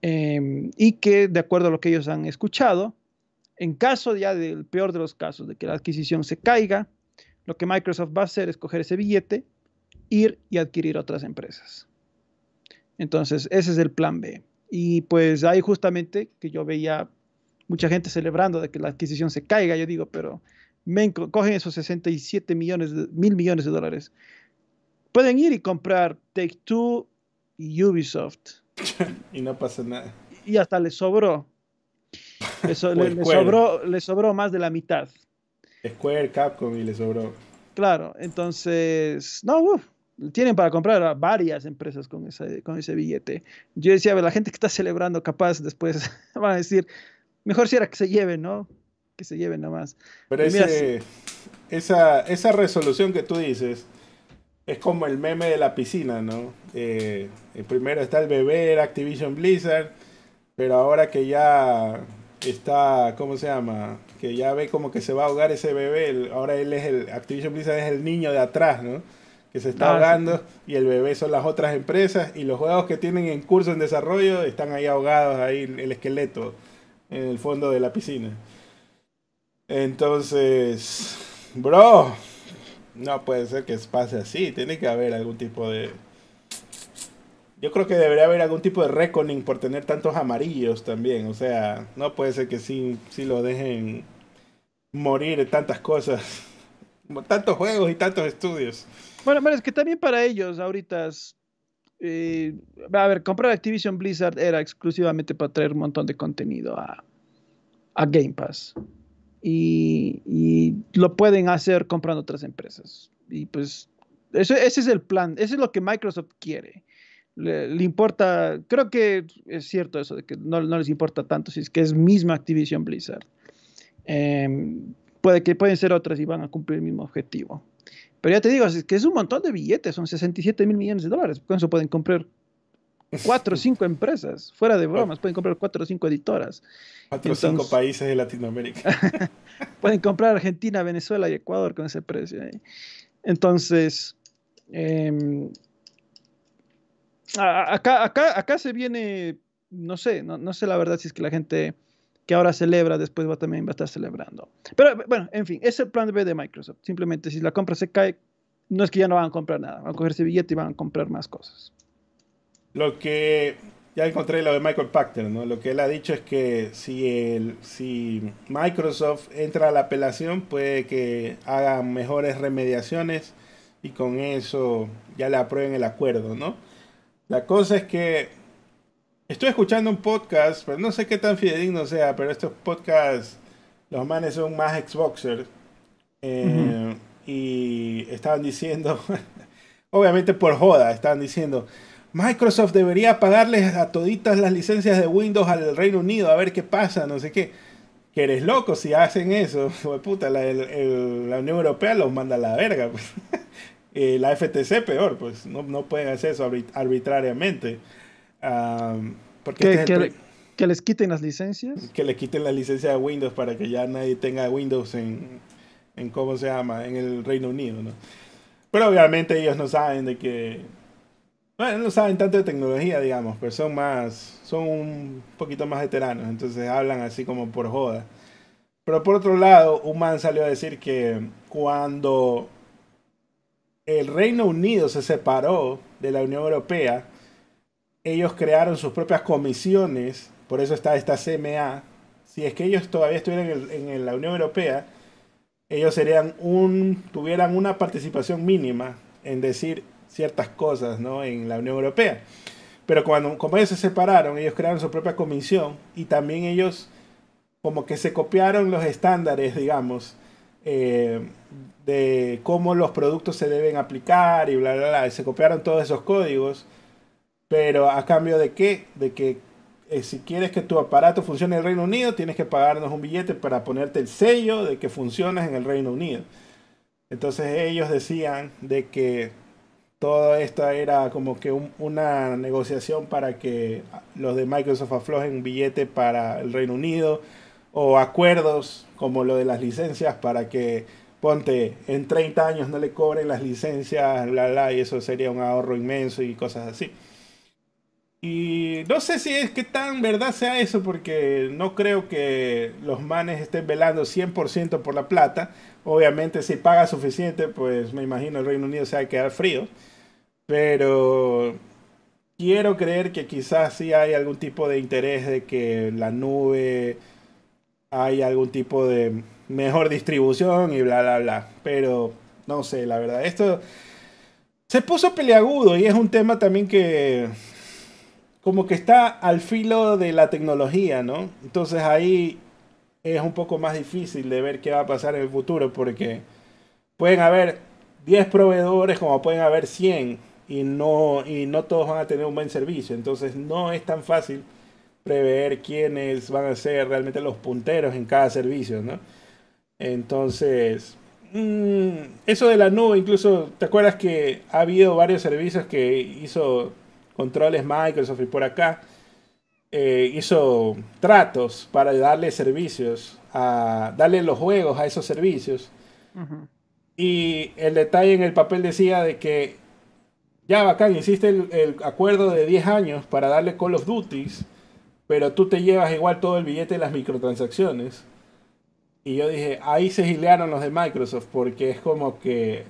Em, y que, de acuerdo a lo que ellos han escuchado, en caso ya del peor de los casos, de que la adquisición se caiga, lo que Microsoft va a hacer es coger ese billete, ir y adquirir otras empresas. Entonces, ese es el plan B. Y pues ahí justamente que yo veía mucha gente celebrando de que la adquisición se caiga, yo digo, pero men, cogen esos 67 millones, mil millones de dólares. Pueden ir y comprar Take Two y Ubisoft y no pasa nada. Y hasta le sobró. Le, sobró, le sobró más de la mitad. Square, Capcom y le sobró. Claro, entonces, no, tienen para comprar varias empresas con, con ese billete. Yo decía, la gente que está celebrando, capaz después van a decir, mejor si era que se lleven, ¿no? Que se lleven nomás. Pero ese, esa, esa resolución que tú dices es como el meme de la piscina, ¿no? Eh, primero está el bebé, era Activision Blizzard, pero ahora que ya está, ¿cómo se llama? Que ya ve como que se va a ahogar ese bebé, ahora él es el, Activision Blizzard es el niño de atrás, ¿no? Que se está ah, ahogando y el bebé son las otras empresas y los juegos que tienen en curso en desarrollo están ahí ahogados, ahí el esqueleto en el fondo de la piscina. Entonces, bro, no puede ser que pase así. Tiene que haber algún tipo de. Yo creo que debería haber algún tipo de reckoning por tener tantos amarillos también. O sea, no puede ser que sí, sí lo dejen morir tantas cosas. Tantos juegos y tantos estudios. Bueno, pero es que también para ellos ahorita eh, a ver, comprar Activision Blizzard era exclusivamente para traer un montón de contenido a, a Game Pass y, lo pueden hacer comprando otras empresas. Y pues eso, ese es el plan, eso es lo que Microsoft quiere. Le, importa, creo que es cierto eso, de que no, les importa tanto si es que es misma Activision Blizzard. Em, puede que pueden ser otras y van a cumplir el mismo objetivo. Pero ya te digo, es que es un montón de billetes, son 67 mil millones de dólares. Con eso pueden comprar cuatro o cinco empresas, fuera de bromas, pueden comprar cuatro o cinco editoras. Cuatro o cinco países de Latinoamérica. pueden comprar Argentina, Venezuela y Ecuador con ese precio. Entonces, em, acá, acá, acá se viene, no sé, no, sé la verdad si es que la gente que ahora celebra, después va también va a estar celebrando. Pero bueno, en fin, es el plan B de Microsoft. Simplemente si la compra se cae, no es que ya no van a comprar nada, van a coger ese billete y van a comprar más cosas. Lo que ya encontré lo de Michael Pachter, ¿no? Lo que él ha dicho es que si, el, si Microsoft entra a la apelación, puede que haga mejores remediaciones y con eso ya le aprueben el acuerdo, ¿no? La cosa es que estoy escuchando un podcast, pero no sé qué tan fidedigno sea, pero estos podcasts, los manes son más Xboxers. Eh, y estaban diciendo, obviamente por joda, estaban diciendo, Microsoft debería pagarles a toditas las licencias de Windows al Reino Unido a ver qué pasa, no sé qué. Que eres loco si hacen eso. Puta, la, Unión Europea los manda a la verga. Pues. Eh, la FTC peor, pues no, no pueden hacer eso arbitrariamente. porque este ¿Que, les quiten las licencias? Que les quiten la licencia de Windows para que ya nadie tenga Windows en, en ¿cómo se llama? En el Reino Unido, ¿no? Pero obviamente ellos no saben de que bueno, no saben tanto de tecnología, digamos, pero son más, son un poquito más veteranos, entonces hablan así como por joda. Pero por otro lado, un man salió a decir que cuando el Reino Unido se separó de la Unión Europea, ellos crearon sus propias comisiones, por eso está esta CMA. Si es que ellos todavía estuvieran en, en la Unión Europea, ellos serían un, tuvieran una participación mínima en decir ciertas cosas ¿no? en la Unión Europea. Pero cuando, como ellos se separaron, ellos crearon su propia comisión y también ellos como que se copiaron los estándares, digamos, eh, de cómo los productos se deben aplicar y bla, bla, bla. se copiaron todos esos códigos, pero a cambio de qué? De que eh, si quieres que tu aparato funcione en el Reino Unido, tienes que pagarnos un billete para ponerte el sello de que funcionas en el Reino Unido. Entonces ellos decían de que todo esto era como que una negociación para que los de Microsoft aflojen billete para el Reino Unido o acuerdos como lo de las licencias para que ponte en 30 años no le cobren las licencias, bla, bla, y eso sería un ahorro inmenso y cosas así. Y no sé si es que tan verdad sea eso, porque no creo que los manes estén velando 100% por la plata. Obviamente, si paga suficiente, pues me imagino el Reino Unido se va a quedar frío. Pero quiero creer que quizás sí hay algún tipo de interés de que la nube hay algún tipo de mejor distribución y bla, bla, bla. Pero no sé, la verdad. Esto se puso peleagudo y es un tema también que como que está al filo de la tecnología, ¿no? Entonces ahí es un poco más difícil de ver qué va a pasar en el futuro porque pueden haber 10 proveedores como pueden haber 100 y no, y no todos van a tener un buen servicio. Entonces no es tan fácil prever quiénes van a ser realmente los punteros en cada servicio, ¿no? Entonces, mm, eso de la nube, incluso, ¿te acuerdas que ha habido varios servicios que hizo controles Microsoft y por acá? Eh, hizo tratos para darle servicios, a darle los juegos a esos servicios. Y el detalle en el papel decía de que ya bacán, hiciste el, acuerdo de 10 años para darle Call of Duties, pero tú te llevas igual todo el billete de las microtransacciones. Y yo dije, ahí se gilearon los de Microsoft, porque es como que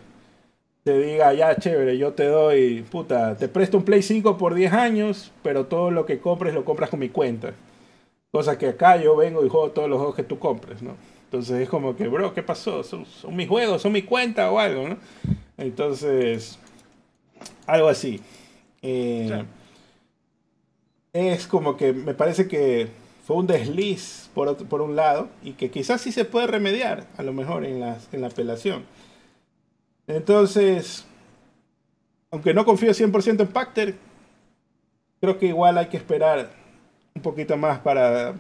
te diga, ya chévere, yo te doy, puta, te presto un Play 5 por 10 años, pero todo lo que compres lo compras con mi cuenta. Cosa que acá yo vengo y juego todos los juegos que tú compres, ¿no? Entonces es como que, bro, ¿qué pasó? ¿Son, son mis juegos? ¿Son mi cuenta o algo, no? Entonces, algo así. Eh, es como que me parece que fue un desliz por, por un lado y que quizás sí se puede remediar, a lo mejor en, en la apelación. Entonces, aunque no confío 100% en Pacter, creo que igual hay que esperar un poquito más para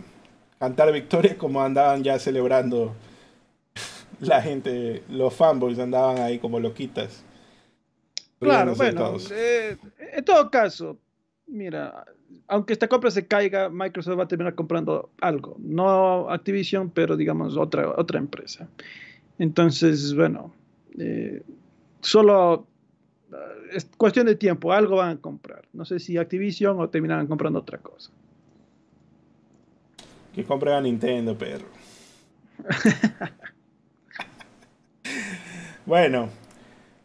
cantar victoria como andaban ya celebrando la gente, los fanboys andaban ahí como loquitas. Claro, bueno, eh, en todo caso, mira, aunque esta compra se caiga, Microsoft va a terminar comprando algo, no Activision, pero digamos otra, otra empresa. Entonces, bueno, eh, solo eh, es cuestión de tiempo, algo van a comprar. No sé si Activision o terminarán comprando otra cosa. Que compren a Nintendo, perro. bueno,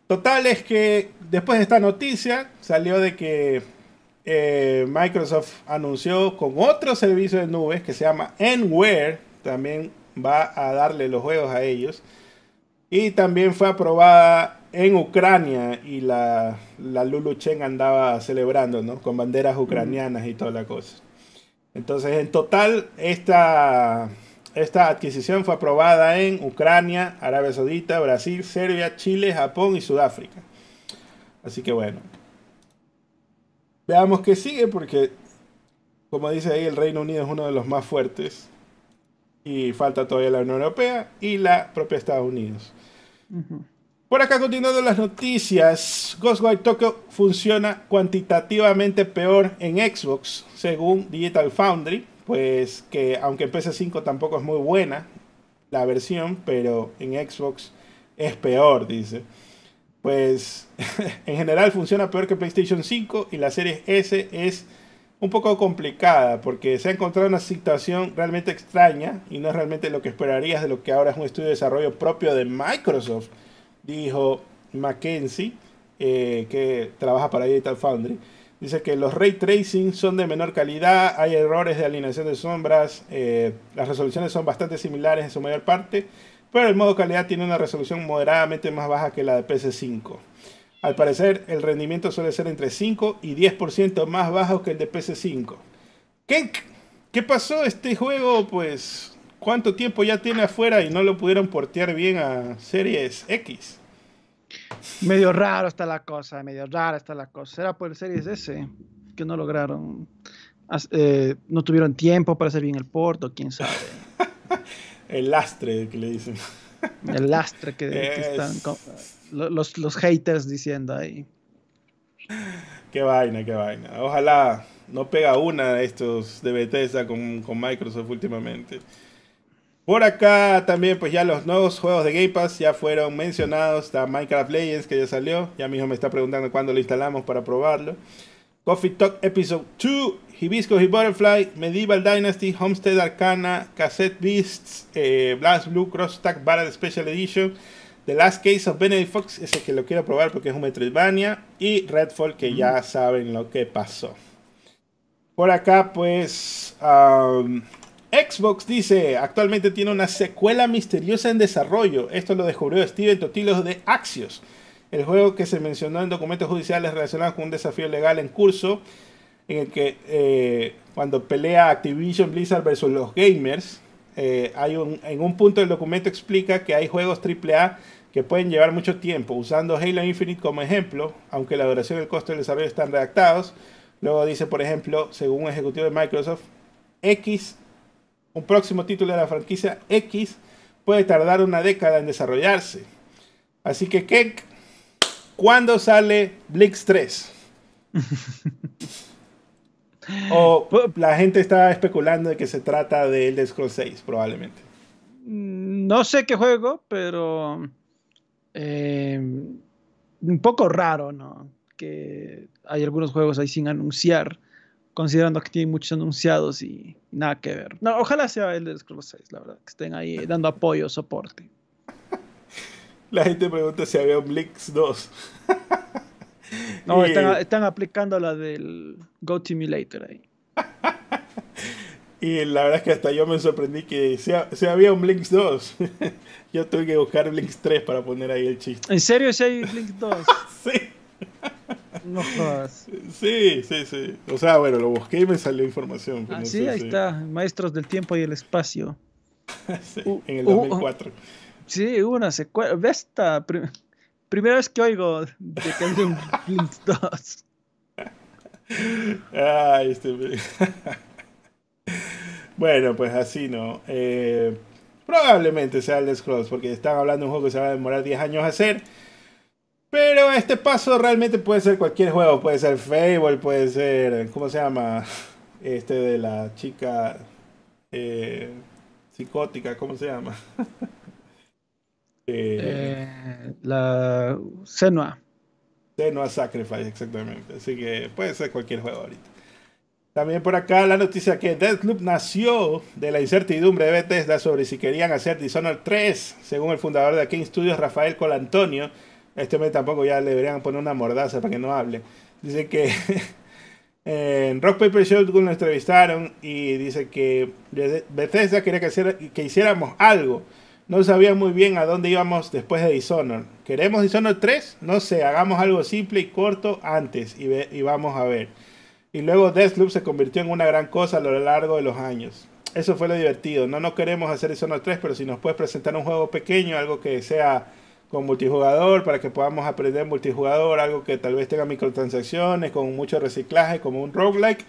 total es que después de esta noticia salió de que eh, Microsoft anunció con otro servicio de nubes que se llama Enware, también va a darle los juegos a ellos. Y también fue aprobada en Ucrania y la, la Lulu Chen andaba celebrando, ¿no? Con banderas ucranianas y toda la cosa. Entonces, en total, esta, esta adquisición fue aprobada en Ucrania, Arabia Saudita, Brasil, Serbia, Chile, Japón y Sudáfrica. Así que bueno. Veamos qué sigue porque, como dice ahí, el Reino Unido es uno de los más fuertes. Y falta todavía la Unión Europea y la propia Estados Unidos. Por acá continuando las noticias, Ghostwire Tokyo funciona cuantitativamente peor en Xbox, según Digital Foundry, pues que aunque en PS5 tampoco es muy buena la versión, pero en Xbox es peor, dice. Pues en general funciona peor que PlayStation 5 y la serie S es un poco complicada porque se ha encontrado una situación realmente extraña y no es realmente lo que esperarías de lo que ahora es un estudio de desarrollo propio de Microsoft dijo Mackenzie, eh, que trabaja para Digital Foundry. Dice que los ray tracing son de menor calidad, hay errores de alineación de sombras, eh, las resoluciones son bastante similares en su mayor parte, pero el modo calidad tiene una resolución moderadamente más baja que la de PS5. Al parecer, el rendimiento suele ser entre 5 y 10% más bajo que el de PS5. ¿Qué, ¿Qué pasó? Este juego, pues, ¿Cuánto tiempo ya tiene afuera y no lo pudieron portear bien a Series X? Medio raro está la cosa, medio rara está la cosa. Era por el Series S que no lograron, eh, no tuvieron tiempo para hacer bien el porto, quién sabe. el lastre que le dicen. el lastre que, están los, los haters diciendo ahí. Qué vaina, qué vaina. Ojalá no pega una de estos de Bethesda con, con Microsoft últimamente. Por acá también, pues ya los nuevos juegos de Game Pass ya fueron mencionados. Está Minecraft Legends que ya salió. Ya mismo me está preguntando cuándo lo instalamos para probarlo. Coffee Talk Episode 2, Hibiscus y Butterfly, Medieval Dynasty, Homestead Arcana, Cassette Beasts, eh, Blast Blue Cross Stack Battle Special Edition, The Last Case of Benedict Fox, ese que lo quiero probar porque es un Metroidvania, y Redfall que ya saben lo que pasó. Por acá, pues, um, Xbox dice, actualmente tiene una secuela misteriosa en desarrollo. Esto lo descubrió Steven Totilo de Axios. El juego que se mencionó en documentos judiciales relacionados con un desafío legal en curso, en el que eh, cuando pelea Activision Blizzard versus los gamers, eh, hay un, en un punto del documento explica que hay juegos AAA que pueden llevar mucho tiempo, usando Halo Infinite como ejemplo, aunque la duración y el costo del desarrollo están redactados. Luego dice, por ejemplo, según un ejecutivo de Microsoft, X, un próximo título de la franquicia X, puede tardar una década en desarrollarse. Así que, ¿qué? ¿cuándo sale Blix 3? o la gente está especulando de que se trata de Elder Scrolls 6, probablemente. Mm, no sé qué juego, pero eh, un poco raro, ¿no? Que hay algunos juegos ahí sin anunciar, considerando que tienen muchos anunciados y, nada que ver. No, ojalá sea el de Scrolls 6, la verdad, que estén ahí dando apoyo, soporte. La gente pregunta si había un Blix 2. no, están, aplicando la del Go Simulator ahí. Y la verdad es que hasta yo me sorprendí que si, había un Blinks 2. yo tuve que buscar Blinks 3 para poner ahí el chiste. ¿En serio si hay Blinks 2? sí. No jodas. Sí, sí, sí. O sea, bueno, lo busqué y me salió información. Ah, sí, ahí está. Maestros del tiempo y el espacio. sí, en el 2004. sí, hubo una secuela. ¿Ves esta? primera vez que oigo de un Blinks 2. Ay, este. Bueno, pues así no. Eh, probablemente sea el Scrolls, porque están hablando de un juego que se va a demorar 10 años a hacer. Pero este paso realmente puede ser cualquier juego. Puede ser Fable, puede ser. ¿Cómo se llama? Este de la chica eh, psicótica, ¿cómo se llama? Eh, la Senua. Senua Sacrifice, exactamente. Así que puede ser cualquier juego ahorita. También por acá la noticia que Deathloop nació de la incertidumbre de Bethesda sobre si querían hacer Dishonored 3, según el fundador de King Studios, Rafael Colantonio. Este mes tampoco ya le deberían poner una mordaza para que no hable. Dice que en Rock Paper Shotgun lo entrevistaron y dice que Bethesda quería que, que hiciéramos algo. No sabía muy bien a dónde íbamos después de Dishonored. ¿Queremos Dishonored 3? No sé, hagamos algo simple y corto antes y, y vamos a ver. Y luego Deathloop se convirtió en una gran cosa a lo largo de los años. Eso fue lo divertido. No, no queremos hacer Dishonored 3, pero si nos puedes presentar un juego pequeño, algo que sea con multijugador, para que podamos aprender multijugador, algo que tal vez tenga microtransacciones, con mucho reciclaje, como un roguelike.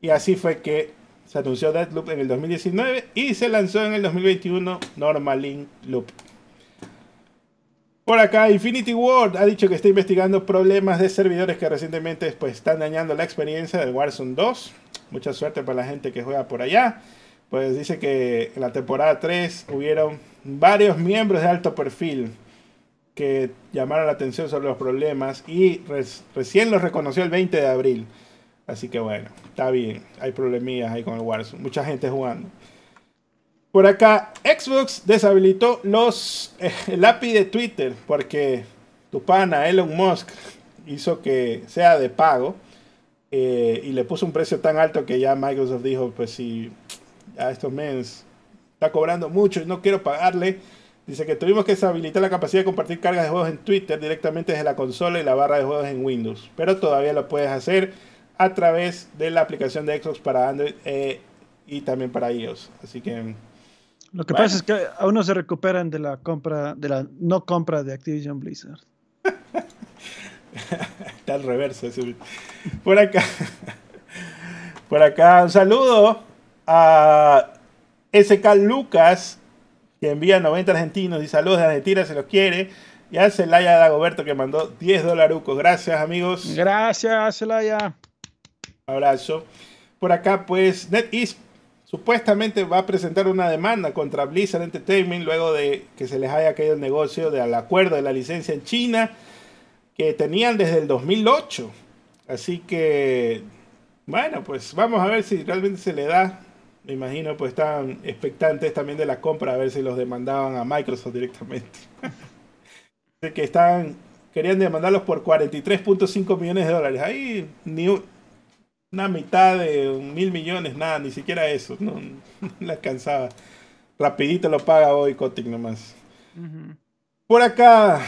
Y así fue que se anunció Deathloop en el 2019 y se lanzó en el 2021 Normal Loop. Por acá, Infinity Ward ha dicho que está investigando problemas de servidores que recientemente pues, están dañando la experiencia del Warzone 2. Mucha suerte para la gente que juega por allá. Pues dice que en la temporada 3 hubieron varios miembros de alto perfil que llamaron la atención sobre los problemas y recién los reconoció el 20 de abril. Así que bueno, está bien. Hay problemillas ahí con el Warzone. Mucha gente jugando. Por acá, Xbox deshabilitó los, eh, el API de Twitter porque tu pana Elon Musk hizo que sea de pago eh, y le puso un precio tan alto que ya Microsoft dijo, pues si a estos meses está cobrando mucho y no quiero pagarle, dice que tuvimos que deshabilitar la capacidad de compartir cargas de juegos en Twitter directamente desde la consola y la barra de juegos en Windows, pero todavía lo puedes hacer a través de la aplicación de Xbox para Android eh, y también para iOS. Así que lo que pasa es que aún no se recuperan de la compra, de la no compra de Activision Blizzard. Está al reverso. Por acá. Por acá, un saludo a SK Lucas, que envía 90 argentinos y saludos de Argentina, se los quiere. Y a Celaya Dagoberto, que mandó 10 dolarucos. Gracias, amigos. Gracias, Celaya. Abrazo. Por acá, pues, NetEase supuestamente va a presentar una demanda contra Blizzard Entertainment luego de que se les haya caído el negocio del acuerdo de la licencia en China que tenían desde el 2008. Así que, bueno, pues vamos a ver si realmente se le da. Me imagino, pues estaban expectantes también de la compra, a ver si los demandaban a Microsoft directamente. Así que estaban, querían demandarlos por 43.5 millones de dólares. Ahí ni, una mitad de mil millones, nada, ni siquiera eso, no, le alcanzaba. Rapidito lo paga hoy Kotick nomás. Por acá,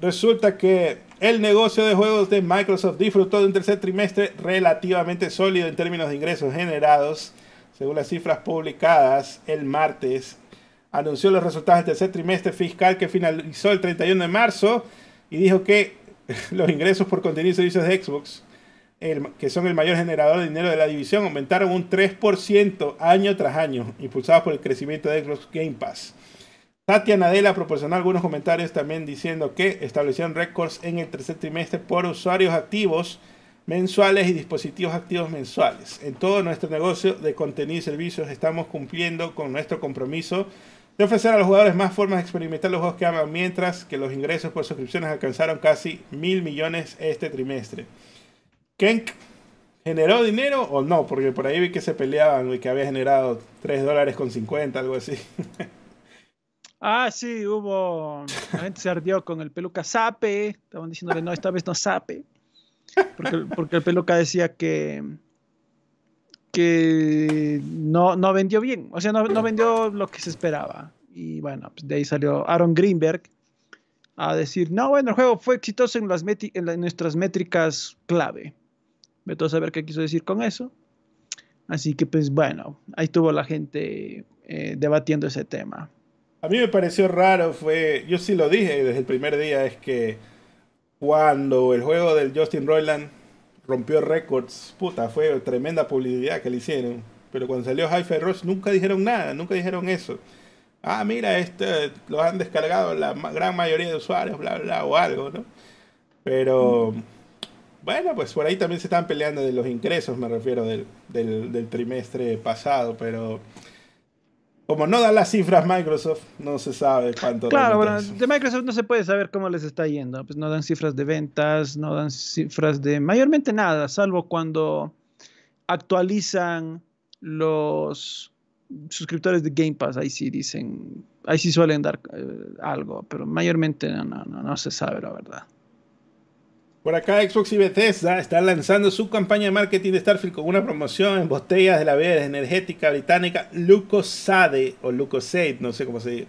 resulta que el negocio de juegos de Microsoft disfrutó de un tercer trimestre relativamente sólido en términos de ingresos generados, según las cifras publicadas el martes, anunció los resultados del tercer trimestre fiscal que finalizó el 31 de marzo y dijo que los ingresos por contenido y servicios de Xbox, que son el mayor generador de dinero de la división, aumentaron un 3% año tras año, impulsados por el crecimiento de Xbox Game Pass. Satya Nadella proporcionó algunos comentarios también diciendo que establecieron récords en el tercer trimestre por usuarios activos mensuales y dispositivos activos mensuales. En todo nuestro negocio de contenido y servicios estamos cumpliendo con nuestro compromiso de ofrecer a los jugadores más formas de experimentar los juegos que aman, mientras que los ingresos por suscripciones alcanzaron casi mil millones este trimestre. Kenk generó dinero o no, porque por ahí vi que se peleaban y que había generado 3 dólares con 50, algo así. Ah, sí, hubo. La gente se ardió con el peluca Sape. Estaban diciéndole, no, esta vez no Sape. Porque, porque el peluca decía que, que no, no vendió bien, o sea, no, no, vendió lo que se esperaba. Y bueno, pues de ahí salió Aaron Greenberg a decir, no, bueno, el juego fue exitoso en, las en, nuestras métricas clave. Me a saber qué quiso decir con eso. Así que pues bueno, ahí tuvo la gente eh, debatiendo ese tema. A mí me pareció raro, fue, yo sí lo dije desde el primer día, es que cuando el juego del Justin Roiland rompió récords, puta, fue tremenda publicidad que le hicieron. Pero cuando salió Hi-Fi Rush nunca dijeron nada, nunca dijeron eso. Ah, mira, este lo han descargado la gran mayoría de usuarios, bla, bla, o algo, ¿no? Pero, bueno, pues por ahí también se están peleando de los ingresos, me refiero, del, del trimestre pasado, pero como no da las cifras Microsoft, no se sabe cuánto. Claro, bueno, de Microsoft no se puede saber cómo les está yendo. Pues no dan cifras de ventas, no dan cifras de mayormente nada, salvo cuando actualizan los suscriptores de Game Pass. Ahí sí dicen, ahí sí suelen dar eh, algo, pero mayormente no, no, no se sabe la verdad. Por acá Xbox y Bethesda están lanzando su campaña de marketing de Starfield con una promoción en botellas de la bebida energética británica Lucosade o Lucosade, no sé cómo se dice.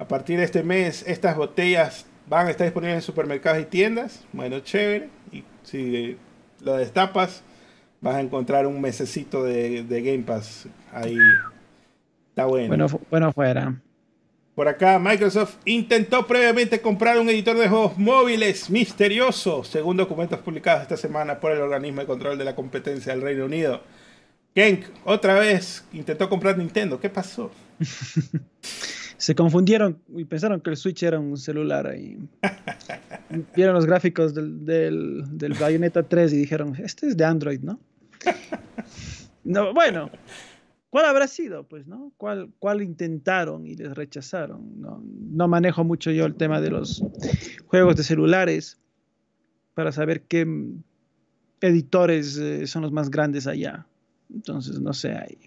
A partir de este mes estas botellas van a estar disponibles en supermercados y tiendas. Bueno, chévere. Y si lo destapas, vas a encontrar un mesecito de, Game Pass ahí. Está bueno. Bueno, bueno fuera. Por acá, Microsoft intentó previamente comprar un editor de juegos móviles misterioso, según documentos publicados esta semana por el organismo de control de la competencia del Reino Unido. Genk, otra vez intentó comprar Nintendo. ¿Qué pasó? Se confundieron y pensaron que el Switch era un celular ahí. Vieron los gráficos del, del, del Bayonetta 3 y dijeron, este es de Android, ¿no? No, bueno, ¿Cuál habrá sido? Pues, ¿no? ¿Cuál, cuál intentaron y les rechazaron? No, no, manejo mucho yo el tema de los juegos de celulares para saber qué editores eh, son los más grandes allá. Entonces, no sé ahí.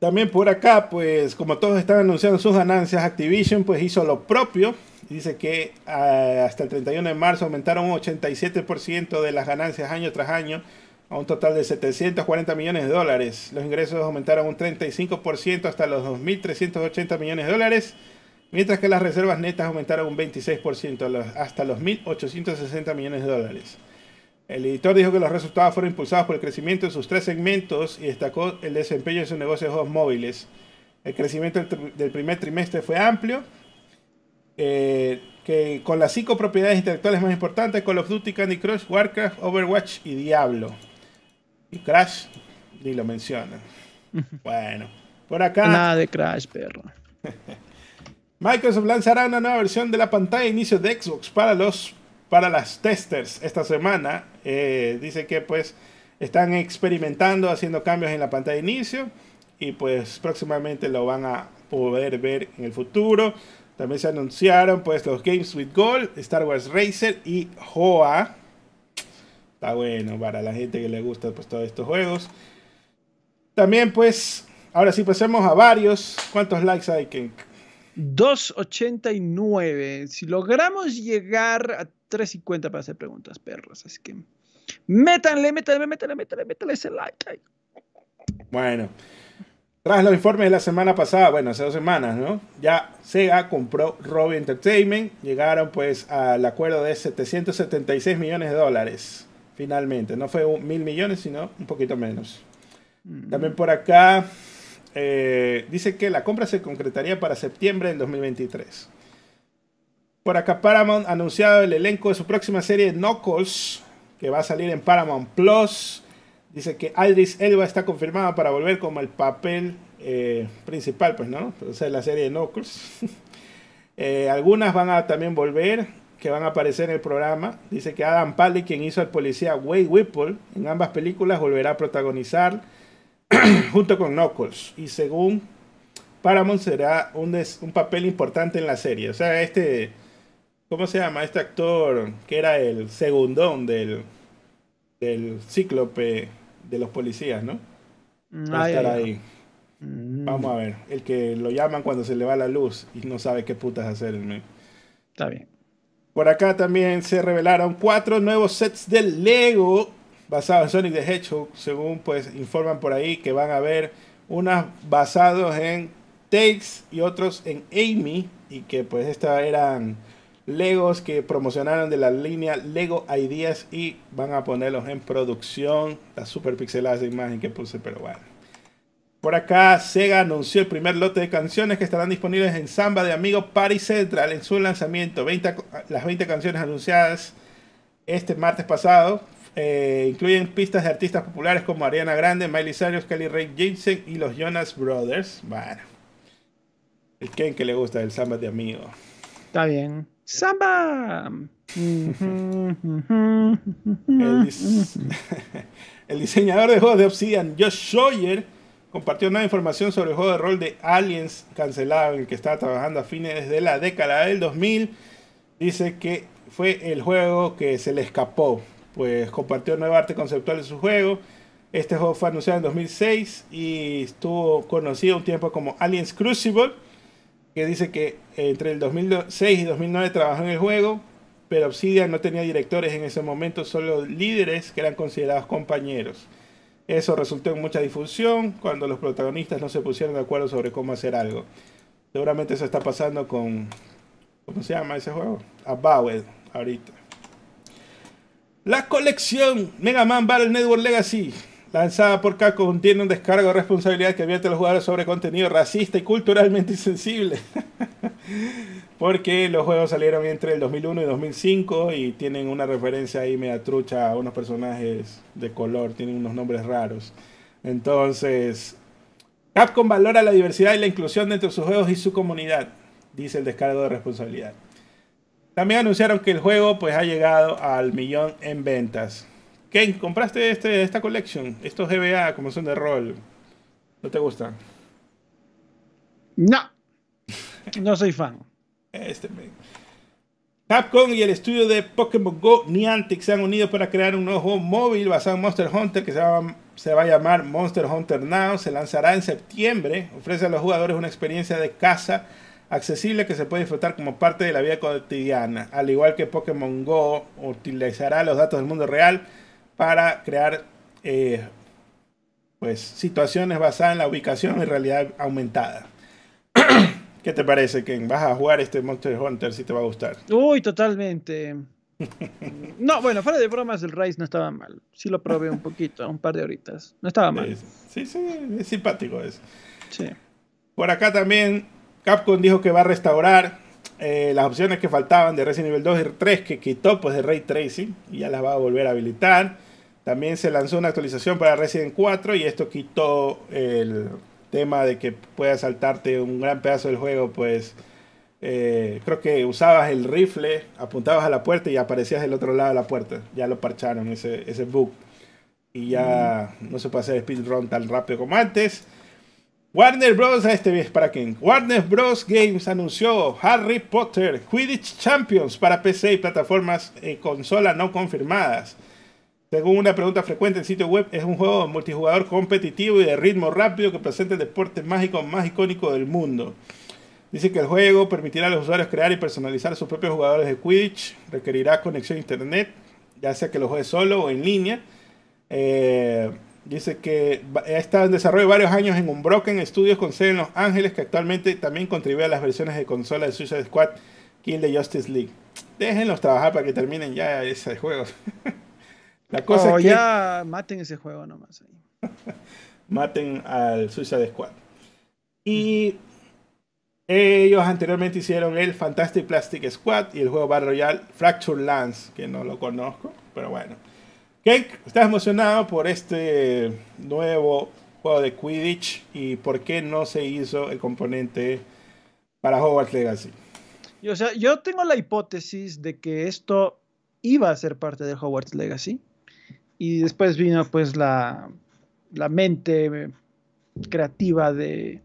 También por acá, pues como todos están anunciando sus ganancias, Activision pues hizo lo propio. Dice que ah, hasta el 31 de marzo aumentaron un 87% de las ganancias año tras año a un total de 740 millones de dólares. Los ingresos aumentaron un 35% hasta los 2.380 millones de dólares, mientras que las reservas netas aumentaron un 26% hasta los 1.860 millones de dólares. El editor dijo que los resultados fueron impulsados por el crecimiento en sus tres segmentos y destacó el desempeño de su negocio de juegos móviles. El crecimiento del primer trimestre fue amplio, eh, que con las cinco propiedades intelectuales más importantes, Call of Duty, Candy Crush, Warcraft, Overwatch y Diablo. Y Crash, ni lo mencionan. Bueno, por acá. Nada de Crash, perro. Microsoft lanzará una nueva versión de la pantalla de inicio de Xbox para los para las testers esta semana. Eh, dice que pues están experimentando, haciendo cambios en la pantalla de inicio y pues próximamente lo van a poder ver en el futuro. También se anunciaron pues los Games with Gold, Star Wars Racer y HOA. Está bueno para la gente que le gusta pues todos estos juegos. También pues, ahora sí pasemos a varios. ¿Cuántos likes hay, Ken? 289. Si logramos llegar a 350 para hacer preguntas, perros. Así que métanle, métanle, métanle, métanle, métanle ese like. Bueno. Tras los informes de la semana pasada, bueno, hace dos semanas, ¿no? Ya Sega compró Robbie Entertainment. Llegaron pues al acuerdo de 776 millones de dólares finalmente. No fue mil millones, sino un poquito menos. Mm. También por acá eh, dice que la compra se concretaría para septiembre del 2023. Por acá Paramount ha anunciado el elenco de su próxima serie Knuckles, que va a salir en Paramount Plus. Dice que Aldris Elba está confirmada para volver como el papel eh, principal, pues, ¿no? O sea, la serie de Knuckles. Eh, algunas van a también volver, que van a aparecer en el programa. Dice que Adam Pally, quien hizo al policía Wade Whipple en ambas películas, volverá a protagonizar junto con Knuckles. Y según Paramount será un, un papel importante en la serie. O sea, este, ¿cómo se llama? Este actor que era el segundón del, del cíclope de los policías, ¿no? Va a estar ahí. Vamos a ver. El que lo llaman cuando se le va la luz y no sabe qué putas hacer. Está bien. Por acá también se revelaron cuatro nuevos sets de Lego basados en Sonic the Hedgehog. Según pues informan por ahí que van a haber unas basados en Takes y otros en Amy. Y que pues estas eran Legos que promocionaron de la línea Lego Ideas y van a ponerlos en producción. La super pixelada imagen que puse, pero bueno. Por acá, Sega anunció el primer lote de canciones que estarán disponibles en Samba de Amigo Party Central en su lanzamiento. las 20 canciones anunciadas este martes pasado eh, incluyen pistas de artistas populares como Ariana Grande, Miley Cyrus, Kelly Ray Jensen y los Jonas Brothers. Bueno, el Ken que le gusta el Samba de Amigo. Está bien. ¡Samba! el, diseñador de juegos de Obsidian, Josh Sawyer, compartió nueva información sobre el juego de rol de Aliens cancelado en el que estaba trabajando a fines de la década del 2000. Dice que fue el juego que se le escapó, pues compartió nueva arte conceptual de su juego. Este juego fue anunciado en 2006 y estuvo conocido un tiempo como Aliens Crucible, que dice que entre el 2006 y 2009 trabajó en el juego, pero Obsidian no tenía directores en ese momento, solo líderes que eran considerados compañeros. Eso resultó en mucha difusión cuando los protagonistas no se pusieron de acuerdo sobre cómo hacer algo. Seguramente eso está pasando con. ¿Cómo se llama ese juego? Avowed, ahorita. La colección Mega Man Battle Network Legacy, lanzada por Capcom, tiene un descargo de responsabilidad que advierte a los jugadores sobre contenido racista y culturalmente insensible. Porque los juegos salieron entre el 2001 y 2005 y tienen una referencia ahí media trucha a unos personajes de color, tienen unos nombres raros. Entonces, Capcom valora la diversidad y la inclusión dentro de sus juegos y su comunidad, dice el descargo de responsabilidad. También anunciaron que el juego pues ha llegado al millón en ventas. Ken, ¿compraste este, esta colección? Estos GBA como son de rol. ¿No te gustan? No. No soy fan. Este Capcom y el estudio de Pokémon Go Niantic se han unido para crear un nuevo juego móvil basado en Monster Hunter que se va, se va, a llamar Monster Hunter Now. Se lanzará en septiembre. Ofrece a los jugadores una experiencia de caza accesible que se puede disfrutar como parte de la vida cotidiana. Al igual que Pokémon Go utilizará los datos del mundo real para crear eh, pues, situaciones basadas en la ubicación y realidad aumentada. ¿Qué te parece, Ken? ¿Vas a jugar este Monster Hunter si te va a gustar? Uy, totalmente. no, bueno, fuera de bromas, el Rise no estaba mal. Sí lo probé un poquito, un par de horitas. No estaba mal. Sí, sí, es simpático eso. Sí. Por acá también Capcom dijo que va a restaurar eh, las opciones que faltaban de Resident Evil 2 y 3 que quitó pues de Ray Tracing y ya las va a volver a habilitar. También se lanzó una actualización para Resident 4 y esto quitó el tema de que puedas saltarte un gran pedazo del juego, pues eh, creo que usabas el rifle, apuntabas a la puerta y aparecías del otro lado de la puerta. Ya lo parcharon ese, ese bug. Y ya no se puede hacer speedrun tan rápido como antes. Warner Bros. Este es para quien. Warner Bros. Games anunció Harry Potter Quidditch Champions para PC y plataformas eh, consola no confirmadas. Según una pregunta frecuente en sitio web, es un juego multijugador competitivo y de ritmo rápido que presenta el deporte mágico más icónico del mundo. Dice que el juego permitirá a los usuarios crear y personalizar sus propios jugadores de Quidditch, requerirá conexión a internet, ya sea que lo juegue solo o en línea. Eh, dice que ha estado en desarrollo varios años en Unbroken Studios con sede en Los Ángeles, que actualmente también contribuye a las versiones de consola de Suicide Squad, Kill the Justice League. Déjenlos trabajar para que terminen ya ese juego. La cosa oh, es que... ya maten ese juego nomás ahí. maten al Suicide Squad. Y ellos anteriormente hicieron el Fantastic Plastic Squad y el juego Battle Royale Fracture Lance, que no lo conozco, pero bueno. Cake, ¿estás emocionado por este nuevo juego de Quidditch y por qué no se hizo el componente para Hogwarts Legacy? o sea, yo tengo la hipótesis de que esto iba a ser parte de Hogwarts Legacy y después vino pues la, la mente creativa de,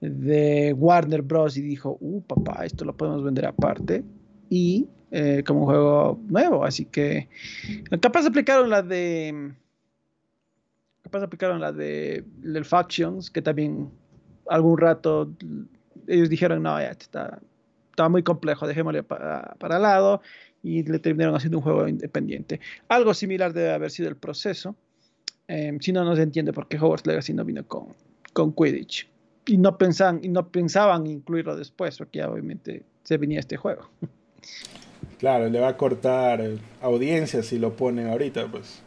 de Warner Bros. y dijo, uh, papá, esto lo podemos vender aparte y eh, como un juego nuevo. Así que capaz aplicaron la de. Capaz aplicaron la de el Factions, que también algún rato ellos dijeron, no, ya está, estaba muy complejo, dejémosle para, para lado y le terminaron haciendo un juego independiente. Algo similar debe haber sido el proceso. Em, si no, no se entiende por qué Hogwarts Legacy no vino con, con Quidditch. Y no, pensaban, y no pensaban incluirlo después, porque ya obviamente se venía este juego. Claro, le va a cortar audiencia si lo ponen ahorita, pues.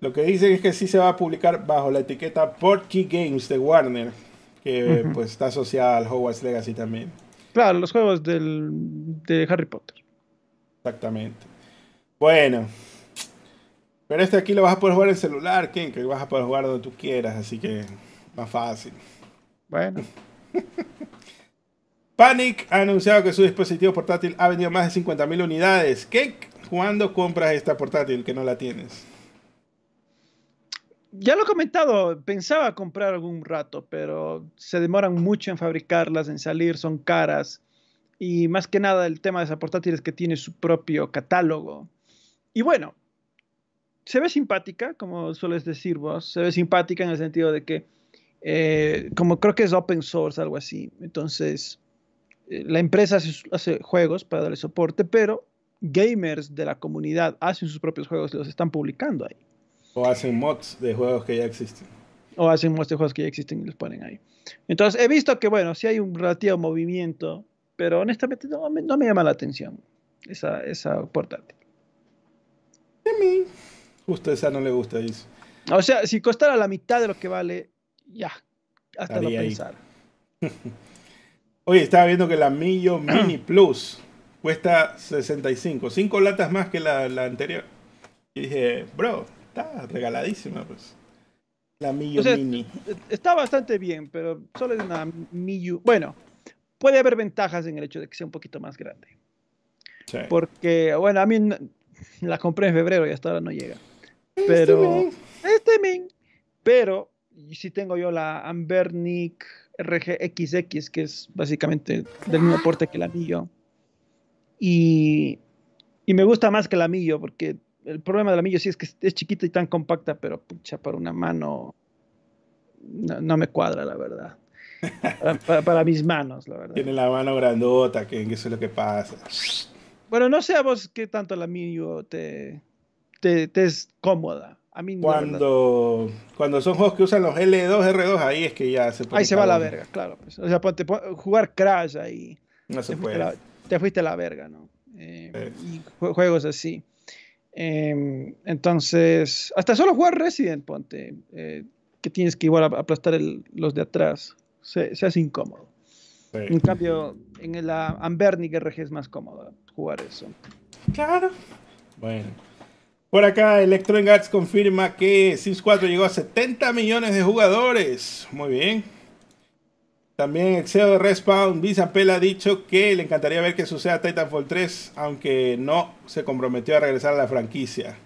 Lo que dicen es que sí se va a publicar bajo la etiqueta Portkey Games de Warner, que pues está asociada al Hogwarts Legacy también. Claro, los juegos del, de Harry Potter. Exactamente. Bueno. Pero este aquí lo vas a poder jugar en celular, Ken, que vas a poder jugar donde tú quieras, así que más fácil. Bueno. Panic ha anunciado que su dispositivo portátil ha vendido más de 50.000 unidades. ¿Qué? ¿Cuándo compras esta portátil que no la tienes? Ya lo he comentado, pensaba comprar algún rato, pero se demoran mucho en fabricarlas, en salir, son caras. Y más que nada el tema de esa portátil es que tiene su propio catálogo. Y bueno, se ve simpática, como sueles decir vos, se ve simpática en el sentido de que, eh, como creo que es open source, algo así. Entonces, eh, la empresa hace, juegos para darle soporte, pero gamers de la comunidad hacen sus propios juegos y los están publicando ahí. O hacen mods de juegos que ya existen. O hacen mods de juegos que ya existen y los ponen ahí. Entonces, he visto que, bueno, sí hay un relativo movimiento, pero honestamente no, me, llama la atención esa, esa portátil. A mí, justo esa no le gusta eso. O sea, si costara la mitad de lo que vale, ya, hasta lo pensar. Oye, estaba viendo que la Millo Mini Plus cuesta 65, 5 latas más que la, anterior. Y dije, bro, está regaladísima, pues. La Millo Mini. Está bastante bien, pero solo es una Millo. Bueno, puede haber ventajas en el hecho de que sea un poquito más grande. Sí. Porque, bueno, a mí la compré en febrero y hasta ahora no llega. Pero. Este min. Pero, si tengo yo la Ambernic RGXX, que es básicamente del mismo porte que el anillo. Y, y me gusta más que el anillo, porque el problema del anillo sí es que es chiquita y tan compacta, pero pucha, para una mano no, me cuadra, la verdad. Para, mis manos, la verdad. Tiene la mano grandota, que eso es lo que pasa. Bueno, no sé a vos qué tanto el anillo te, te, te es cómoda cuando, cuando son juegos que usan los L2, R2, ahí es que ya se Ahí se va la verga, claro. Pues. O sea, ponte, jugar Crash ahí. No se te puede. Fuiste la, te fuiste a la verga, ¿no? Eh, y juegos así. Em, entonces, hasta solo jugar Resident, ponte, eh, que tienes que igual aplastar los de atrás, se, hace incómodo. En cambio, en la Ambernic RG es más cómodo jugar eso. Claro. Bueno. Por acá, Electronic Arts confirma que Sims 4 llegó a 70 millones de jugadores. Muy bien. También el CEO de Respawn, Pell, ha dicho que le encantaría ver que suceda Titanfall 3, aunque no se comprometió a regresar a la franquicia.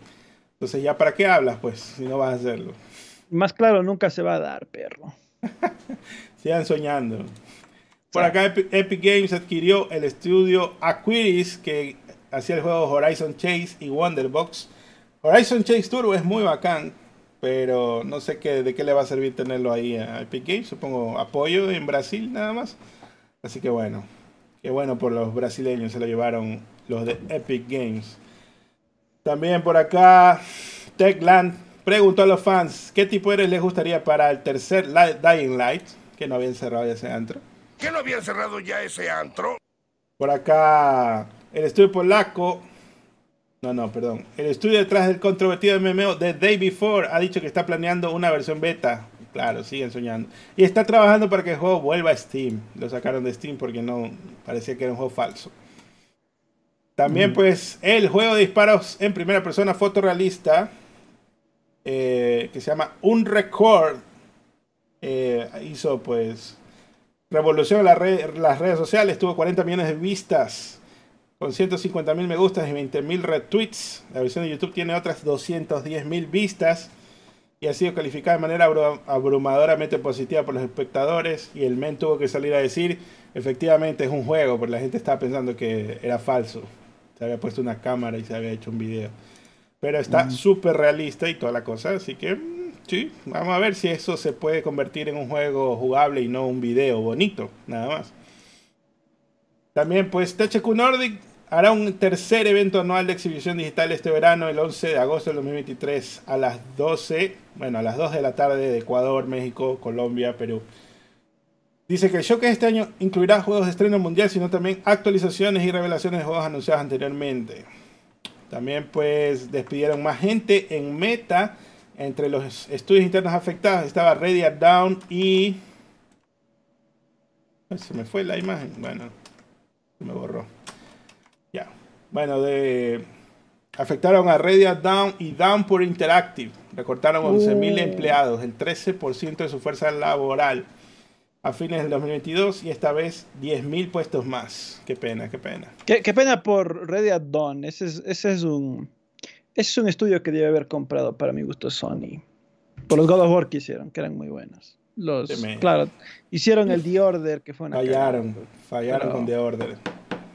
Entonces, ¿ya para qué hablas, pues, si no vas a hacerlo? Más claro, nunca se va a dar, perro. Sigan soñando. Por acá, Epic Games adquirió el estudio Aquiris, que hacía el juego Horizon Chase y Wonderbox Horizon Chase Turbo es muy bacán, pero no sé qué, de qué le va a servir tenerlo ahí a Epic Games. Supongo apoyo en Brasil nada más. Así que bueno, qué bueno por los brasileños, se lo llevaron los de Epic Games. También por acá, Techland preguntó a los fans qué tipo eres les gustaría para el tercer Dying Light, que no habían cerrado ya ese antro. ¿Que no habían cerrado ya ese antro? Por acá, el estudio polaco No, no, perdón. El estudio detrás del controvertido MMO The Day Before ha dicho que está planeando una versión beta. Claro, siguen soñando. Y está trabajando para que el juego vuelva a Steam. Lo sacaron de Steam porque no parecía que era un juego falso. También, pues, el juego de disparos en primera persona fotorrealista eh, que se llama Un Record eh, hizo, pues, revolución en las redes sociales. Tuvo 40 millones de vistas con 150 mil me gustas y 20 mil retweets. La versión de YouTube tiene otras 210 mil vistas y ha sido calificada de manera abrumadoramente positiva por los espectadores. Y el men tuvo que salir a decir, efectivamente es un juego, porque la gente estaba pensando que era falso. Se había puesto una cámara y se había hecho un video. Pero está súper realista y toda la cosa, así que vamos a ver si eso se puede convertir en un juego jugable y no un video bonito, nada más. También pues THQ Nordic hará un tercer evento anual de exhibición digital este verano, el 11 de agosto del 2023, a las 12, bueno, a las 2 de la tarde de Ecuador, México, Colombia, Perú. Dice que el show que este año incluirá juegos de estreno mundial, sino también actualizaciones y revelaciones de juegos anunciados anteriormente. También pues despidieron más gente en Meta. Entre los estudios internos afectados estaba Ready Down y... Se me fue la imagen. Bueno, se me borró. Bueno, de afectaron a Radiant Down y Downpour Interactive. Recortaron 11.000 empleados, el 13% de su fuerza laboral a fines del 2022 y esta vez 10.000 puestos más. Qué pena, qué pena. Qué, pena por Radiant Dawn. Ese es, ese es un es un estudio que debe haber comprado para mi gusto Sony. Por los God of War que hicieron, que eran muy buenos. Los, claro, hicieron el The Order, que fue una Fallaron, fallaron con The Order.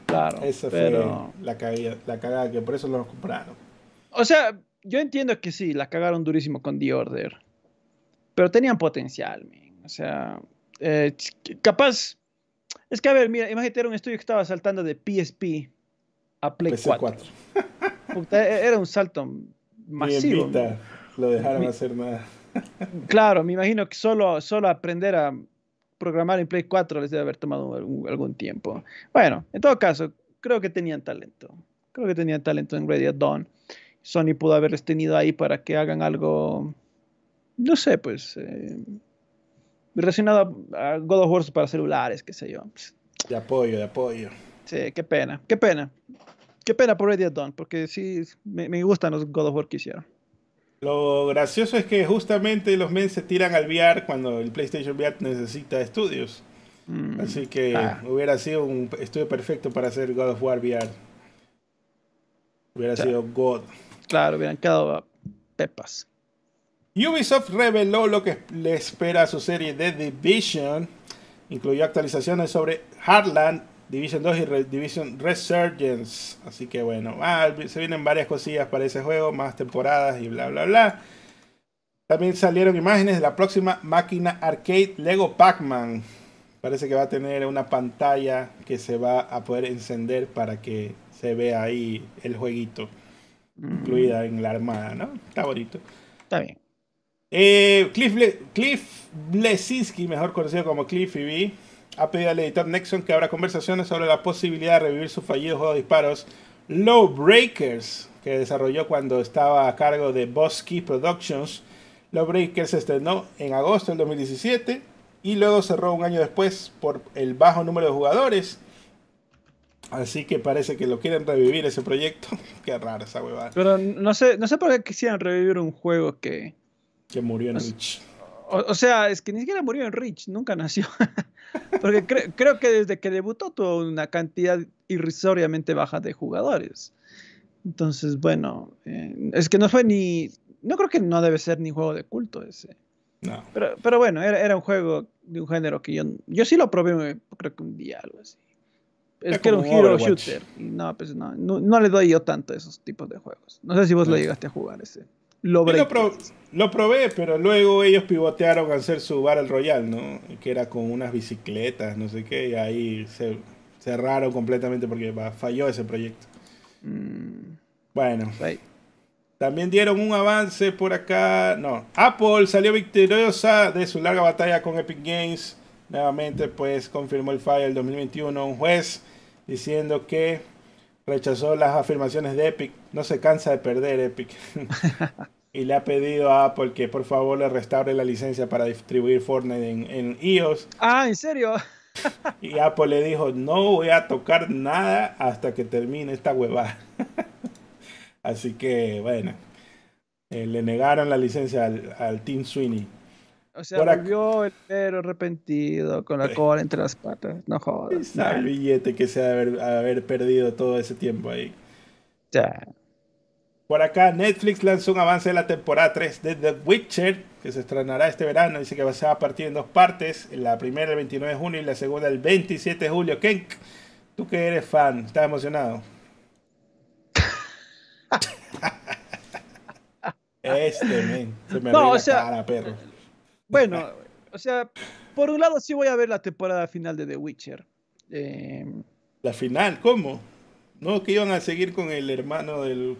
Claro. Esa pero... fue la, cagada, la cagada que por eso lo compraron. O sea, yo entiendo que sí, la cagaron durísimo con The Order. Pero tenían potencial, man. O sea, eh, capaz. Es que, a ver, mira, imagínate, era un estudio que estaba saltando de PSP a Play 4. E, era un salto masivo. lo dejaron hacer nada. claro, me imagino que solo, solo aprender a programar en Play 4 les debe haber tomado algún, tiempo. Bueno, en todo caso, creo que tenían talento. Creo que tenían talento en Ready at Dawn. Sony pudo haberles tenido ahí para que hagan algo, no sé, pues, eh, relacionado a God of War para celulares, qué sé yo. De apoyo, de apoyo. Sí, qué pena, qué pena. Qué pena por Ready Dawn, porque sí, me, me gustan los God of War que hicieron. Lo gracioso es que justamente los men se tiran al VR cuando el PlayStation VR necesita estudios. Mm. Así que ah. hubiera sido un estudio perfecto para hacer God of War VR. Hubiera sido God. Claro, hubieran quedado pepas. Ubisoft reveló lo que le espera a su serie The Division. Incluyó actualizaciones sobre Heartland Division 2 y Division Resurgence. Así que bueno, ah, se vienen varias cosillas para ese juego, más temporadas y bla bla bla. También salieron imágenes de la próxima máquina arcade Lego Pac-Man. Parece que va a tener una pantalla que se va a poder encender para que se vea ahí el jueguito. Incluida en la armada, ¿no? Está bonito. Está bien. Eh, Cliff, Cliff Blesinski, mejor conocido como Cliffy B ha pedido al editor Nexon que abra conversaciones sobre la posibilidad de revivir su fallido juego de disparos Low Breakers, que desarrolló cuando estaba a cargo de Boss Key Productions. Low Breakers se estrenó en agosto del 2017 y luego cerró un año después por el bajo número de jugadores. Así que parece que lo quieren revivir ese proyecto. Qué raro esa huevada. Pero no sé, no sé por qué quisieran revivir un juego que... Que murió en Reach. O, sea, es que ni siquiera murió en Reach, nunca nació. Porque creo que desde que debutó tuvo una cantidad irrisoriamente baja de jugadores. Entonces, bueno, eh, es que no fue ni. No creo que no debe ser ni juego de culto ese. No. Pero, pero bueno, era, era, un juego de un género que yo, yo sí lo probé, creo que un día, algo así. Es, que era un hero shooter. Y no, pues no, no, le doy yo tanto a esos tipos de juegos. No sé si vos lo llegaste a jugar ese. Lo, lo, probé, pero luego ellos pivotearon a hacer su Battle Royale, ¿no? Que era con unas bicicletas, no sé qué, y ahí se cerraron completamente porque falló ese proyecto. Mm. Bueno. También dieron un avance por acá. No, Apple salió victoriosa de su larga batalla con Epic Games. Nuevamente, pues confirmó el fallo del 2021 un juez diciendo que rechazó las afirmaciones de Epic. No se cansa de perder Epic. y le ha pedido a Apple que por favor le restaure la licencia para distribuir Fortnite en, en iOS. Ah, ¿en serio? y Apple le dijo, no voy a tocar nada hasta que termine esta huevada. Así que, bueno, eh, le negaron la licencia al, al Team Sweeney. O sea, volvió el perro arrepentido con la cola entre las patas. No jodas. El billete que se ha haber, haber perdido todo ese tiempo ahí. Ya. Por acá, Netflix lanzó un avance de la temporada 3 de The Witcher, que se estrenará este verano. Dice que va a partir en dos partes. La primera el 29 de junio y la segunda el 27 de julio. Kenk, tú que eres fan, ¿estás emocionado? este, men, se me no, o sea, perro. Bueno, o sea, por un lado sí voy a ver la temporada final de The Witcher. Eh, ¿La final? ¿Cómo? No, que iban a seguir con el hermano del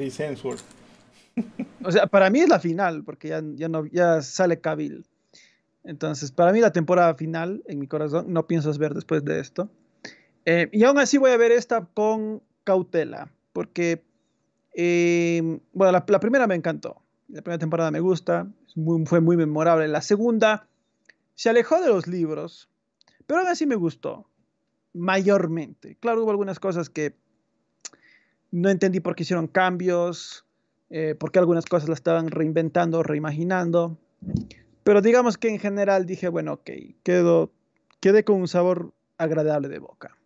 o sea, para mí es la final, porque ya, ya, no, ya sale Cabil. Entonces, para mí la temporada final, en mi corazón, no piensas ver después de esto. Eh, y aún así voy a ver esta con cautela, porque, eh, bueno, la, primera me encantó. La primera temporada me gusta, fue muy memorable. La segunda se alejó de los libros, pero aún así me gustó, mayormente. Claro, hubo algunas cosas que no entendí por qué hicieron cambios, eh, por qué algunas cosas las estaban reinventando, reimaginando. Pero digamos que en general dije, bueno, ok, quedo, quedé con un sabor agradable de boca.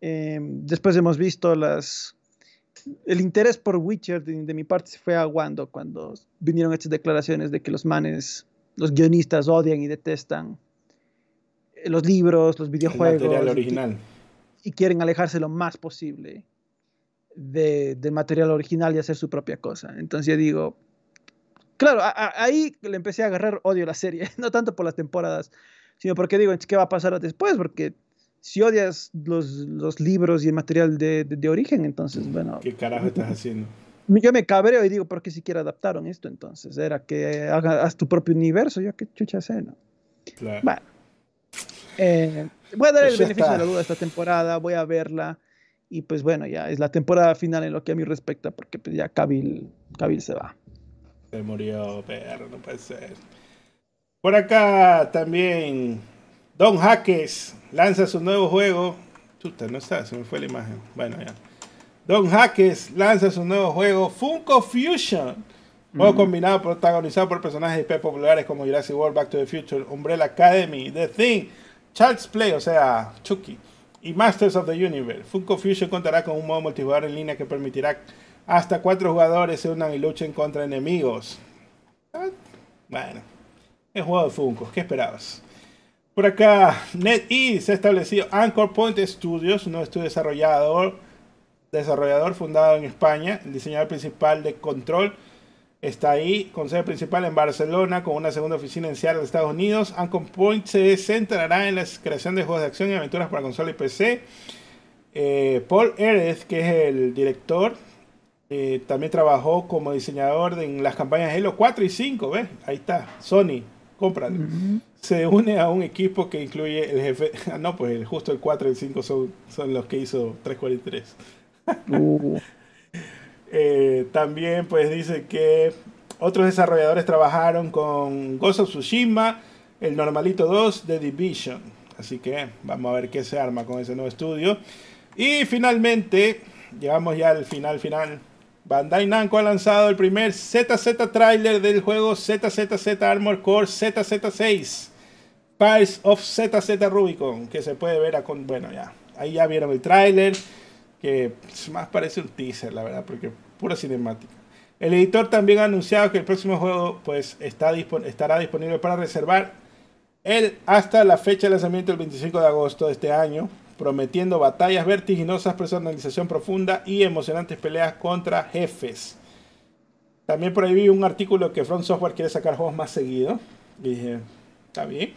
Em, después hemos visto las... El interés por Witcher de, mi parte se fue aguando cuando vinieron estas declaraciones de que los manes, los guionistas odian y detestan los libros, los videojuegos. El original. y quieren alejarse lo más posible de, material original y hacer su propia cosa. Entonces yo digo, claro, ahí le empecé a agarrar odio a la serie, no tanto por las temporadas, sino porque digo, ¿qué va a pasar después? Porque si odias los, libros y el material de, origen, entonces, bueno... ¿Qué carajo estás haciendo? Yo me cabreo y digo, ¿por qué siquiera adaptaron esto entonces? Era que hagas tu propio universo, yo qué chucha sé, ¿no? Claro. Bueno. Eh, voy a dar el pues beneficio de la duda esta temporada, voy a verla. Y pues bueno, ya es la temporada final en lo que a mí respecta, porque pues ya Kabil, se va. Se murió, perro, no puede ser. Por acá también Don Jaques lanza su nuevo juego. Chuta, no está, se me fue la imagen. Bueno, ya. Don Jaques lanza su nuevo juego Funko Fusion. Juego combinado protagonizado por personajes de IP populares como Jurassic World, Back to the Future, Umbrella Academy, The Thing, Child's Play, o sea, Chucky y Masters of the Universe. Funko Fusion contará con un modo multijugador en línea que permitirá hasta cuatro jugadores se unan y luchen contra enemigos. Bueno, es juego de Funko, ¿qué esperabas? Por acá, NetEase se ha establecido Anchor Point Studios, un estudio desarrollador, desarrollador fundado en España, el diseñador principal de Control Está ahí con sede principal en Barcelona, con una segunda oficina en Seattle, Estados Unidos. Ancon Point se centrará en la creación de juegos de acción y aventuras para consola y PC. Eh, Paul Erez, que es el director, eh, también trabajó como diseñador en las campañas Halo 4 y 5. ¿Ves? Ahí está, Sony, cómpralo. Se une a un equipo que incluye el jefe. no, pues justo el 4 y el 5 son, son los que hizo 343. uh. Eh, también pues dice que otros desarrolladores trabajaron con Ghost of Tsushima, el Normalito 2 de Division. Así que vamos a ver qué se arma con ese nuevo estudio. Y finalmente, llegamos ya al final final. Bandai Namco ha lanzado el primer ZZ trailer del juego ZZZ Armor Core ZZ6. Pirates of ZZ Rubicon, que se puede ver a con... Bueno, ya, ahí ya vieron el trailer que más parece un teaser, la verdad, porque pura cinemática. El editor también ha anunciado que el próximo juego pues, estará disponible para reservar el, hasta la fecha de lanzamiento el 25 de agosto de este año, prometiendo batallas vertiginosas, personalización profunda y emocionantes peleas contra jefes. También por ahí vi un artículo que Front Software quiere sacar juegos más seguido. Y dije, está bien.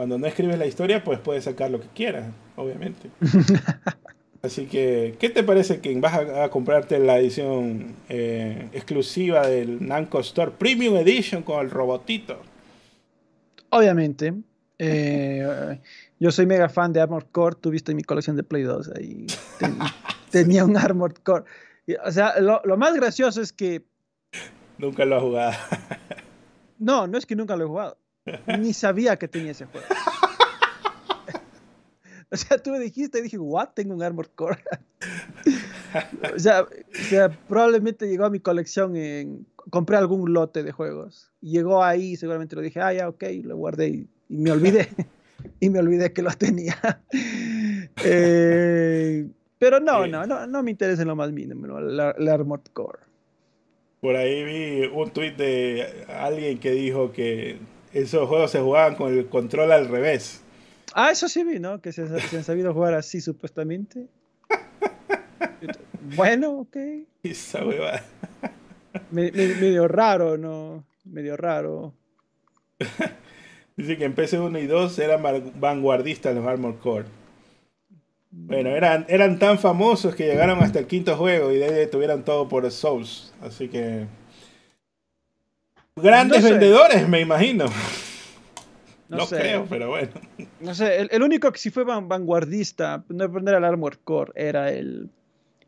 Cuando no escribes la historia, pues puedes sacar lo que quieras, obviamente. Así que, ¿qué te parece que vas a, comprarte la edición eh, exclusiva del Namco Store Premium Edition con el robotito? Obviamente. Eh, yo soy mega fan de Armored Core. Tuviste mi colección de Play 2 ahí. tenía un Armored Core. O sea, lo, lo, más gracioso es que. Nunca lo he jugado. no, no es que nunca lo he jugado. Ni sabía que tenía ese juego. o sea, tú me dijiste y dije, ¿what? Tengo un Armored Core. o, sea, o, sea, probablemente llegó a mi colección en. Compré algún lote de juegos. Llegó ahí, seguramente lo dije, ah, ya, ok, lo guardé y, y me olvidé. y me olvidé que lo tenía. eh, pero no, no, no, no me interesa en lo más mínimo, la, la Armored Core. Por ahí vi un tweet de alguien que dijo que esos juegos se jugaban con el control al revés. Ah, eso sí vi, ¿no? Que se, se han sabido jugar así supuestamente. bueno, ok. Esa huevada. Me, me, medio raro, ¿no? Medio raro. Dice que en PC1 y 2 eran vanguardistas los Armored Core. Bueno, eran, eran tan famosos que llegaron hasta el quinto juego y de ahí tuvieron todo por Souls. Así que. Grandes no sé. vendedores, me imagino. No, no creo, pero bueno. No sé, el, el, único que sí fue vanguardista, no poner el Armor Core, era el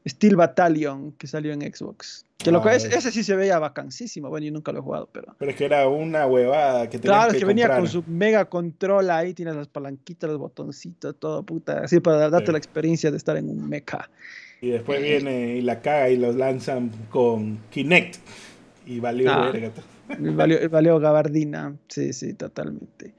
Steel Battalion que salió en Xbox. Que lo ah, es, ese sí se veía vacancísimo. Bueno, yo nunca lo he jugado, pero. Pero es que era una huevada que Claro, que, que venía con su mega control ahí, tienes las palanquitas, los botoncitos, todo puta. Así para darte sí. la experiencia de estar en un mecha. Y después eh, viene y la caga y los lanzan con Kinect. Y valió ah, verga. Valió, valió gabardina. Sí, sí, totalmente.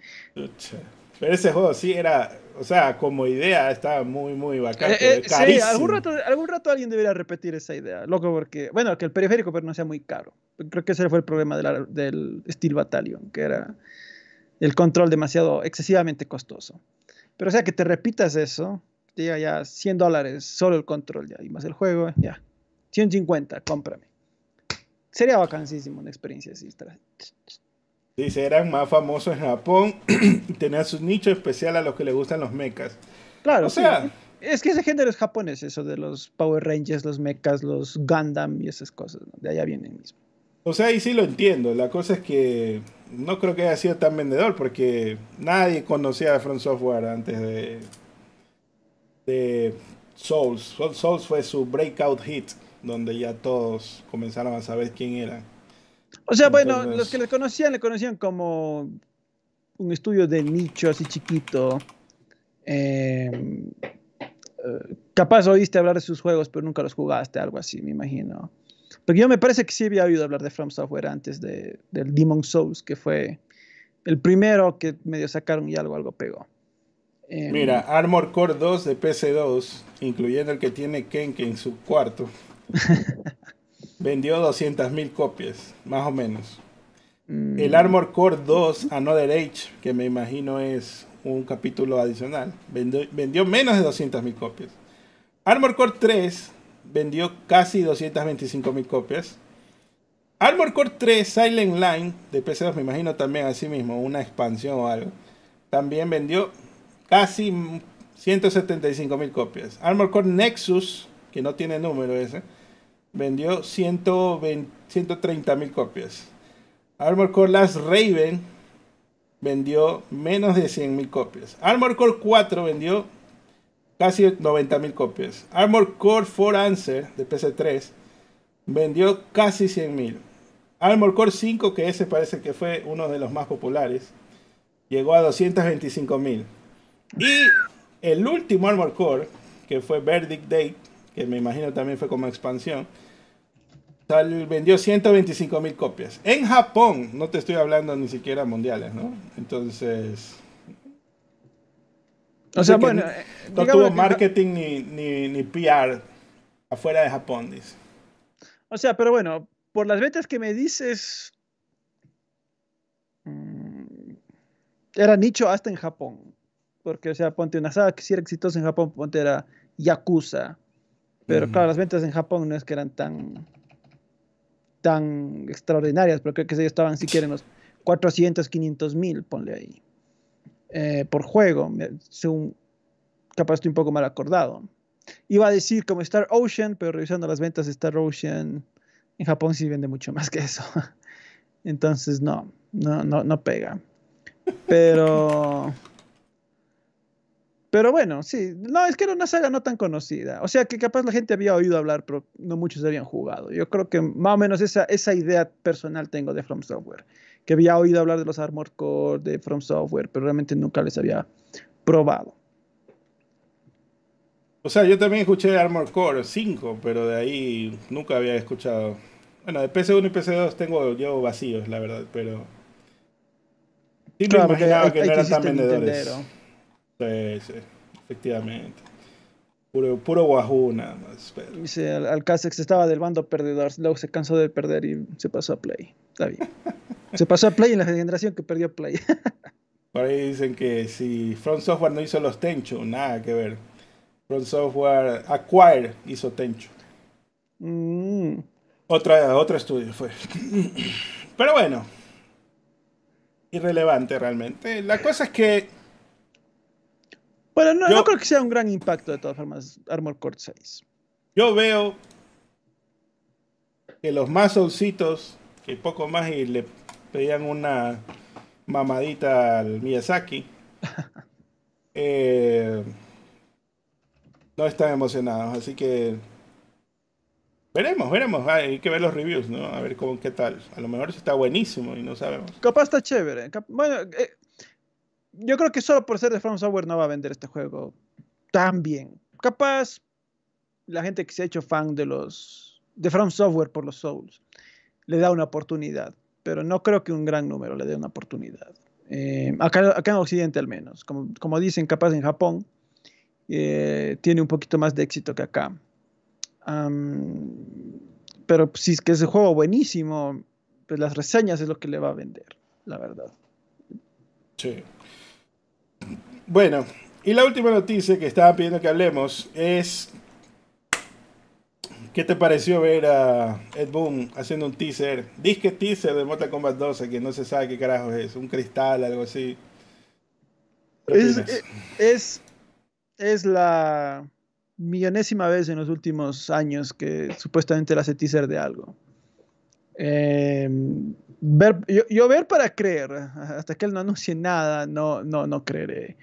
Pero ese juego sí era, o sea, como idea estaba muy, muy bacán. Eh, eh, sí, algún rato, algún rato alguien debería repetir esa idea. Loco, porque, bueno, que el periférico pero no sea muy caro. Creo que ese fue el problema de la, del Steel Battalion, que era el control demasiado, excesivamente costoso. Pero o sea, que te repitas eso, llega ya 100 dólares solo el control ya, y más el juego, ya. 150, cómprame. Sería vacancísimo una experiencia así. Dice, eran más famosos en Japón y tenían su nicho especial a los que les gustan los mechas. Claro, o sea, sí. es que ese género es japonés, eso de los Power Rangers, los mechas, los Gundam y esas cosas, ¿no? de allá vienen mismo. O sea, ahí sí lo entiendo. La cosa es que no creo que haya sido tan vendedor porque nadie conocía a From Software antes de, de Souls. Souls fue su breakout hit, donde ya todos comenzaron a saber quién era. O sea, Entonces... bueno, los que le conocían, le conocían como un estudio de nicho así chiquito. Eh, capaz oíste hablar de sus juegos, pero nunca los jugaste, algo así, me imagino. Porque yo me parece que sí había oído hablar de From Software antes de, del Demon Souls, que fue el primero que medio sacaron y algo, algo pegó. Eh, Mira, Armor Core 2 de PC2, incluyendo el que tiene Kenke en su cuarto. Vendió 200.000 copias, más o menos. Mm. El Armor Core 2 Another Age, que me imagino es un capítulo adicional, vendió, vendió menos de 200.000 copias. Armor Core 3 vendió casi 225.000 copias. Armor Core 3 Silent Line de PC2, me imagino también así mismo, una expansión o algo. También vendió casi 175.000 copias. Armor Core Nexus, que no tiene número ese, vendió 130 mil copias. Armor Core Last Raven vendió menos de 100 mil copias. Armor Core 4 vendió casi 90 mil copias. Armor Core 4 Answer de PC3 vendió casi 100 mil. Armor Core 5, que ese parece que fue uno de los más populares, llegó a 225 mil. Y el último Armor Core, que fue Verdict Date, que me imagino también fue como expansión, tal, vendió 125 mil copias. En Japón, no te estoy hablando ni siquiera mundiales, ¿no? Entonces... O sea, bueno... No tuvo marketing ni, ni, ni PR afuera de Japón, dice. O sea, pero bueno, por las ventas que me dices, mm, era nicho hasta en Japón. Porque, o sea, ponte una saga que si era exitosa en Japón, ponte era Yakuza. Pero mm. claro, las ventas en Japón no es que eran tan tan extraordinarias, pero creo que ellos estaban siquiera en los 400, 500 mil, ponle ahí, eh, por juego, según capaz estoy un poco mal acordado. Iba a decir como Star Ocean, pero revisando las ventas de Star Ocean, en Japón sí vende mucho más que eso. Entonces, no, no, no, no pega. Pero. Pero bueno, sí. No, es que era una saga no tan conocida. O sea que capaz la gente había oído hablar, pero no muchos habían jugado. Yo creo que más o menos esa, esa idea personal tengo de From Software. Que había oído hablar de los Armor Core, de From Software, pero realmente nunca les había probado. O sea, yo también escuché Armor Core 5, pero de ahí nunca había escuchado. Bueno, de PC1 y PC2 tengo yo vacíos, la verdad, pero. Sí me imaginaba que no eran tan vendedores. Sí, sí, efectivamente. Puro, puro Wahoo nada más. Dice al, al estaba del bando perdedor, luego se cansó de perder y se pasó a Play. Está bien. se pasó a Play en la generación que perdió Play. Por ahí dicen que si Front Software no hizo los Tenchu, nada que ver. Front Software Acquire hizo Tenchu. Mm. Otra, otro estudio fue. Pero bueno. Irrelevante realmente. La cosa es que. Bueno, no, creo que sea un gran impacto de todas formas Armor Core 6. Yo veo que los más solcitos, que poco más y le pedían una mamadita al Miyazaki, eh, no están emocionados. Así que veremos, veremos. Hay que ver los reviews, ¿no? A ver cómo, qué tal. A lo mejor está buenísimo y no sabemos. Capaz está chévere. bueno, eh, yo creo que solo por ser de From Software no va a vender este juego tan bien. Capaz la gente que se ha hecho fan de los de From Software por los Souls le da una oportunidad pero no creo que un gran número le dé una oportunidad. Eh, acá, en Occidente al menos. Como, como dicen, capaz en Japón eh, tiene un poquito más de éxito que acá. pero si es que es un juego buenísimo, pues las reseñas es lo que le va a vender, la verdad. Sí. Bueno, y la última noticia que estaba pidiendo que hablemos es ¿Qué te pareció ver a Ed Boon haciendo un teaser? Disque teaser de Mortal Kombat 12, que no se sabe qué carajo es, un cristal, algo así. Es, es, es, la millonésima vez en los últimos años que supuestamente le hace teaser de algo. Em, ver, yo, ver para creer, hasta que él no anuncie nada, no, no, no creeré.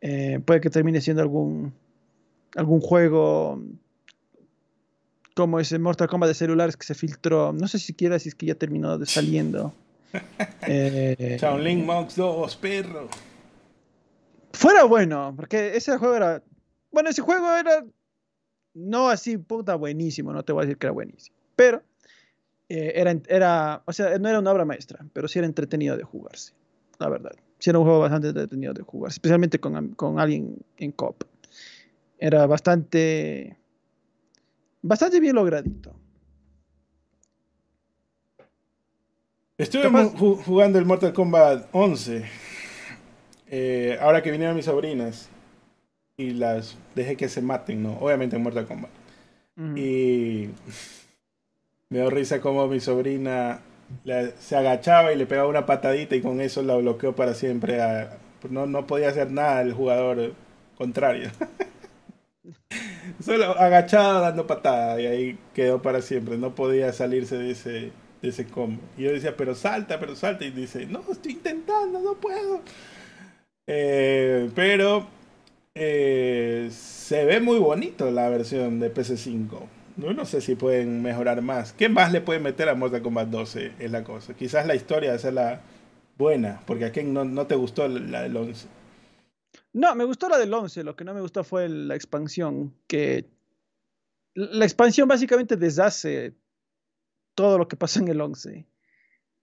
Eh, puede que termine siendo algún, algún juego como ese Mortal Kombat de celulares que se filtró. No sé siquiera si es que ya terminó de saliendo. eh, Shaolin Monks 2, perro. Fuera bueno, porque ese juego era. Bueno, ese juego era. No así, puta, buenísimo. No te voy a decir que era buenísimo. Pero. Eh, era, era. O sea, no era una obra maestra, pero sí era entretenido de jugarse. La verdad. Sí era un juego bastante entretenido de jugarse. Especialmente con, con alguien en cop. Era bastante bastante bien logradito. Estuve jugando el Mortal Kombat 11. Eh, ahora que vinieron mis sobrinas. Y las dejé que se maten, ¿no? Obviamente en Mortal Kombat. Y me dio risa como mi sobrina se agachaba y le pegaba una patadita y con eso la bloqueó para siempre. no, no podía hacer nada el jugador contrario. Solo agachado dando patada y ahí quedó para siempre. No podía salirse de ese, de ese combo. Y yo decía, pero salta, pero salta. Y dice, no, estoy intentando, no puedo. Eh, pero eh, se ve muy bonito la versión de PC5. No, no sé si pueden mejorar más. ¿Qué más le pueden meter a Mortal Kombat 12? Es la cosa. Quizás la historia sea la buena, porque a quien no, no te gustó la del 11. No, me gustó la del 11, lo que no me gustó fue la expansión, que la expansión básicamente deshace todo lo que pasó en el 11.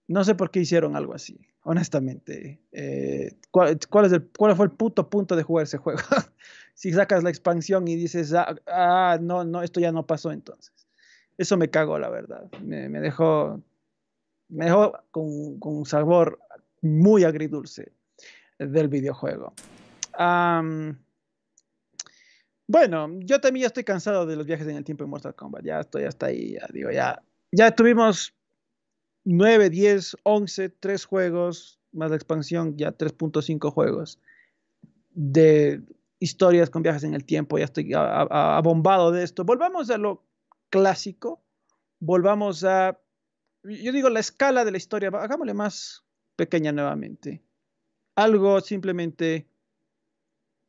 No sé por qué hicieron algo así, honestamente. Eh, ¿cuál, es el, ¿Cuál fue el puto punto de jugar ese juego? si sacas la expansión y dices, ah, ah, no, no, esto ya no pasó entonces. Eso me cagó, la verdad. Me, dejó, me dejó con, con un sabor muy agridulce del videojuego bueno, yo también ya estoy cansado de los viajes en el tiempo en Mortal Kombat. Ya estoy hasta ahí, ya digo, ya. Ya tuvimos 9, 10, 11, 3 juegos, más la expansión, ya 3.5 juegos de historias con viajes en el tiempo. Ya estoy abombado de esto. Volvamos a lo clásico. Volvamos a, yo digo, la escala de la historia. Hagámosle más pequeña nuevamente algo simplemente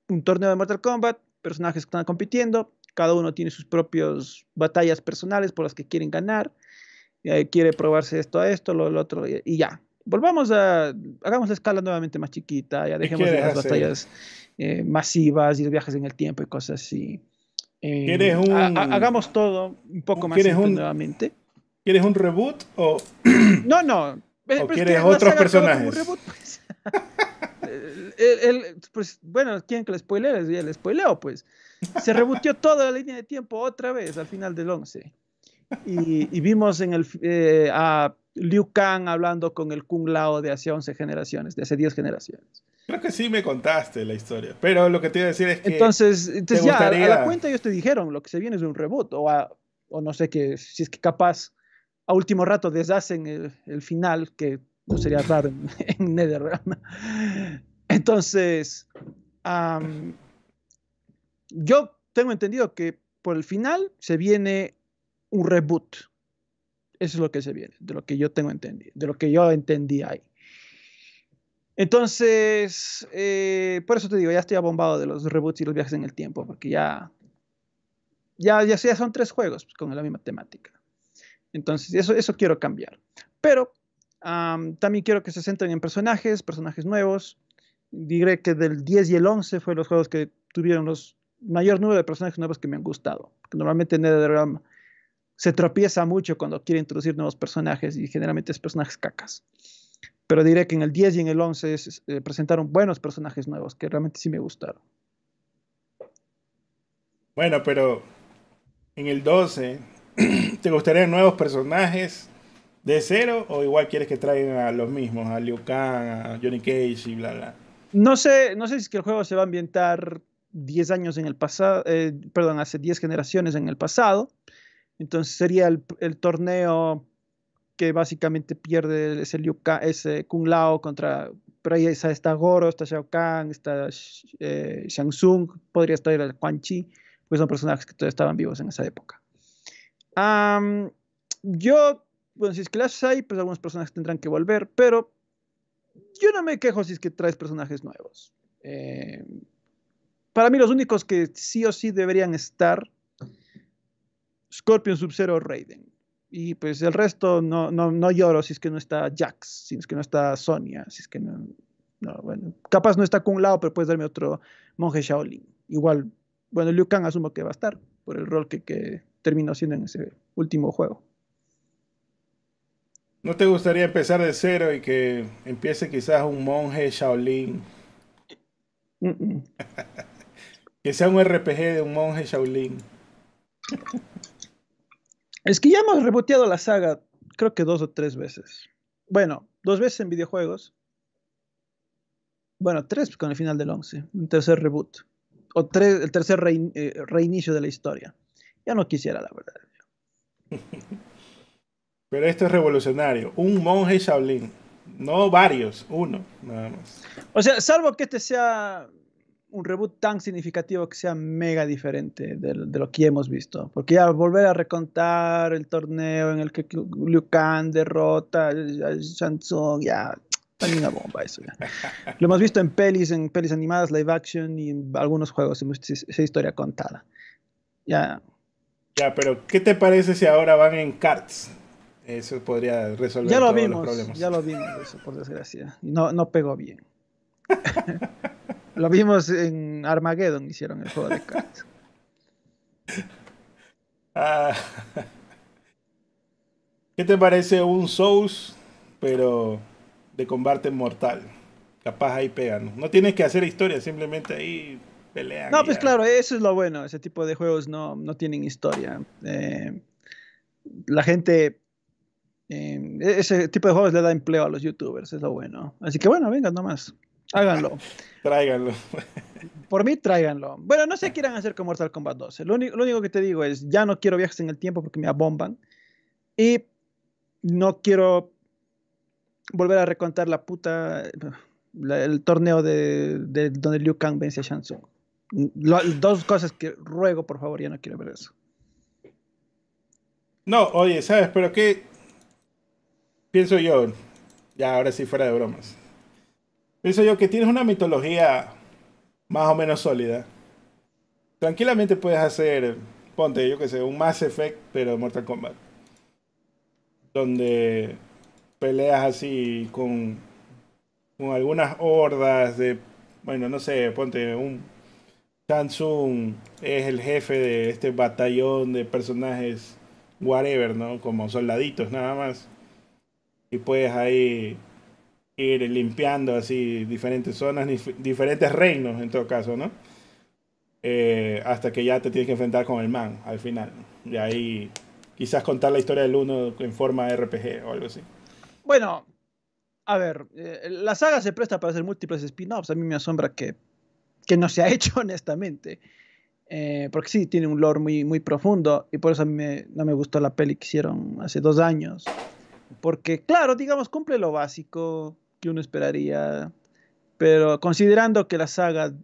un torneo de Mortal Kombat, personajes que están compitiendo, cada uno tiene sus propias batallas personales por las que quieren ganar, y quiere probarse esto a esto, lo, otro, y, ya. Volvamos a, hagamos la escala nuevamente más chiquita, ya dejemos las batallas eh, masivas y los viajes en el tiempo y cosas así. Eh, hagamos todo un poco más nuevamente. ¿Quieres un reboot o...? no, no. ¿O quieres otros personajes? Pues. pues, bueno, ¿quieren que le spoilee? Ya le spoileo, pues. Se rebutió toda la línea de tiempo otra vez al final del 11. Y, vimos en el, eh, a Liu Kang hablando con el Kung Lao de hace 11 generaciones, de hace 10 generaciones. Creo que sí me contaste la historia, pero lo que te iba a decir es que... Entonces, entonces ya, a la cuenta ellos te dijeron, lo que se viene es un reboot, o, o no sé, qué si es que capaz a último rato deshacen el, el final, que no sería raro en, en NetherRealm. Entonces, yo tengo entendido que por el final se viene un reboot. Eso es lo que se viene, de lo que yo tengo entendido, de lo que yo entendí ahí. Entonces, eh, por eso te digo, ya estoy abombado de los reboots y los viajes en el tiempo, porque ya, ya, ya, son tres juegos pues, con la misma temática. Entonces, eso, eso quiero cambiar. Pero también quiero que se centren en personajes, personajes nuevos. Diré que del 10 y el 11 fueron los juegos que tuvieron los mayor número de personajes nuevos que me han gustado. Porque normalmente NetherRealm se tropieza mucho cuando quiere introducir nuevos personajes y generalmente es personajes cacas. Pero diré que en el 10 y en el 11 eh, presentaron buenos personajes nuevos que realmente sí me gustaron. Bueno, pero en el 12, ¿te gustarían nuevos personajes de cero o igual quieres que traigan a los mismos, a Liu Kang, a Johnny Cage y bla, bla? No sé, no sé si es que el juego se va a ambientar 10 años en el pasado, eh, perdón, hace 10 generaciones en el pasado. Entonces sería el, torneo que básicamente pierde ese, Liu ese Kung Lao contra, pero ahí está Goro, está Shao Kahn, está eh, Shang Tsung, podría estar el Quan Chi, pues son personajes que todavía estaban vivos en esa época. yo, bueno, si es que las hay, pues algunos personajes tendrán que volver, pero yo no me quejo si es que traes personajes nuevos. Eh, para mí los únicos que sí o sí deberían estar, Scorpion, Sub-Zero, Raiden. Y pues el resto no, no, no, lloro si es que no está Jax, si es que no está Sonia, si es que no, no bueno, capaz no está Kung Lao, pero puedes darme otro monje Shaolin. Igual, bueno, Liu Kang asumo que va a estar por el rol que, que terminó siendo en ese último juego. ¿No te gustaría empezar de cero y que empiece quizás un monje Shaolin? que sea un RPG de un monje Shaolin. Es que ya hemos reboteado la saga, creo que dos o tres veces. Bueno, dos veces en videojuegos. Bueno, tres con el final del 11, un tercer reboot. O tres, el tercer eh, reinicio de la historia. Ya no quisiera, la verdad. Pero esto es revolucionario. Un monje Shaolin. No varios, uno, nada más. O sea, salvo que este sea un reboot tan significativo que sea mega diferente de, lo que hemos visto. Porque ya volver a recontar el torneo en el que Liu Kang derrota a Shansung, ya, también una bomba eso. Ya. Lo hemos visto en pelis, en pelis animadas, live action y en algunos juegos hemos visto esa historia contada. Ya. Ya, pero ¿qué te parece si ahora van en carts? Eso podría resolver ya lo todos vimos, los problemas. Ya lo vimos, eso, por desgracia. Y no, no pegó bien. lo vimos en Armageddon, hicieron el juego de cartas. Ah. ¿Qué te parece un Souls, pero de combate mortal? Capaz ahí pegan. No tienes que hacer historia, simplemente ahí pelean. No, pues claro, eso es lo bueno. Ese tipo de juegos no, no tienen historia. Eh, la gente Em, e-, ese tipo de juegos le da empleo a los youtubers, es lo bueno. Así que bueno, vengan nomás, háganlo. tráiganlo. Por mí, tráiganlo. Bueno, no sé qué quieran hacer con Mortal Kombat 12. Lo, lo único que te digo es, ya no quiero viajes en el tiempo porque me abomban. Y no quiero volver a recontar la puta, el torneo de, donde Liu Kang vence a Shang Tsung. dos cosas que ruego, por favor, ya no quiero ver eso. No, oye, ¿sabes? Pero qué pienso yo, ya ahora sí fuera de bromas. Pienso yo que tienes una mitología más o menos sólida. Tranquilamente puedes hacer, ponte, yo que sé, un Mass Effect, pero Mortal Kombat. Donde peleas así con, con algunas hordas de, bueno, no sé, ponte un Samsung es el jefe de este batallón de personajes whatever, ¿no? Como soldaditos nada más. Y puedes ahí ir limpiando así diferentes zonas, diferentes reinos en todo caso, ¿no? Eh, hasta que ya te tienes que enfrentar con el man al final. Y ahí quizás contar la historia del uno en forma RPG o algo así. Bueno, a ver, eh, la saga se presta para hacer múltiples spin-offs. A mí me asombra que, que no se ha hecho, honestamente. Eh, porque sí, tiene un lore muy, muy profundo y por eso a mí no me gustó la peli que hicieron hace dos años. Porque, claro, digamos, cumple lo básico que uno esperaría, pero considerando que la saga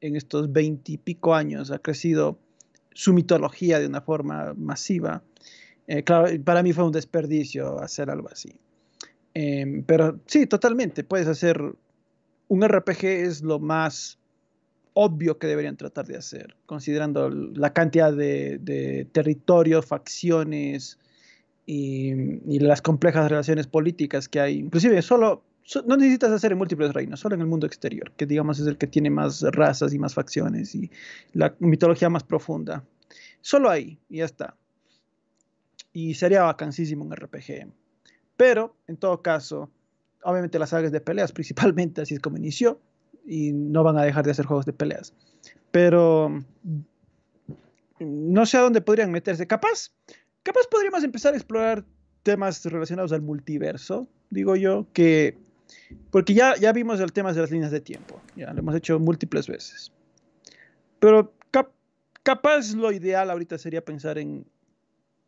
en estos veintipico años ha crecido su mitología de una forma masiva, eh, claro, para mí fue un desperdicio hacer algo así. Em, pero sí, totalmente. Puedes hacer un RPG es lo más obvio que deberían tratar de hacer, considerando la cantidad de, territorios, facciones y, las complejas relaciones políticas que hay. Inclusive solo no necesitas hacer en múltiples reinos, solo en el mundo exterior, que digamos es el que tiene más razas y más facciones y la mitología más profunda. Solo ahí, y ya está. Y sería vacancísimo un RPG. Pero, en todo caso, obviamente las sagas de peleas, principalmente, así es como inició, y no van a dejar de hacer juegos de peleas. Pero no sé a dónde podrían meterse. Capaz, capaz podríamos empezar a explorar temas relacionados al multiverso, digo yo, que porque ya, ya vimos el tema de las líneas de tiempo, ya lo hemos hecho múltiples veces. Pero capaz lo ideal ahorita sería pensar en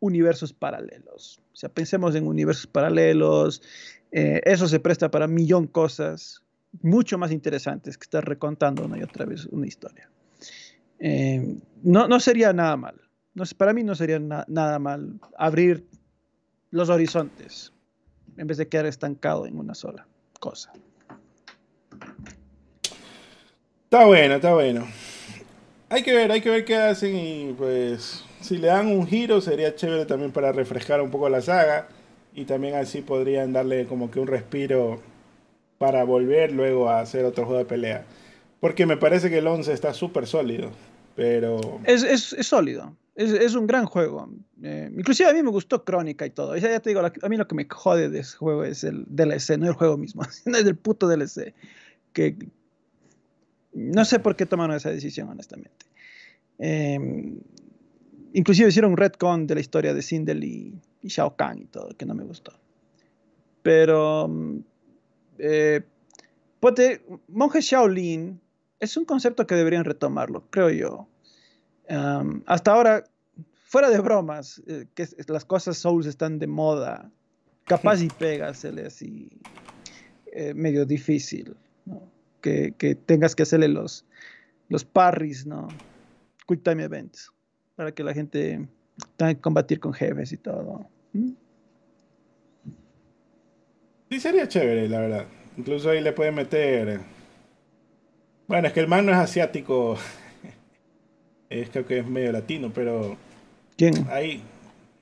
universos paralelos. O sea, pensemos en universos paralelos. Eh, eso se presta para millón cosas mucho más interesantes que estar recontando una y otra vez una historia. Eh, no, no, sería nada mal. No, para mí no sería nada mal abrir los horizontes en vez de quedar estancado en una sola cosa. Está bueno, está bueno. Hay que ver, hay que ver qué hacen y pues si le dan un giro sería chévere también para refrescar un poco la saga y también así podrían darle como que un respiro para volver luego a hacer otro juego de pelea. Porque me parece que el 11 está súper sólido, pero... Es, es, es sólido, es, es, un gran juego. Eh, inclusive a mí me gustó Crónica y todo. Ya te digo, a mí lo que me jode de ese juego es el DLC, no el juego mismo, no es el puto DLC. Que no sé por qué tomaron esa decisión, honestamente. Eh, Inclusive hicieron un retcon de la historia de Sindel y, Shao Kahn y todo, que no me gustó. Pero, mm, eh, monje Shaolin es un concepto que deberían retomarlo, creo yo. Hasta ahora, fuera de bromas, eh, que las cosas Souls están de moda, capaz y pégasele así, eh, medio difícil, que, tengas que hacerle los, los parries, ¿no? Quick time events para que la gente tenga que combatir con jefes y todo. ¿Mm? Sí, sería chévere, la verdad. Incluso ahí le pueden meter. Bueno, es que el man no es asiático. Es creo que es medio latino, pero. ¿Quién? Ahí.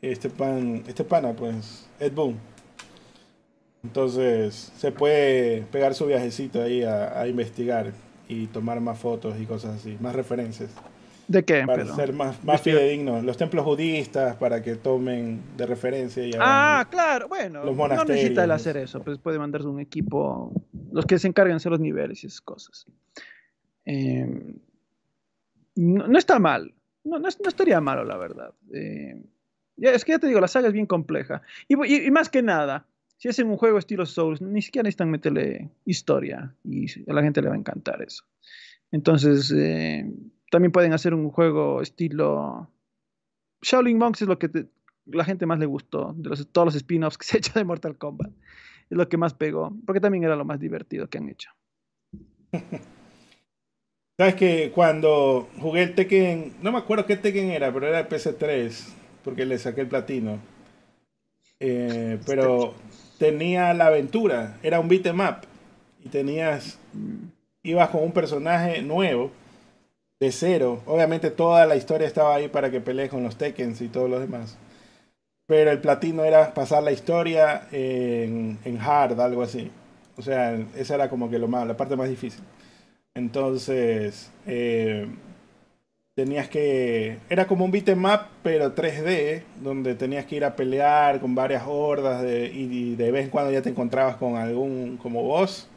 Este pan. Este pana, pues. Ed Boon. Entonces, se puede pegar su viajecito ahí a investigar y tomar más fotos y cosas así, más referencias. ¿De qué? Para ser más, más fidedignos. Los templos budistas para que tomen de referencia. Y ah, claro. Bueno, no necesita hacer eso. Pues puede mandarse un equipo, los que se encargan de hacer los niveles y esas cosas. Em, no, está mal. No, no, estaría malo, la verdad. Eh, es que ya te digo, la saga es bien compleja. Y, más que nada, si hacen un juego estilo Souls, ni siquiera necesitan meterle historia. Y a la gente le va a encantar eso. Entonces, eh, también pueden hacer un juego estilo Shaolin Monks es lo que la gente más le gustó de los, todos los spin-offs que se ha hecho de Mortal Kombat. Es lo que más pegó, porque también era lo más divertido que han hecho. Sabes que cuando jugué el Tekken, no me acuerdo qué Tekken era, pero era el PC3, porque le saqué el platino. Eh, pero tenía la aventura, era un beat'em up y tenías, ibas con un personaje nuevo, de cero. Obviamente toda la historia estaba ahí para que pelees con los Tekkens y todos los demás. Pero el platino era pasar la historia en, en hard, algo así. O sea, esa era como que lo más, la parte más difícil. Entonces, eh, tenías que. Era como un beatmap, pero 3D, donde tenías que ir a pelear con varias hordas de, y de vez en cuando ya te encontrabas con algún, como boss,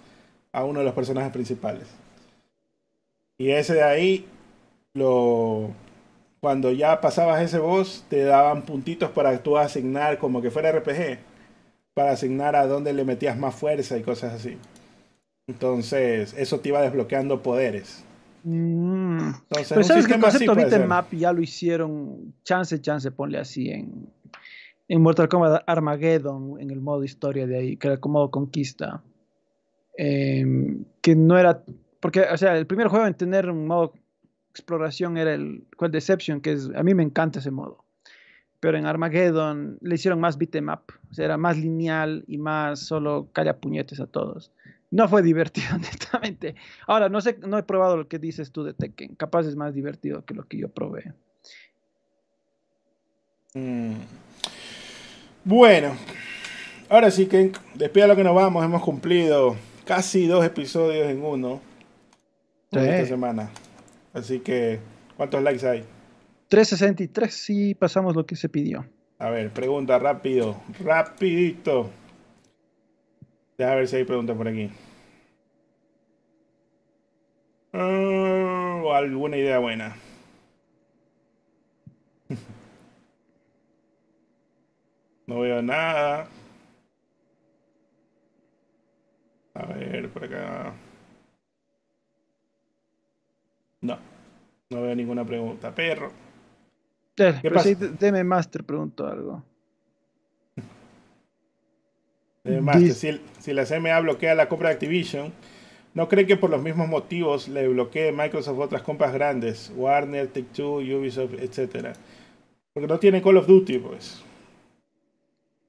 a uno de los personajes principales. Y ese de ahí, lo, cuando ya pasabas ese boss, te daban puntitos para tú asignar, como que fuera RPG, para asignar a dónde le metías más fuerza y cosas así. Entonces, eso te iba desbloqueando poderes. Mm. Pero sabes que el concepto beatmap ya lo hicieron, chance, chance, ponle así en, en Mortal Kombat Armageddon, en el modo historia de ahí, que era como conquista. Em, que no era, porque, o sea, el primer juego en tener un modo exploración era el, el Deception, que es, a mí me encanta ese modo. Pero en Armageddon le hicieron más beatmap, o sea, era más lineal y más solo calla puñetes a todos no fue divertido, honestamente. Ahora, no sé, no he probado lo que dices tú de Tekken. Capaz es más divertido que lo que yo probé. Mm. Bueno, ahora sí que después de lo que nos vamos, hemos cumplido casi dos episodios en uno esta semana. Así que, ¿cuántos likes hay? 363, sí pasamos lo que se pidió. A ver, pregunta rápido, rapidito. Deja ver si hay preguntas por aquí. Ah, alguna idea buena. No veo nada. A ver, por acá. No, no veo ninguna pregunta. Perro. ¿Qué pasa? Deme Master pregunto algo. Si, la CMA bloquea la compra de Activision, ¿no cree que por los mismos motivos le bloquee Microsoft otras compras grandes? Warner, Take-Two, Ubisoft, etcétera. Porque no tiene Call of Duty, pues.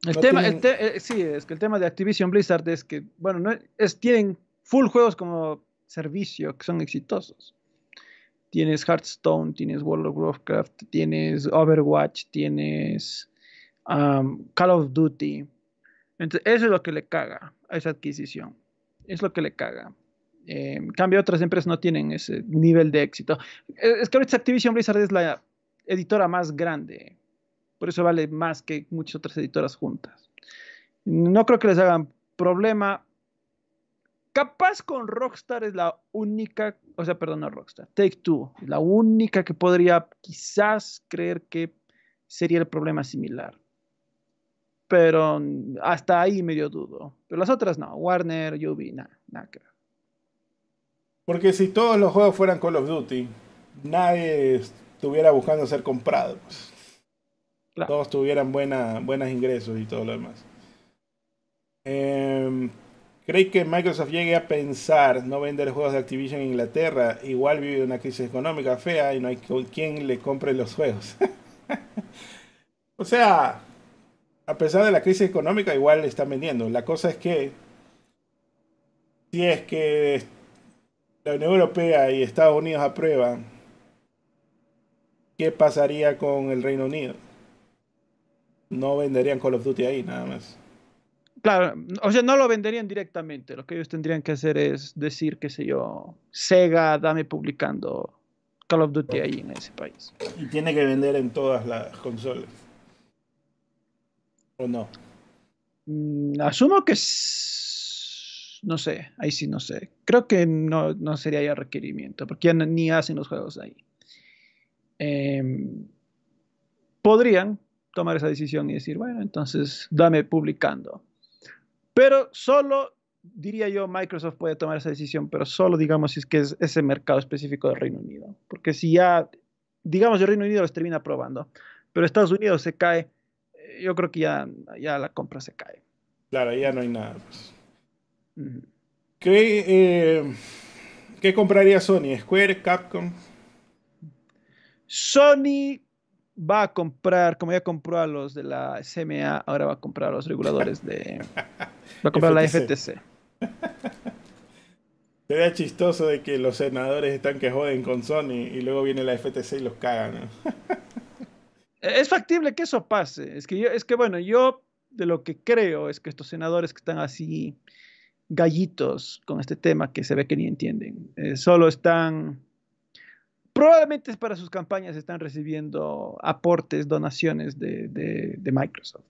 El tema, eh, sí, es que el tema de Activision Blizzard es que, bueno, no es, tienen full juegos como servicio que son exitosos. Tienes Hearthstone, tienes World of Warcraft, tienes Overwatch, tienes um, Call of Duty. Entonces, eso es lo que le caga a esa adquisición. Es lo que le caga. En cambio, otras empresas no tienen ese nivel de éxito. Eh, es que ahorita Activision Blizzard es la editora más grande. Por eso vale más que muchas otras editoras juntas. No creo que les hagan problema. Capaz con Rockstar es la única, o sea, perdón, no Rockstar, Take Two, la única que podría quizás creer que sería el problema similar pero hasta ahí medio dudo. Pero las otras no, Warner, Ubi, nada, nada que Porque si todos los juegos fueran Call of Duty, nadie estuviera buscando ser comprado. Pues. Todos tuvieran buena, buenos ingresos y todo lo demás. Eh, ¿Cree que Microsoft llegue a pensar no vender juegos de Activision en Inglaterra? Igual vive una crisis económica fea y no hay quien le compre los juegos. o sea, a pesar de la crisis económica, igual están vendiendo. La cosa es que si es que la Unión Europea y Estados Unidos aprueban, ¿qué pasaría con el Reino Unido? No venderían Call of Duty ahí, nada más. Claro, o sea, no lo venderían directamente. Lo que ellos tendrían que hacer es decir, qué sé yo, Sega, dame publicando Call of Duty ahí en ese país. Y tiene que vender en todas las consolas. ¿O no? Mm, asumo que no sé, ahí sí no sé. Creo que no, no sería ya requerimiento, porque ya ni hacen los juegos ahí. Em, podrían tomar esa decisión y decir, bueno, entonces dame publicando. Pero solo, diría yo, Microsoft puede tomar esa decisión, pero solo, digamos, si es que es ese mercado específico del Reino Unido. Porque si ya, digamos, el Reino Unido los termina probando, pero Estados Unidos se cae yo creo que ya, ya la compra se cae. Claro, ya no hay nada. Pues. Eh, ¿Qué, compraría Sony? ¿Square? ¿Capcom? Sony va a comprar, como ya compró a los de la CMA, ahora va a comprar a los reguladores de... Va a comprar la FTC. Sería chistoso de que los senadores están que joden con Sony y luego viene la FTC y los cagan. es factible que eso pase. Es que, yo, es que, bueno, yo de lo que creo es que estos senadores que están así gallitos con este tema que se ve que ni entienden, eh, solo están, probablemente para sus campañas están recibiendo aportes, donaciones de, de, Microsoft.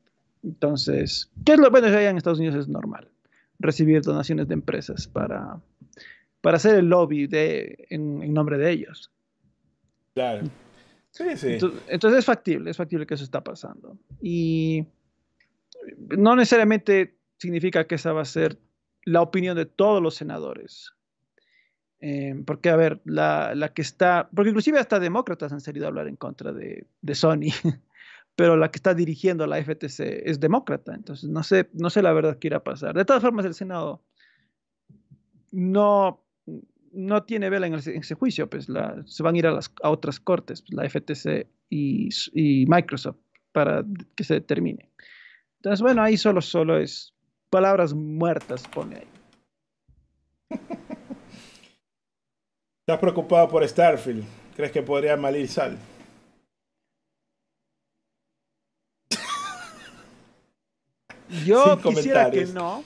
Entonces, ¿qué es lo bueno? Allá en Estados Unidos es normal recibir donaciones de empresas para, para hacer el lobby de, en, nombre de ellos. Claro. Entonces, es factible, es factible que eso está pasando. Y no necesariamente significa que esa va a ser la opinión de todos los senadores. Eh, porque, a ver, la, que está, porque inclusive hasta demócratas han salido a hablar en contra de, Sony, pero la que está dirigiendo la FTC es demócrata, entonces no sé, no sé la verdad qué irá a pasar. De todas formas, el Senado no, no tiene vela en, ese juicio, pues se van a ir a, las, a otras cortes, pues, la FTC y, y Microsoft, para que se determine. Entonces, bueno, ahí solo, solo es palabras muertas, pone ahí. ¿Estás preocupado por Starfield? ¿Crees que podría malir sal? Yo quisiera que no.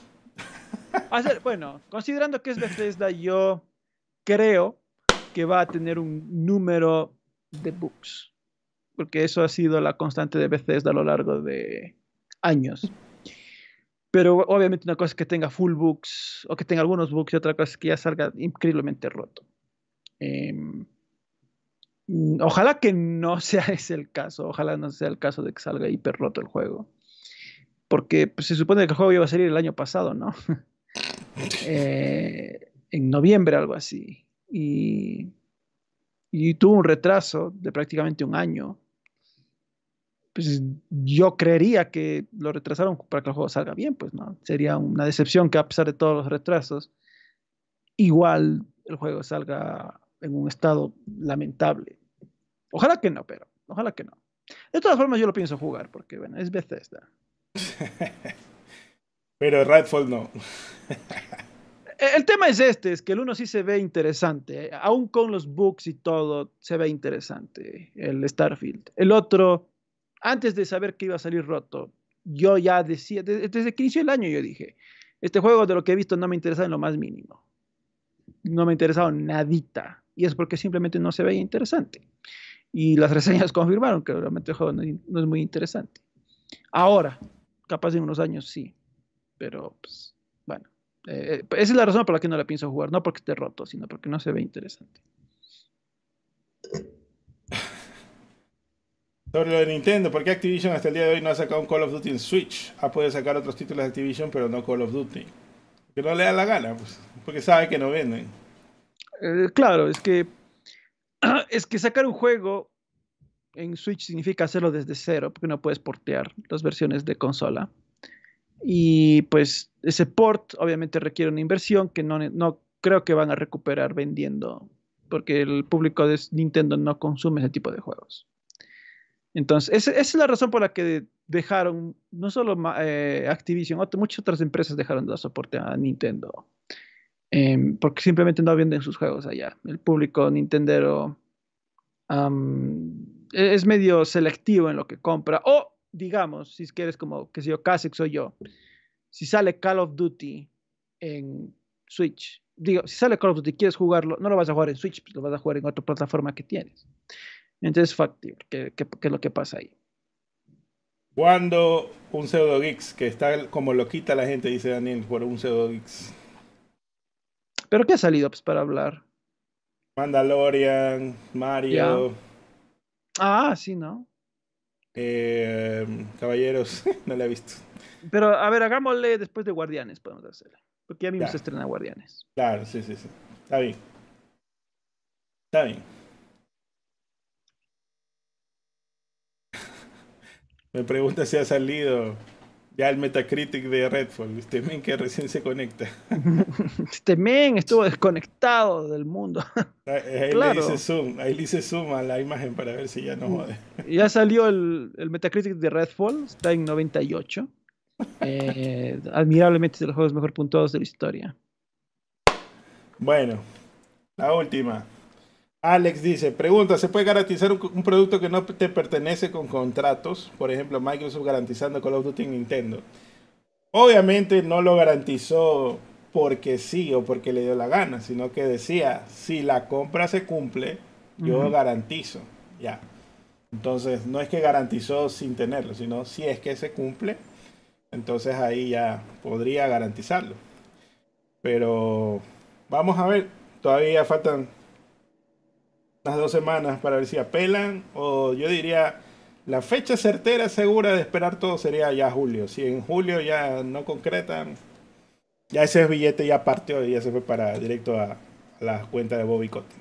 bueno, considerando que es Bethesda, yo creo que va a tener un número de bugs. Porque eso ha sido la constante de Bethesda a lo largo de años. Pero obviamente una cosa es que tenga full books o que tenga algunos books y otra cosa es que ya salga increíblemente roto. Em, ojalá que no sea ese el caso, ojalá no sea el caso de que salga hiper roto el juego. Porque pues, se supone que el juego iba a salir el año pasado, ¿no? Eh, en noviembre, algo así. Y, tuvo un retraso de prácticamente un año pues yo creería que lo retrasaron para que el juego salga bien, pues no. Sería una decepción que a pesar de todos los retrasos, igual el juego salga en un estado lamentable. Ojalá que no, pero ojalá que no. De todas formas, yo lo pienso jugar porque, bueno, es Bethesda. pero Redfall no. E, el tema es este, es que el uno sí se ve interesante, aún con los bugs y todo, se ve interesante, el Starfield. El otro antes de saber que iba a salir roto, yo ya decía, desde, que inició el año yo dije, este juego de lo que he visto no me interesa en lo más mínimo. No me ha interesado nadita. Y es porque simplemente no se veía interesante. Y las reseñas confirmaron que realmente el juego no, es muy interesante. Ahora, capaz en unos años sí. Pero, pues. Eh, esa es la razón por la que no la pienso jugar. No porque esté roto, sino porque no se ve interesante. Sobre lo de Nintendo, ¿por qué Activision hasta el día de hoy no ha sacado un Call of Duty en Switch? Ha podido sacar otros títulos de Activision, pero no Call of Duty. Que no le da la gana, pues, porque sabe que no venden. Eh, claro, es que es que sacar un juego en Switch significa hacerlo desde cero, porque no puedes portear las versiones de consola. Y pues ese port obviamente requiere una inversión que no, no creo que van a recuperar vendiendo, porque el público de Nintendo no consume ese tipo de juegos. Entonces, esa, es la razón por la que dejaron, no solo eh, Activision, muchas otras empresas dejaron de dar soporte a Nintendo. Em, porque simplemente no venden sus juegos allá. El público Nintendero e, es medio selectivo en lo que compra. Digamos, si quieres como, que si yo, Kasek soy yo, si sale Call of Duty en Switch, digo, si sale Call of Duty, quieres jugarlo, no lo vas a jugar en Switch, pues lo vas a jugar en otra plataforma que tienes. Entonces es factible, ¿qué, es lo que pasa ahí? Cuando un pseudo geeks que está como lo quita la gente, dice Daniel, por un pseudo geeks. ¿Pero qué ha salido pues, para hablar? Mandalorian, Mario. Ah, sí, ¿no? Eh, caballeros, no la he visto. Pero a ver, hagámosle después de Guardianes, podemos hacerle. Porque ya mismo se estrena Guardianes. Claro, sí, sí, sí. Está bien. Está bien. Me pregunta si ha salido ya el Metacritic de Redfall. Este men que recién se conecta. Este men estuvo desconectado del mundo. Ahí, le dice zoom, ahí le dice zoom a la imagen para ver si ya no jode. Ya salió el, el Metacritic de Redfall, está en 98. Eh, admirablemente es de los juegos mejor puntuados de la historia. Bueno, la última. Alex dice, pregunta, ¿se puede garantizar un, producto que no te pertenece con contratos? Por ejemplo, Microsoft garantizando Call of Duty en Nintendo. Obviamente no lo garantizó porque sí o porque le dio la gana, sino que decía, si la compra se cumple, yo garantizo. Ya. Entonces, no es que garantizó sin tenerlo, sino si es que se cumple, entonces ahí ya podría garantizarlo. Pero vamos a ver, todavía faltan unas dos semanas para ver si apelan o yo diría la fecha certera segura de esperar todo sería ya julio. Si en julio ya no concretan, ya ese billete ya partió y ya se fue para directo a, la cuenta de Bobby Cotti.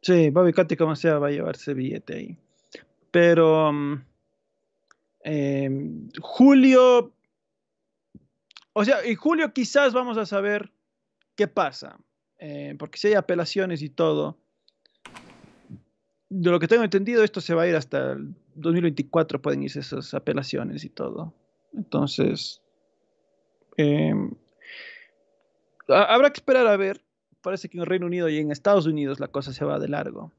Sí, Bobby Cotti como sea va a llevar ese billete ahí. Pero mm, em, julio, o sea, en julio quizás vamos a saber qué pasa. Eh, porque si hay apelaciones y todo, de lo que tengo entendido, esto se va a ir hasta el 2024, pueden irse esas apelaciones y todo. Entonces, em, habrá que esperar a ver. Parece que en el Reino Unido y en Estados Unidos la cosa se va de largo.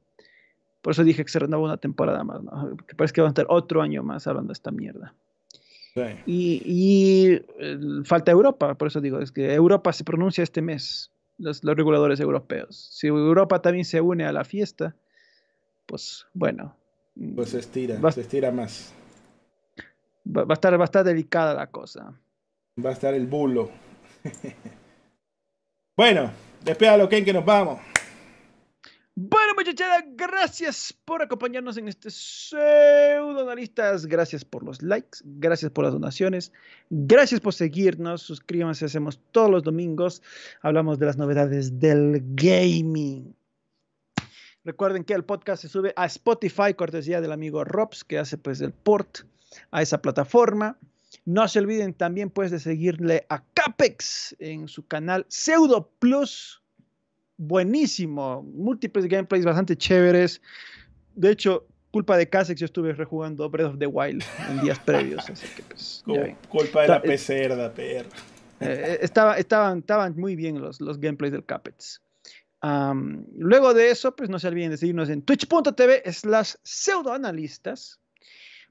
Por eso dije que se renovó una temporada más, que parece que va a estar otro año más hablando de esta mierda. Y, falta Europa, por eso digo, es que Europa se pronuncia este mes, los, los reguladores europeos. Si Europa también se une a la fiesta, pues bueno. Pues se estira, se estira más. Va, a estar, va a estar delicada la cosa. Va a estar el bulo. bueno, despídalo, Ken, que nos vamos. Bueno, muchachada, gracias por acompañarnos en este pseudo analistas. Gracias por los likes, gracias por las donaciones, gracias por seguirnos. Suscríbanse, hacemos todos los domingos. Hablamos de las novedades del gaming. Recuerden que el podcast se sube a Spotify, cortesía del amigo Robs, que hace pues el port a esa plataforma. No se olviden también pues de seguirle a Capex en su canal Pseudo Plus. Buenísimo, múltiples gameplays bastante chéveres. De hecho, culpa de Casex, yo estuve rejugando Breath of the Wild en días previos. Así que pues, culpa de la PC, perra. Eh, eh, estaba, estaban, estaban muy bien los, los gameplays del Capex luego de eso, pues no se olviden de seguirnos en twitch.tv slash pseudoanalistas,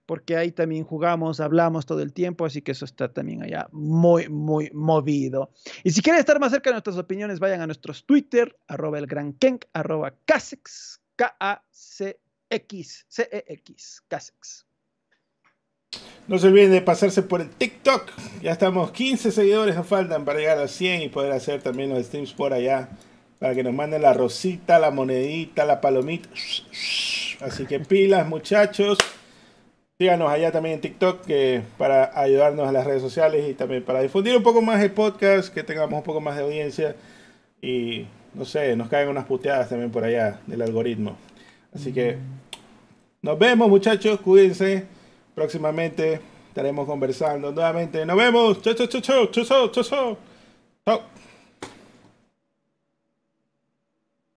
porque ahí también jugamos, hablamos todo el tiempo, así que eso está también allá muy, muy movido. Y si quieren estar más cerca de nuestras opiniones, vayan a nuestros Twitter, arroba el gran arroba Casex, K-A-C-X, C-E-X, Casex. No se olviden de pasarse por el TikTok. Ya estamos 15 seguidores nos faltan para llegar a 100 y poder hacer también los streams por allá para que nos manden la rosita, la monedita, la palomita. Así que pilas, muchachos. Síganos allá también en TikTok para ayudarnos a las redes sociales y también para difundir un poco más el podcast, que tengamos un poco más de audiencia y no sé, nos caen unas puteadas también por allá del algoritmo. Así que nos vemos, muchachos, cuídense. Próximamente estaremos conversando nuevamente. Nos vemos. Chao, chao, chao, chao, chao, chao. Chao.